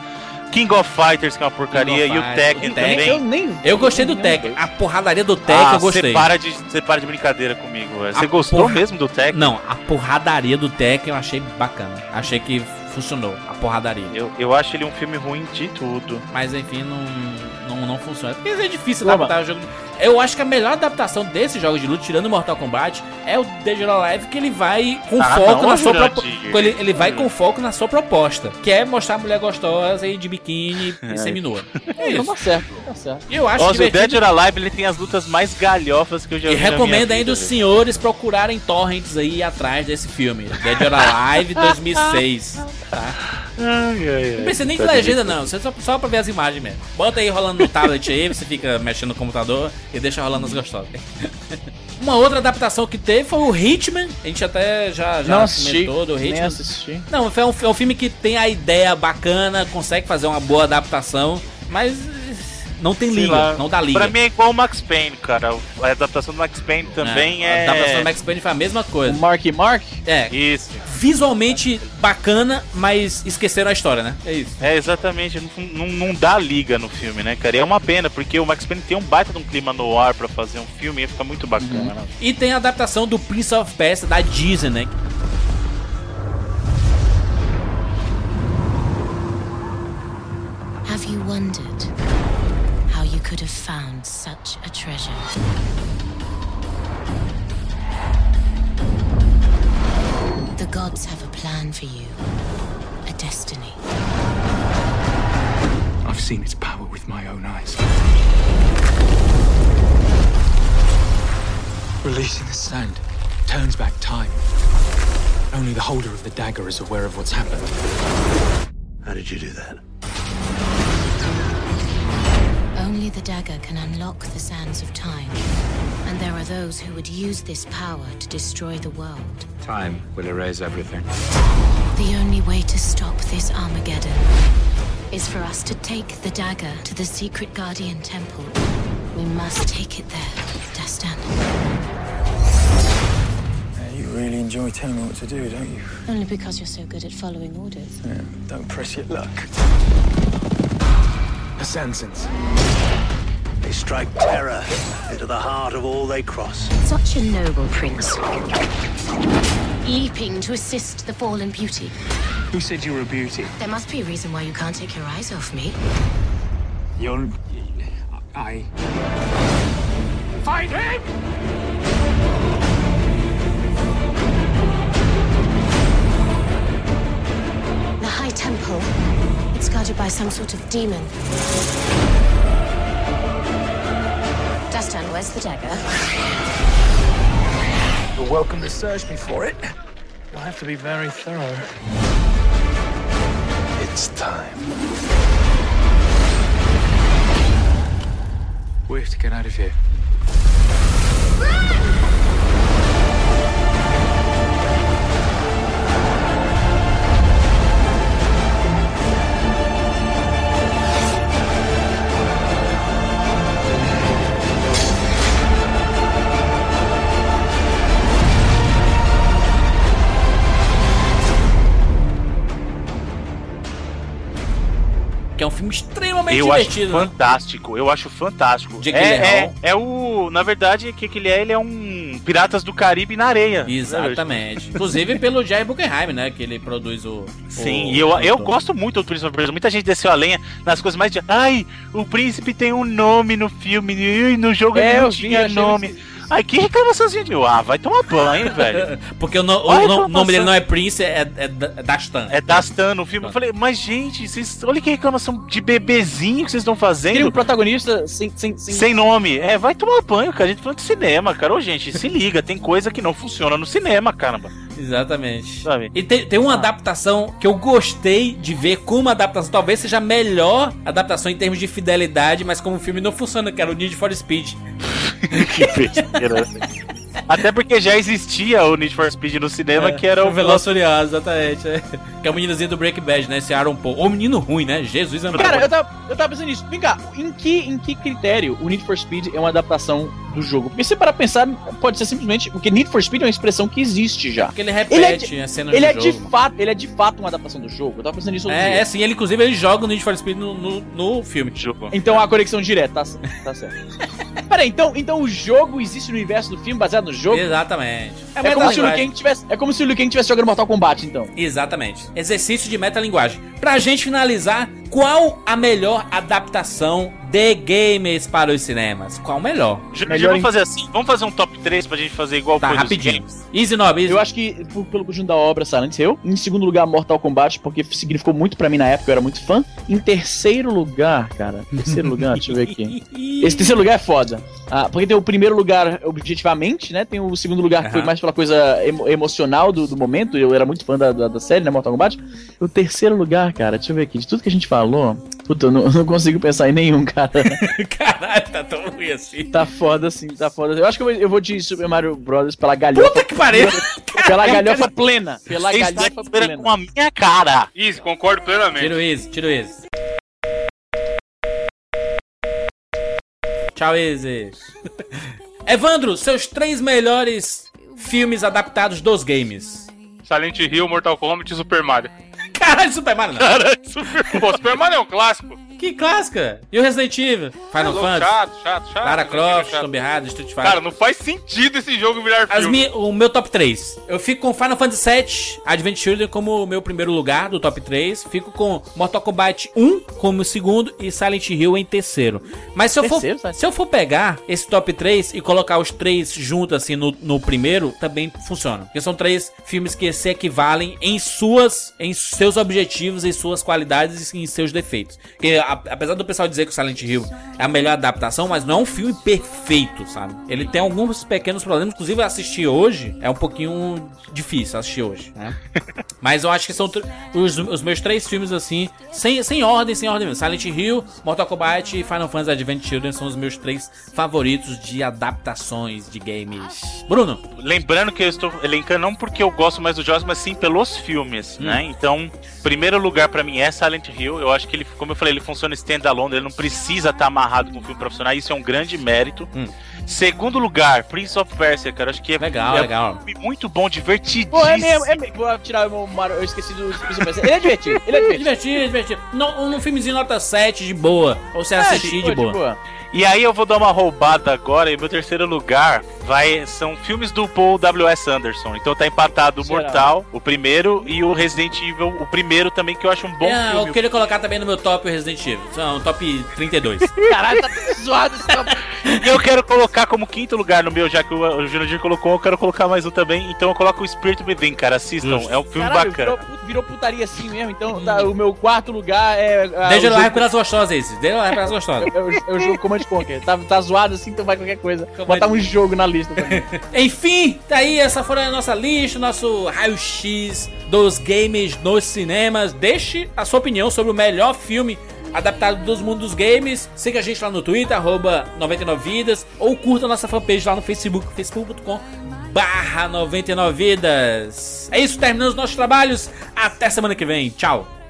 King of Fighters, que é uma porcaria, e o Tekken também. Eu nem. Eu gostei do Tekken. A porradaria do Tekken ah, eu gostei. Você para, de, você para de brincadeira comigo, velho. Você gostou porra- mesmo do Tekken? Não, a porradaria do Tekken eu achei bacana. Achei que funcionou, a porradaria. Eu, eu acho ele um filme ruim de tudo. Mas enfim, não, não, não funciona. Porque é difícil adaptar o jogo. Eu acho que a melhor adaptação desse jogo de luta, tirando o Mortal Kombat, é o Dead or Alive, que ele vai com Ah, foco não, na sua Jurandir. proposta. Ele, ele vai com foco na sua proposta. Que é mostrar a mulher gostosa e de biquíni É. e seminua. É, não tá certo, não tá certo. Eu acho Nossa, o divertido. Dead or Alive ele tem as lutas mais galhofas que eu já E vi. na recomendo ainda os senhores procurarem torrents aí atrás desse filme. Dead or Alive 2006. Tá? Ai, ai, ai. Não precisa nem de Tá legenda, divertido. não. Você só, só pra ver as imagens mesmo. Bota aí rolando no tablet aí, você fica mexendo no computador e deixa rolando as gostosas. Uma outra adaptação que teve foi o Hitman. A gente até já, já Não assisti, comentou do nem Hitman. assisti. Não, é um, é um filme que tem a ideia bacana, consegue fazer uma boa adaptação, mas não tem Sei liga, lá. não dá liga. Pra mim é igual o Max Payne, cara. A adaptação do Max Payne também é. A adaptação do Max Payne foi a mesma coisa. O Mark Mark? É. Isso. Visualmente bacana, mas esqueceram a história, né? É isso. É, exatamente. Não, não, não dá liga no filme, né, cara? E é uma pena, porque o Max Payne tem um baita de um clima no ar pra fazer um filme e ia ficar muito bacana. né? E tem a adaptação do Prince of Persia da Disney, né? Have you wondered how you could have found such a treasure? The gods have a plan for you, a destiny. I've seen its power with my own eyes. Releasing the sand turns back time. Only the holder of the dagger is aware of what's happened. How did you do that? Only the dagger can unlock the sands of time. And there are those who would use this power to destroy the world. Time will erase everything. The only way to stop this Armageddon is for us to take the dagger to the secret Guardian Temple. We must take it there, Dastan. you really enjoy telling me what to do, don't you? Only because you're so good at following orders. Yeah, don't press your luck. Assassins. They strike terror into the heart of all they cross. Such a noble prince. Leaping to assist the fallen beauty. Who said you were a beauty? There must be a reason why you can't take your eyes off me. You're. I. Fight him! Temple. It's guarded by some sort of demon. Dastan, where's the dagger? You're welcome to search me for it. You'll have to be very thorough. It's time. We have to get out of here. Que filme extremamente Eu acho divertido. né? fantástico, eu acho fantástico. Jake É, é, é o. Na verdade, o que, que ele é? Ele é um Piratas do Caribe na areia. Exatamente. Inclusive pelo Jair Buckenheim, né? Que ele produz o. Sim, o- e eu, o- eu gosto muito do Príncipe Persia. Muita gente desceu a lenha nas coisas mais de. Ai, o príncipe tem um nome no filme, e no jogo É, ele não vi, tinha achei nome. Ai, que reclamaçãozinha de. Ah, vai tomar banho, velho. Porque o, no- o no- nome dele não é Prince, é, é Da- Dastan. É Dastan no filme. Eu falei, mas gente, vocês, olha que reclamação de bebezinho que vocês estão fazendo. um protagonista sem, sem, sem... Sem nome. É, vai tomar banho, cara. A gente tá falando de cinema, cara. Ô, gente, se liga, tem coisa que não funciona no cinema, caramba. Exatamente. Sabe? E tem, tem uma adaptação que eu gostei de ver como adaptação. Talvez seja a melhor adaptação em termos de fidelidade, mas como o filme não funciona, que era o Need for Speed. que besteira. Até porque já existia o Need for Speed no cinema, que era o Veloz Furioso, exatamente. é. Que é o meninozinho do Break Bad, né? Esse Aaron Paul. Ô, menino ruim, né? Jesus amado. Cara, eu tava, eu tava pensando nisso. Vem cá, em que, em que critério o Need for Speed é uma adaptação do jogo? Porque se para pensar, pode ser simplesmente. Porque Need for Speed é uma expressão que existe já. Porque ele Ele é repete de, as cenas ele do é de jogo. fato, ele é de fato uma adaptação do jogo. Eu tava pensando nisso É, é sim, ele inclusive ele joga o Need for Speed no, no, no filme. Então a conexão direta, tá, certo, tá certo. Peraí, então, então o jogo existe no universo do filme baseado no jogo? Exatamente. É, como se o Liu Kang tivesse, é como se o Liu Kang tivesse jogando Mortal Kombat, então. Exatamente. Exercício de metalinguagem. Pra gente finalizar, qual a melhor adaptação de games para os cinemas? Qual o melhor? Já, já vamos fazer assim, vamos fazer um top 3 pra gente fazer igual Tá, foi rapidinho. games. Easy Nob, easy. Eu acho que por- pelo conjunto da obra Silent Hill. Em segundo lugar, Mortal Kombat, porque significou muito pra mim na época, eu era muito fã. Em terceiro lugar, cara. Terceiro lugar, deixa eu ver aqui. Esse terceiro lugar é foda. Ah, porque tem o primeiro lugar objetivamente, né? Tem o segundo lugar que foi Aham. mais pela coisa emo- emocional do, do momento. Eu era muito fã da, da, da série, né? Mortal Kombat. O terceiro lugar, cara, deixa eu ver aqui. De tudo que a gente falou. Puta, eu não, eu não consigo pensar em nenhum, cara. Caralho, tá tão ruim assim. Tá foda assim, tá foda. Eu acho que eu vou, eu vou de Super Mario Bros. pela galhofa. Puta que pariu! Pela galhofa plena. Pela Vocês galhofa plena. com a minha cara. Easy, concordo plenamente. Tira o Easy, tira o Easy. Tchau, Easy. Evandro, seus três melhores filmes adaptados dos games. Silent Hill, Mortal Kombat e Super Mario. Caralho, Super Mario não. Caralho, Super... Pô, Super Mario é um clássico. Que clássica. E o Resident Evil? Final louco, Fantasy? chato, chato, chato. Lara Resident Croft, chato. Tomb Raider, Street Fighter. Cara, não faz sentido esse jogo virar As filme. mi- o meu top 3. Eu fico com Final Fantasy VII Advent Children como o meu primeiro lugar do top 3. Fico com Mortal Kombat 1 como o segundo e Silent Hill em terceiro. Mas se eu, Terceiro, for, se eu for pegar esse top 3 e colocar os três juntos assim no, no primeiro, também funciona. Porque são três filmes que se equivalem em suas em seus objetivos, em suas qualidades e em seus defeitos. Porque a, apesar do pessoal dizer que o Silent Hill é a melhor adaptação, mas não é um filme perfeito, sabe? Ele tem alguns pequenos problemas, inclusive assistir hoje é um pouquinho difícil assistir hoje, né? Mas eu acho que são os, os meus três filmes assim, sem, sem ordem, sem ordem mesmo. Silent Hill, Mortal Kombat e Final Fantasy Advent Children são os meus três favoritos de adaptações de games. Bruno, Lembrando que eu estou elencando não porque eu gosto mais do jogos, mas sim pelos filmes, Hum. né? Então, primeiro lugar pra mim é Silent Hill. Eu acho que ele, como eu falei, ele funciona standalone, ele não precisa estar amarrado com um filme profissional, isso é um grande mérito. Hum. Segundo lugar, Prince of Persia, cara, acho que é, Legal, é legal. um filme muito bom, divertidíssimo. Pô, é mesmo, é mesmo. Vou tirar o meu Mario, eu esqueci do. Ele é divertido, ele é divertido. divertido, divertido. Não, um filmezinho nota 7 de boa. Ou você assistir pô, de boa. E aí eu vou dar uma roubada agora e meu terceiro lugar vai são filmes do Paul W.S. Anderson. Então tá empatado o? Mortal, o primeiro, e o Resident Evil, o primeiro também, que eu acho um bom É, filme. eu queria colocar também no meu top o Resident Evil. São top 32. Caralho, tá zoado esse top. E eu quero colocar como quinto lugar no meu, já que o, o Jurandir colocou, eu quero colocar mais um também. Então eu coloco o Spirit Within, cara. Assistam, é um filme Caralho, bacana. Virou, virou putaria assim mesmo, então tá, o meu quarto lugar é. ah, Deixa o ele lá pelas gostosas esse. Deixa ele lá pelas gostosas. É o, é o jogo Command Conquer. Tá, tá zoado assim, então vai qualquer coisa. Botar um jogo na lista também. Enfim, tá aí, essa foi a nossa lista, nosso raio-x dos games nos cinemas. Deixe a sua opinião sobre o melhor filme adaptado dos mundos dos games. Siga a gente lá no Twitter, arroba 99vidas, ou curta a nossa fanpage lá no Facebook, facebook.com barra 99vidas. É isso, terminamos os nossos trabalhos. Até semana que vem. Tchau.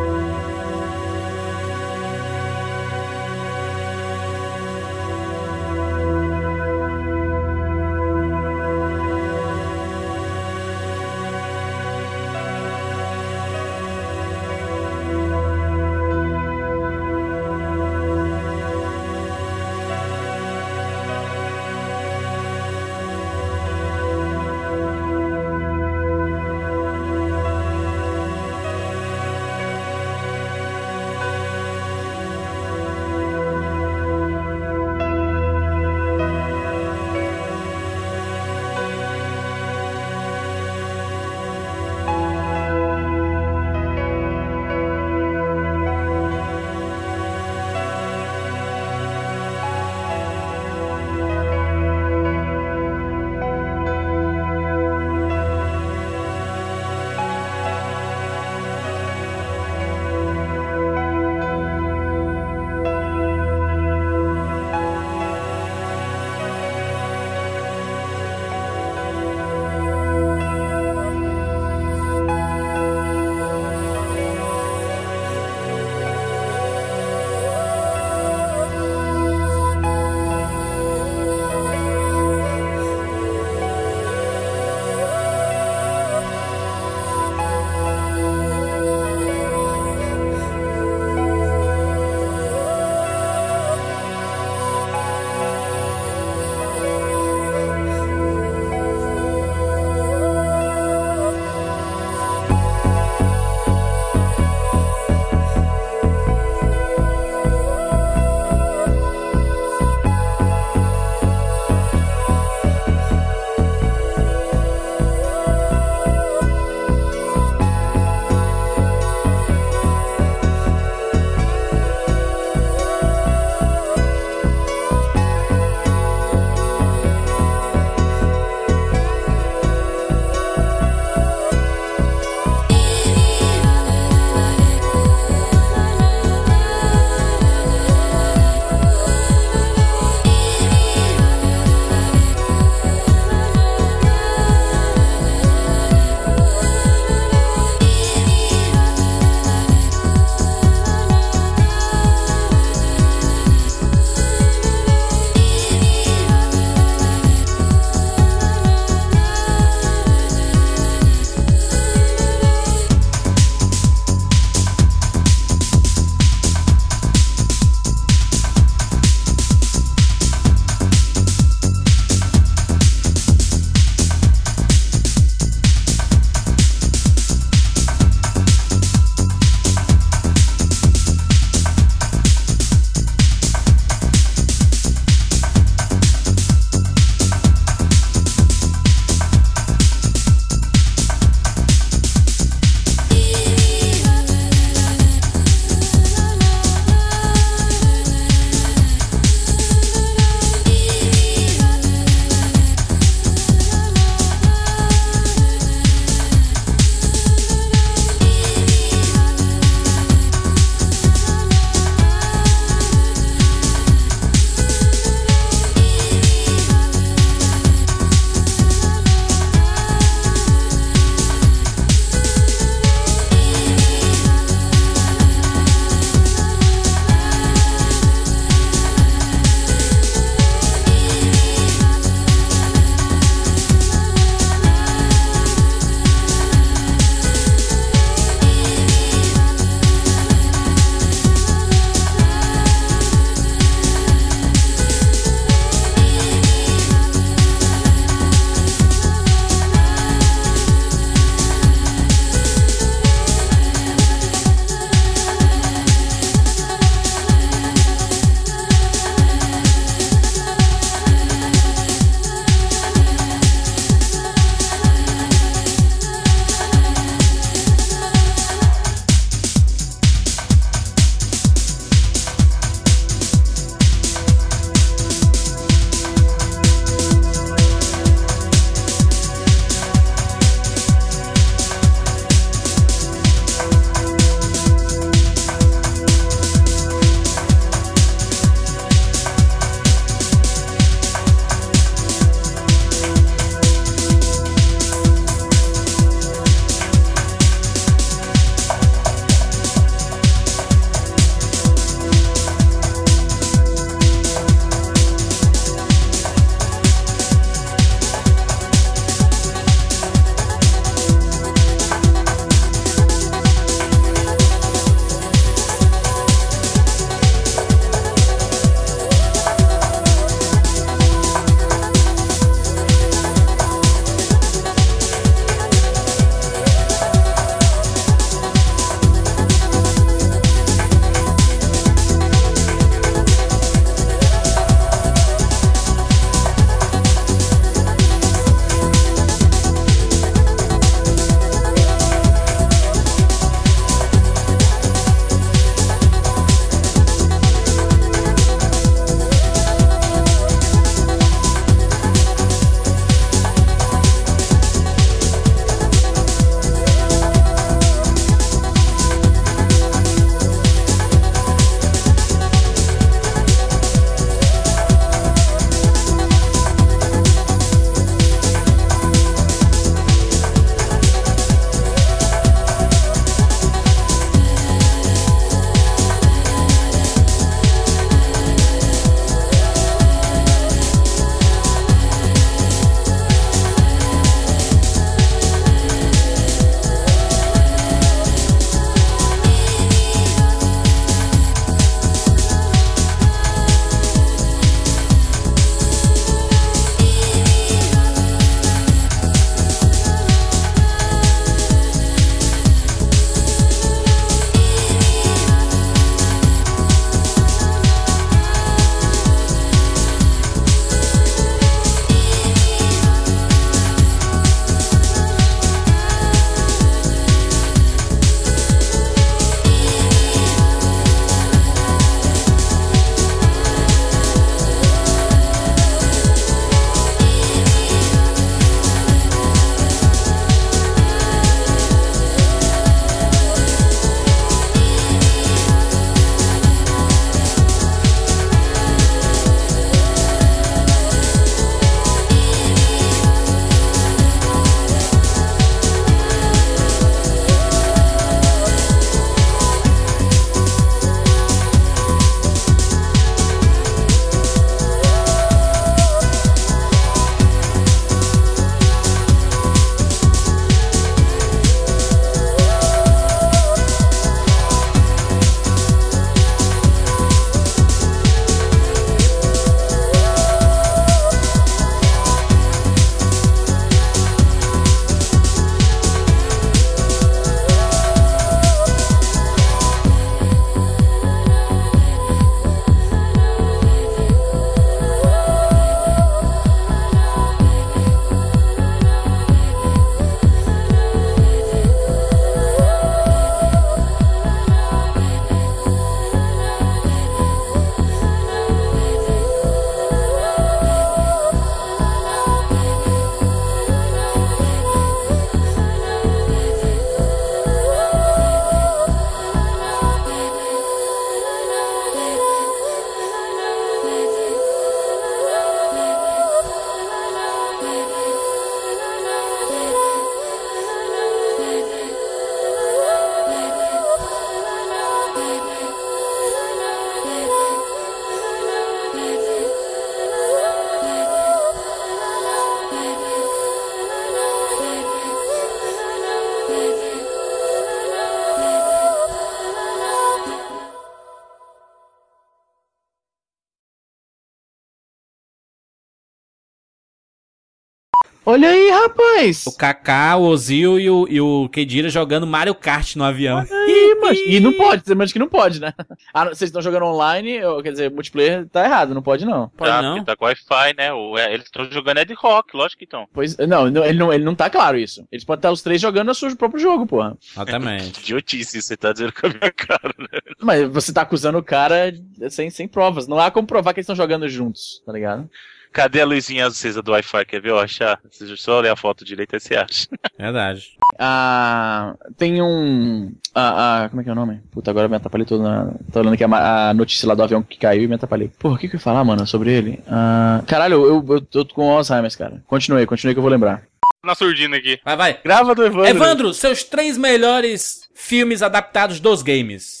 Olha aí, rapaz! O Kaká, o Ozil e o, e o Kedira jogando Mario Kart no avião. Aí, mas- e não pode, você imagina que não pode, né? Ah, vocês estão jogando online, ou, quer dizer, multiplayer tá errado, não pode não. tá, porque tá com Wi-Fi, né? O- é, eles estão jogando Ed Rock, lógico que estão. Pois, não, não, ele não, ele não tá claro isso. Eles podem estar os três jogando o seu próprio jogo, porra. Exatamente. Idiotice, isso, você tá dizendo com a minha cara, né? Mas você tá acusando o cara sem, sem provas. Não há como provar que eles estão jogando juntos, tá ligado? Cadê a luzinha acesa do Wi-Fi? Quer ver eu achar? Você só olha a foto direita e você acha. Verdade. Ah, tem um. Ah, ah, como é que é o nome? Puta, agora eu me atrapalhei todo na. Tô olhando aqui a, a notícia lá do avião que caiu e me atrapalhei. Porra, o que, que eu ia falar, mano, sobre ele? Ah, caralho, eu, eu, eu tô com Alzheimer, cara. Continue, continue que eu vou lembrar. Na surdina aqui. Vai, vai. Grava do Evandro. Evandro, seus três melhores filmes adaptados dos games.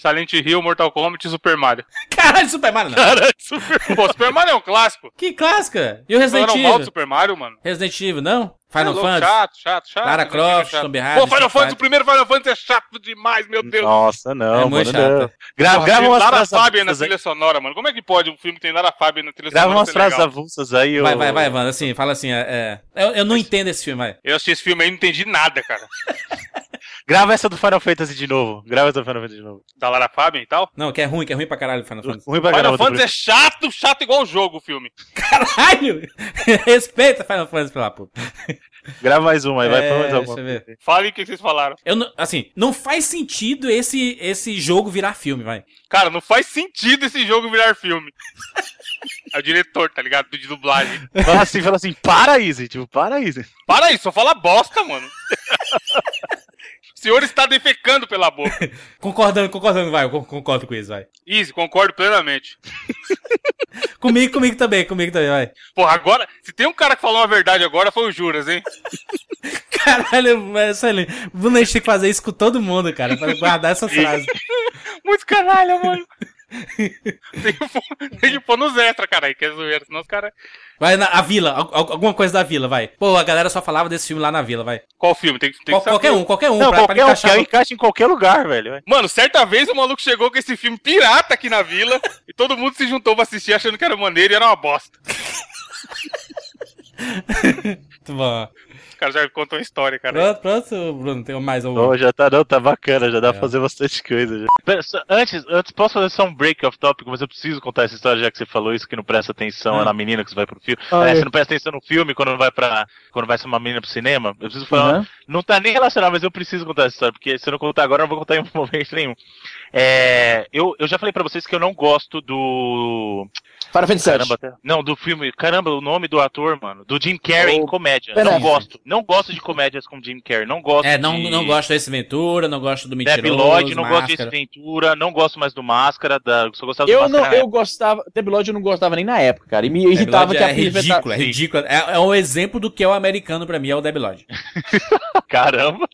Silent Hill, Mortal Kombat e Super Mario. Caralho, Super Mario não. Caralho, Super... Pô, Super Mario é um clássico. Que clássica? E o Resident mal Evil? do Super Mario, mano. Resident Evil, não? Final É louco, Fantasy? Chato, chato, chato. Lara é Croft. Tomb Raider, Pô, Final Fantasy, o primeiro Final Fantasy é chato demais, meu Deus. Nossa, não, É muito mano, chato. grava tem umas Lara frases Fabian na aí. trilha sonora, mano. Como é que pode um filme que tem Lara Fabian na trilha Grava sonora umas ser frases legal? avulsas aí, Vai, vai, vai, Evandro. Assim, fala assim. É, é, eu, eu não entendo esse filme, vai. Eu assisti esse filme aí e não entendi nada, cara. Grava essa do Final Fantasy de novo. Grava essa do Final Fantasy de novo. Da Lara Fabian e tal. Não, que é ruim, que é ruim pra caralho Final Fantasy. Ruim pra Final caramba. Fantasy é chato, chato igual o jogo, o filme. Caralho! Respeita Final Fantasy pela puta. Grava mais uma aí, vai É, pra mais alguma. deixa eu ver. Falem o que vocês falaram. Eu não, assim, não faz sentido esse, esse jogo virar filme, vai. Cara, não faz sentido esse jogo virar filme. É o diretor, tá ligado? De dublagem. Fala assim, fala assim, para tipo, para Easy. Para aí, só fala bosta, mano. O senhor está defecando pela boca. Concordando, concordando, vai. Eu con- concordo com isso, vai. Easy, concordo plenamente. Comigo, comigo também, comigo também, vai. Porra, agora, se tem um cara que falou uma verdade agora, foi o Juras, hein? Caralho, excelente. Bruno, a gente tem que fazer isso com todo mundo, cara, pra guardar essa frase. Muito canalha, mano. tem, que pôr, tem que pôr nos extras, caralho, que é zoeira, senão os caras... Vai na a vila, al- al- alguma coisa da vila, vai. Pô, a galera só falava desse filme lá na vila, vai. Qual filme? Tem, que- tem Qual- que qualquer um, qualquer um, Não, pra, pra qualquer um, encaixar. que no- encaixa em qualquer lugar, velho. Mano, certa vez o maluco chegou com esse filme pirata aqui na vila e todo mundo se juntou pra assistir achando que era maneiro e era uma bosta. Muito bom. O cara já contou uma história, cara. Pronto, pronto, Bruno, tem mais um. Oh, já tá, não, tá bacana, já dá É. pra fazer bastante coisa. Já. Pera, só- antes, antes, posso fazer só um break off topic, mas eu preciso contar essa história, já que você falou isso, que não presta atenção Ah. na menina que você vai pro filme. Ah, É, é. Você não presta atenção no filme quando vai pra. Quando vai ser uma menina pro cinema. Eu preciso falar. Uhum. Não tá nem relacionado, mas eu preciso contar essa história, porque se eu não contar agora, eu não vou contar em momento nenhum. É, eu, eu já falei pra vocês que eu não gosto do. Final Fantasy VII. Caramba, até- não, do filme. Caramba, o nome do ator, mano. Do Jim Carrey em comédia. Não gosto. Não gosto de comédias com Jim Carrey. Não gosto É, não, de... não gosto desse Ventura, não gosto do Mentiroso, Debi Lloyd, não gosto de Ace Máscara. Ventura, não gosto mais do Máscara, da... só gostava do Eu, Máscara. não, eu época. gosava. Debi Lloyd eu não gostava nem na época, cara. E me irritava que a é ridículo, é Sim. ridículo. É, é um exemplo do que é o americano pra mim, é o Debi Lloyd. Caramba.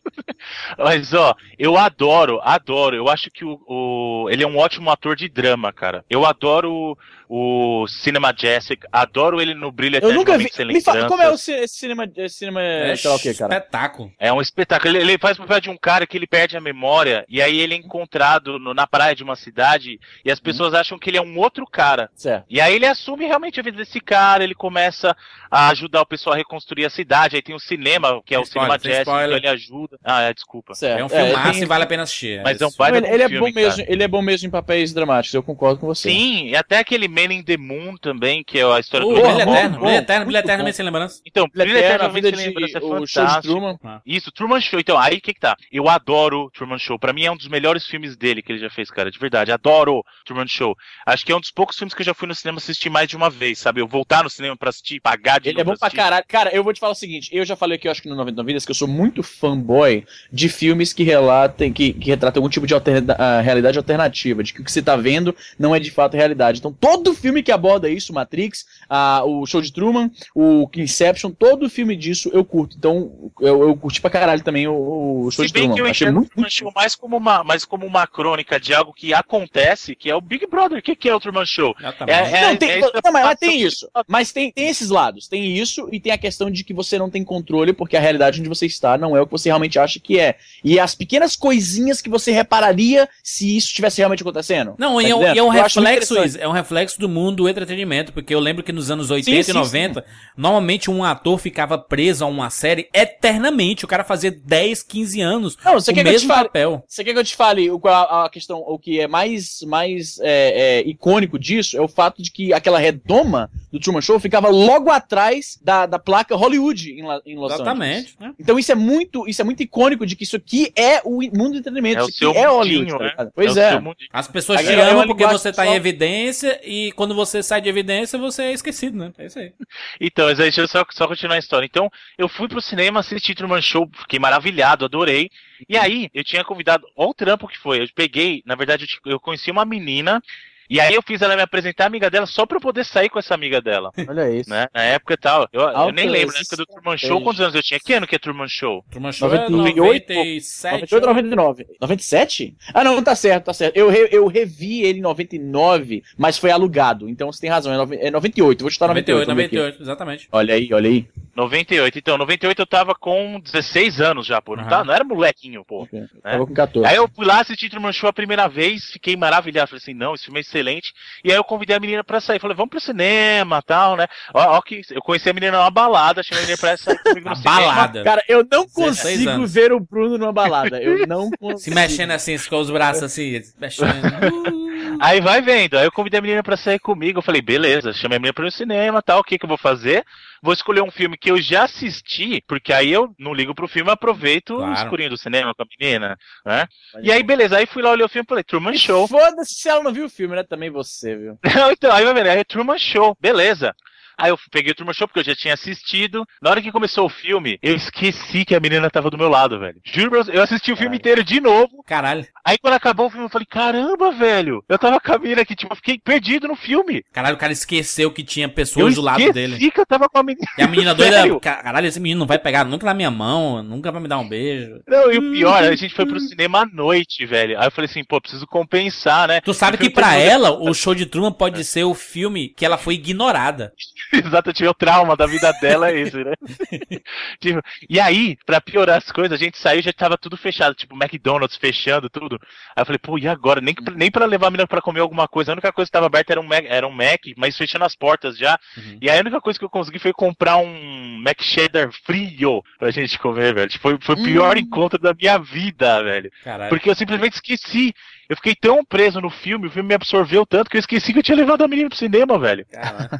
Mas, ó, eu adoro, adoro. Eu acho que o, o- ele é um ótimo ator de drama, cara. Eu adoro o, Cinema Jessic, adoro ele no Brilho Eu nunca vi. Me fala, como é o ci- cinema. Esse cinema É sei lá o que, cara? espetáculo. É um espetáculo. Ele, ele faz o papel de um cara que ele perde a memória e aí ele é encontrado no- na praia de uma cidade e as pessoas acham que ele é um outro cara. Certo. E aí ele assume realmente a vida desse cara, ele começa a ajudar o pessoal a reconstruir a cidade. Aí tem o cinema, que é o spoiler, Cinema Jazz, spoiler. então ele ajuda. Ah, é, desculpa. Certo. É um filme massa tem- e vale a pena assistir. Mas é um baita ele, ele é bom mesmo, ele é bom mesmo em papéis dramáticos, eu concordo com você. Sim, e até aquele Man in the Moon também, que é a história Uh, do Brilho Eterno, Brilho Eterno, Brilho bom. sem lembrança. Então, Brilho Eterno, Sem Lembrança é o show de fantástico. Truman. Isso, Truman Show. Então, aí que que tá? Eu adoro Truman Show. Pra mim é um dos melhores filmes dele que ele já fez, cara. De verdade, adoro Truman Show. Acho que é um dos poucos filmes que eu já fui no cinema assistir mais de uma vez, sabe? Eu voltar no cinema pra assistir, pagar de Ele é bom pra assistir. caralho. Cara, eu vou te falar o seguinte: eu já falei aqui, eu acho que no 99 Vidas, que eu sou muito fanboy de filmes que relatem, que, que retratam algum tipo de alterna- ah, realidade alternativa, de que o que você tá vendo não é de fato realidade. Então, todo filme que aborda isso, Matrix, ah, o Show de Truman, o Inception, todo filme disso eu curto. Então, eu, eu curti pra caralho também o, o Show Se de bem Truman. que eu Achei enxergo muito, o Truman Show mais como uma, mais como uma crônica de algo que acontece, que é o Big Brother. O que, que é o Truman Show? Exatamente. É- não, tem, é não, mas, tem isso. Mas tem, tem esses lados. Tem isso e tem a questão de que você não tem controle porque a realidade onde você está não é o que você realmente acha que é. E as pequenas coisinhas que você repararia se isso estivesse realmente acontecendo. Não, Tá e é, um- e é um reflexo, é um reflexo processo do mundo do entretenimento, porque eu lembro que nos anos 80 Sim, e sim, 90, normalmente um ator ficava preso a uma série eternamente. O cara fazia 10, 15 anos Não, você o quer que eu te mesmo fale? papel. Você quer que eu te fale o, a, a questão, o que é mais, mais é, é, icônico disso é o fato de que aquela redoma do Truman Show ficava logo atrás da, da placa Hollywood em, La- em Los Exatamente, Angeles. né? Então isso é muito, isso é muito icônico de que isso aqui é o mundo do entretenimento, É o isso seu aqui é mundinho, Hollywood. tá né? ligado? Pois É é. As pessoas te é amam porque você tá em evidência e quando você sai de evidência, você é esquecido, né? É isso aí. Então, mas deixa eu só, só continuar a história. Então, eu fui pro cinema assistir Truman Show, fiquei maravilhado, adorei. E aí, eu tinha convidado, olha o trampo que foi. Eu peguei, na verdade, eu conheci uma menina. E aí eu fiz ela me apresentar a amiga dela só pra eu poder sair com essa amiga dela. Olha isso. Né? Na época e tal. Eu, eu nem lembro, na época do Truman Show, quantos anos eu tinha? Que ano que é Truman Show? Truman Show é 98, 97. 98 ou 99? 97? Ah, não, tá certo, tá certo. Eu, re- eu revi ele em 99, mas foi alugado. Então você tem razão, é, nove- é 98. Vou chutar 98. 98, vamos ver aqui. 98, exatamente. Olha aí, olha aí. 98. Então, 98 eu tava com 16 anos já, pô. Não, tava, não era molequinho, pô. né? Tava com 14. Aí eu fui lá assistir Truman Show a primeira vez, fiquei maravilhado. Falei assim, não, esse filme é excelente. E aí eu convidei a menina pra sair. Falei, vamos pro cinema tal, né? Ó, ó que eu conheci a menina numa balada, chamei a menina pra sair comigo no cinema. balada. Cara, eu não 16 consigo ver o Bruno numa balada. Eu não consigo. Se mexendo assim, com os braços assim, mexendo. Aí vai vendo. Aí eu convidei a menina pra sair comigo. Eu falei, beleza, chamei a menina pra ir no cinema tal. O que que eu vou fazer? Vou escolher um filme que eu já assisti, porque aí eu não ligo pro filme, aproveito o Claro. escurinho do cinema com a menina, né? E aí, beleza. Aí fui lá, olhei o filme e falei, Truman Show. Foda-se se ela não viu o filme, né? Também você, viu? Não, então, aí vai ver, é Truman Show, beleza. Aí eu peguei o Truman Show porque eu já tinha assistido. Na hora que começou o filme, eu esqueci que a menina tava do meu lado, velho. Juro pra você, eu assisti o filme inteiro de novo. Caralho. Aí quando acabou o filme, eu falei, caramba, velho. Eu tava com a menina aqui, tipo, eu fiquei perdido no filme. Caralho, o cara esqueceu que tinha pessoas eu do lado esqueci dele. que eu tava com a menina. E a menina doida, caralho, esse menino não vai pegar nunca na minha mão, nunca vai me dar um beijo. Não, e o pior, a gente foi pro cinema à noite, velho. Aí eu falei assim, pô, preciso compensar, né? Tu sabe que terminou- ela, o show de Truman pode ser o filme que ela foi ignorada. Exato, eu tive o trauma da vida dela, é esse, né? Tipo, e aí, pra piorar as coisas, a gente saiu e já tava tudo fechado, tipo, McDonald's fechando, tudo. Aí eu falei, pô, e agora? Nem, pra- nem pra levar a menina pra comer alguma coisa. A única coisa que tava aberta era um Mac, era um Mac mas fechando as portas já. E aí a única coisa que eu consegui foi comprar um Mac Cheddar frio pra gente comer, velho. Tipo, Foi, foi o pior encontro da minha vida, velho. Caralho. Porque eu simplesmente esqueci. Eu fiquei tão preso no filme, o filme me absorveu tanto que eu esqueci que eu tinha levado a menina pro cinema, velho.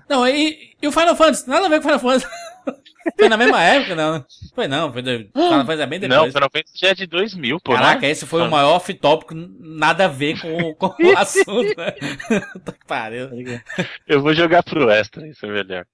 Não, e, e o Final Fantasy? Nada a ver com o Final Fantasy. Foi na mesma época, não? Foi não, foi do, Final Fantasy é bem depois. Não, Final Fantasy já é de 2000, pô. Caraca, né? esse foi o maior off-tópico, nada a ver com, com o assunto, né? Puta que Pariu. Eu vou jogar pro extra, isso é melhor.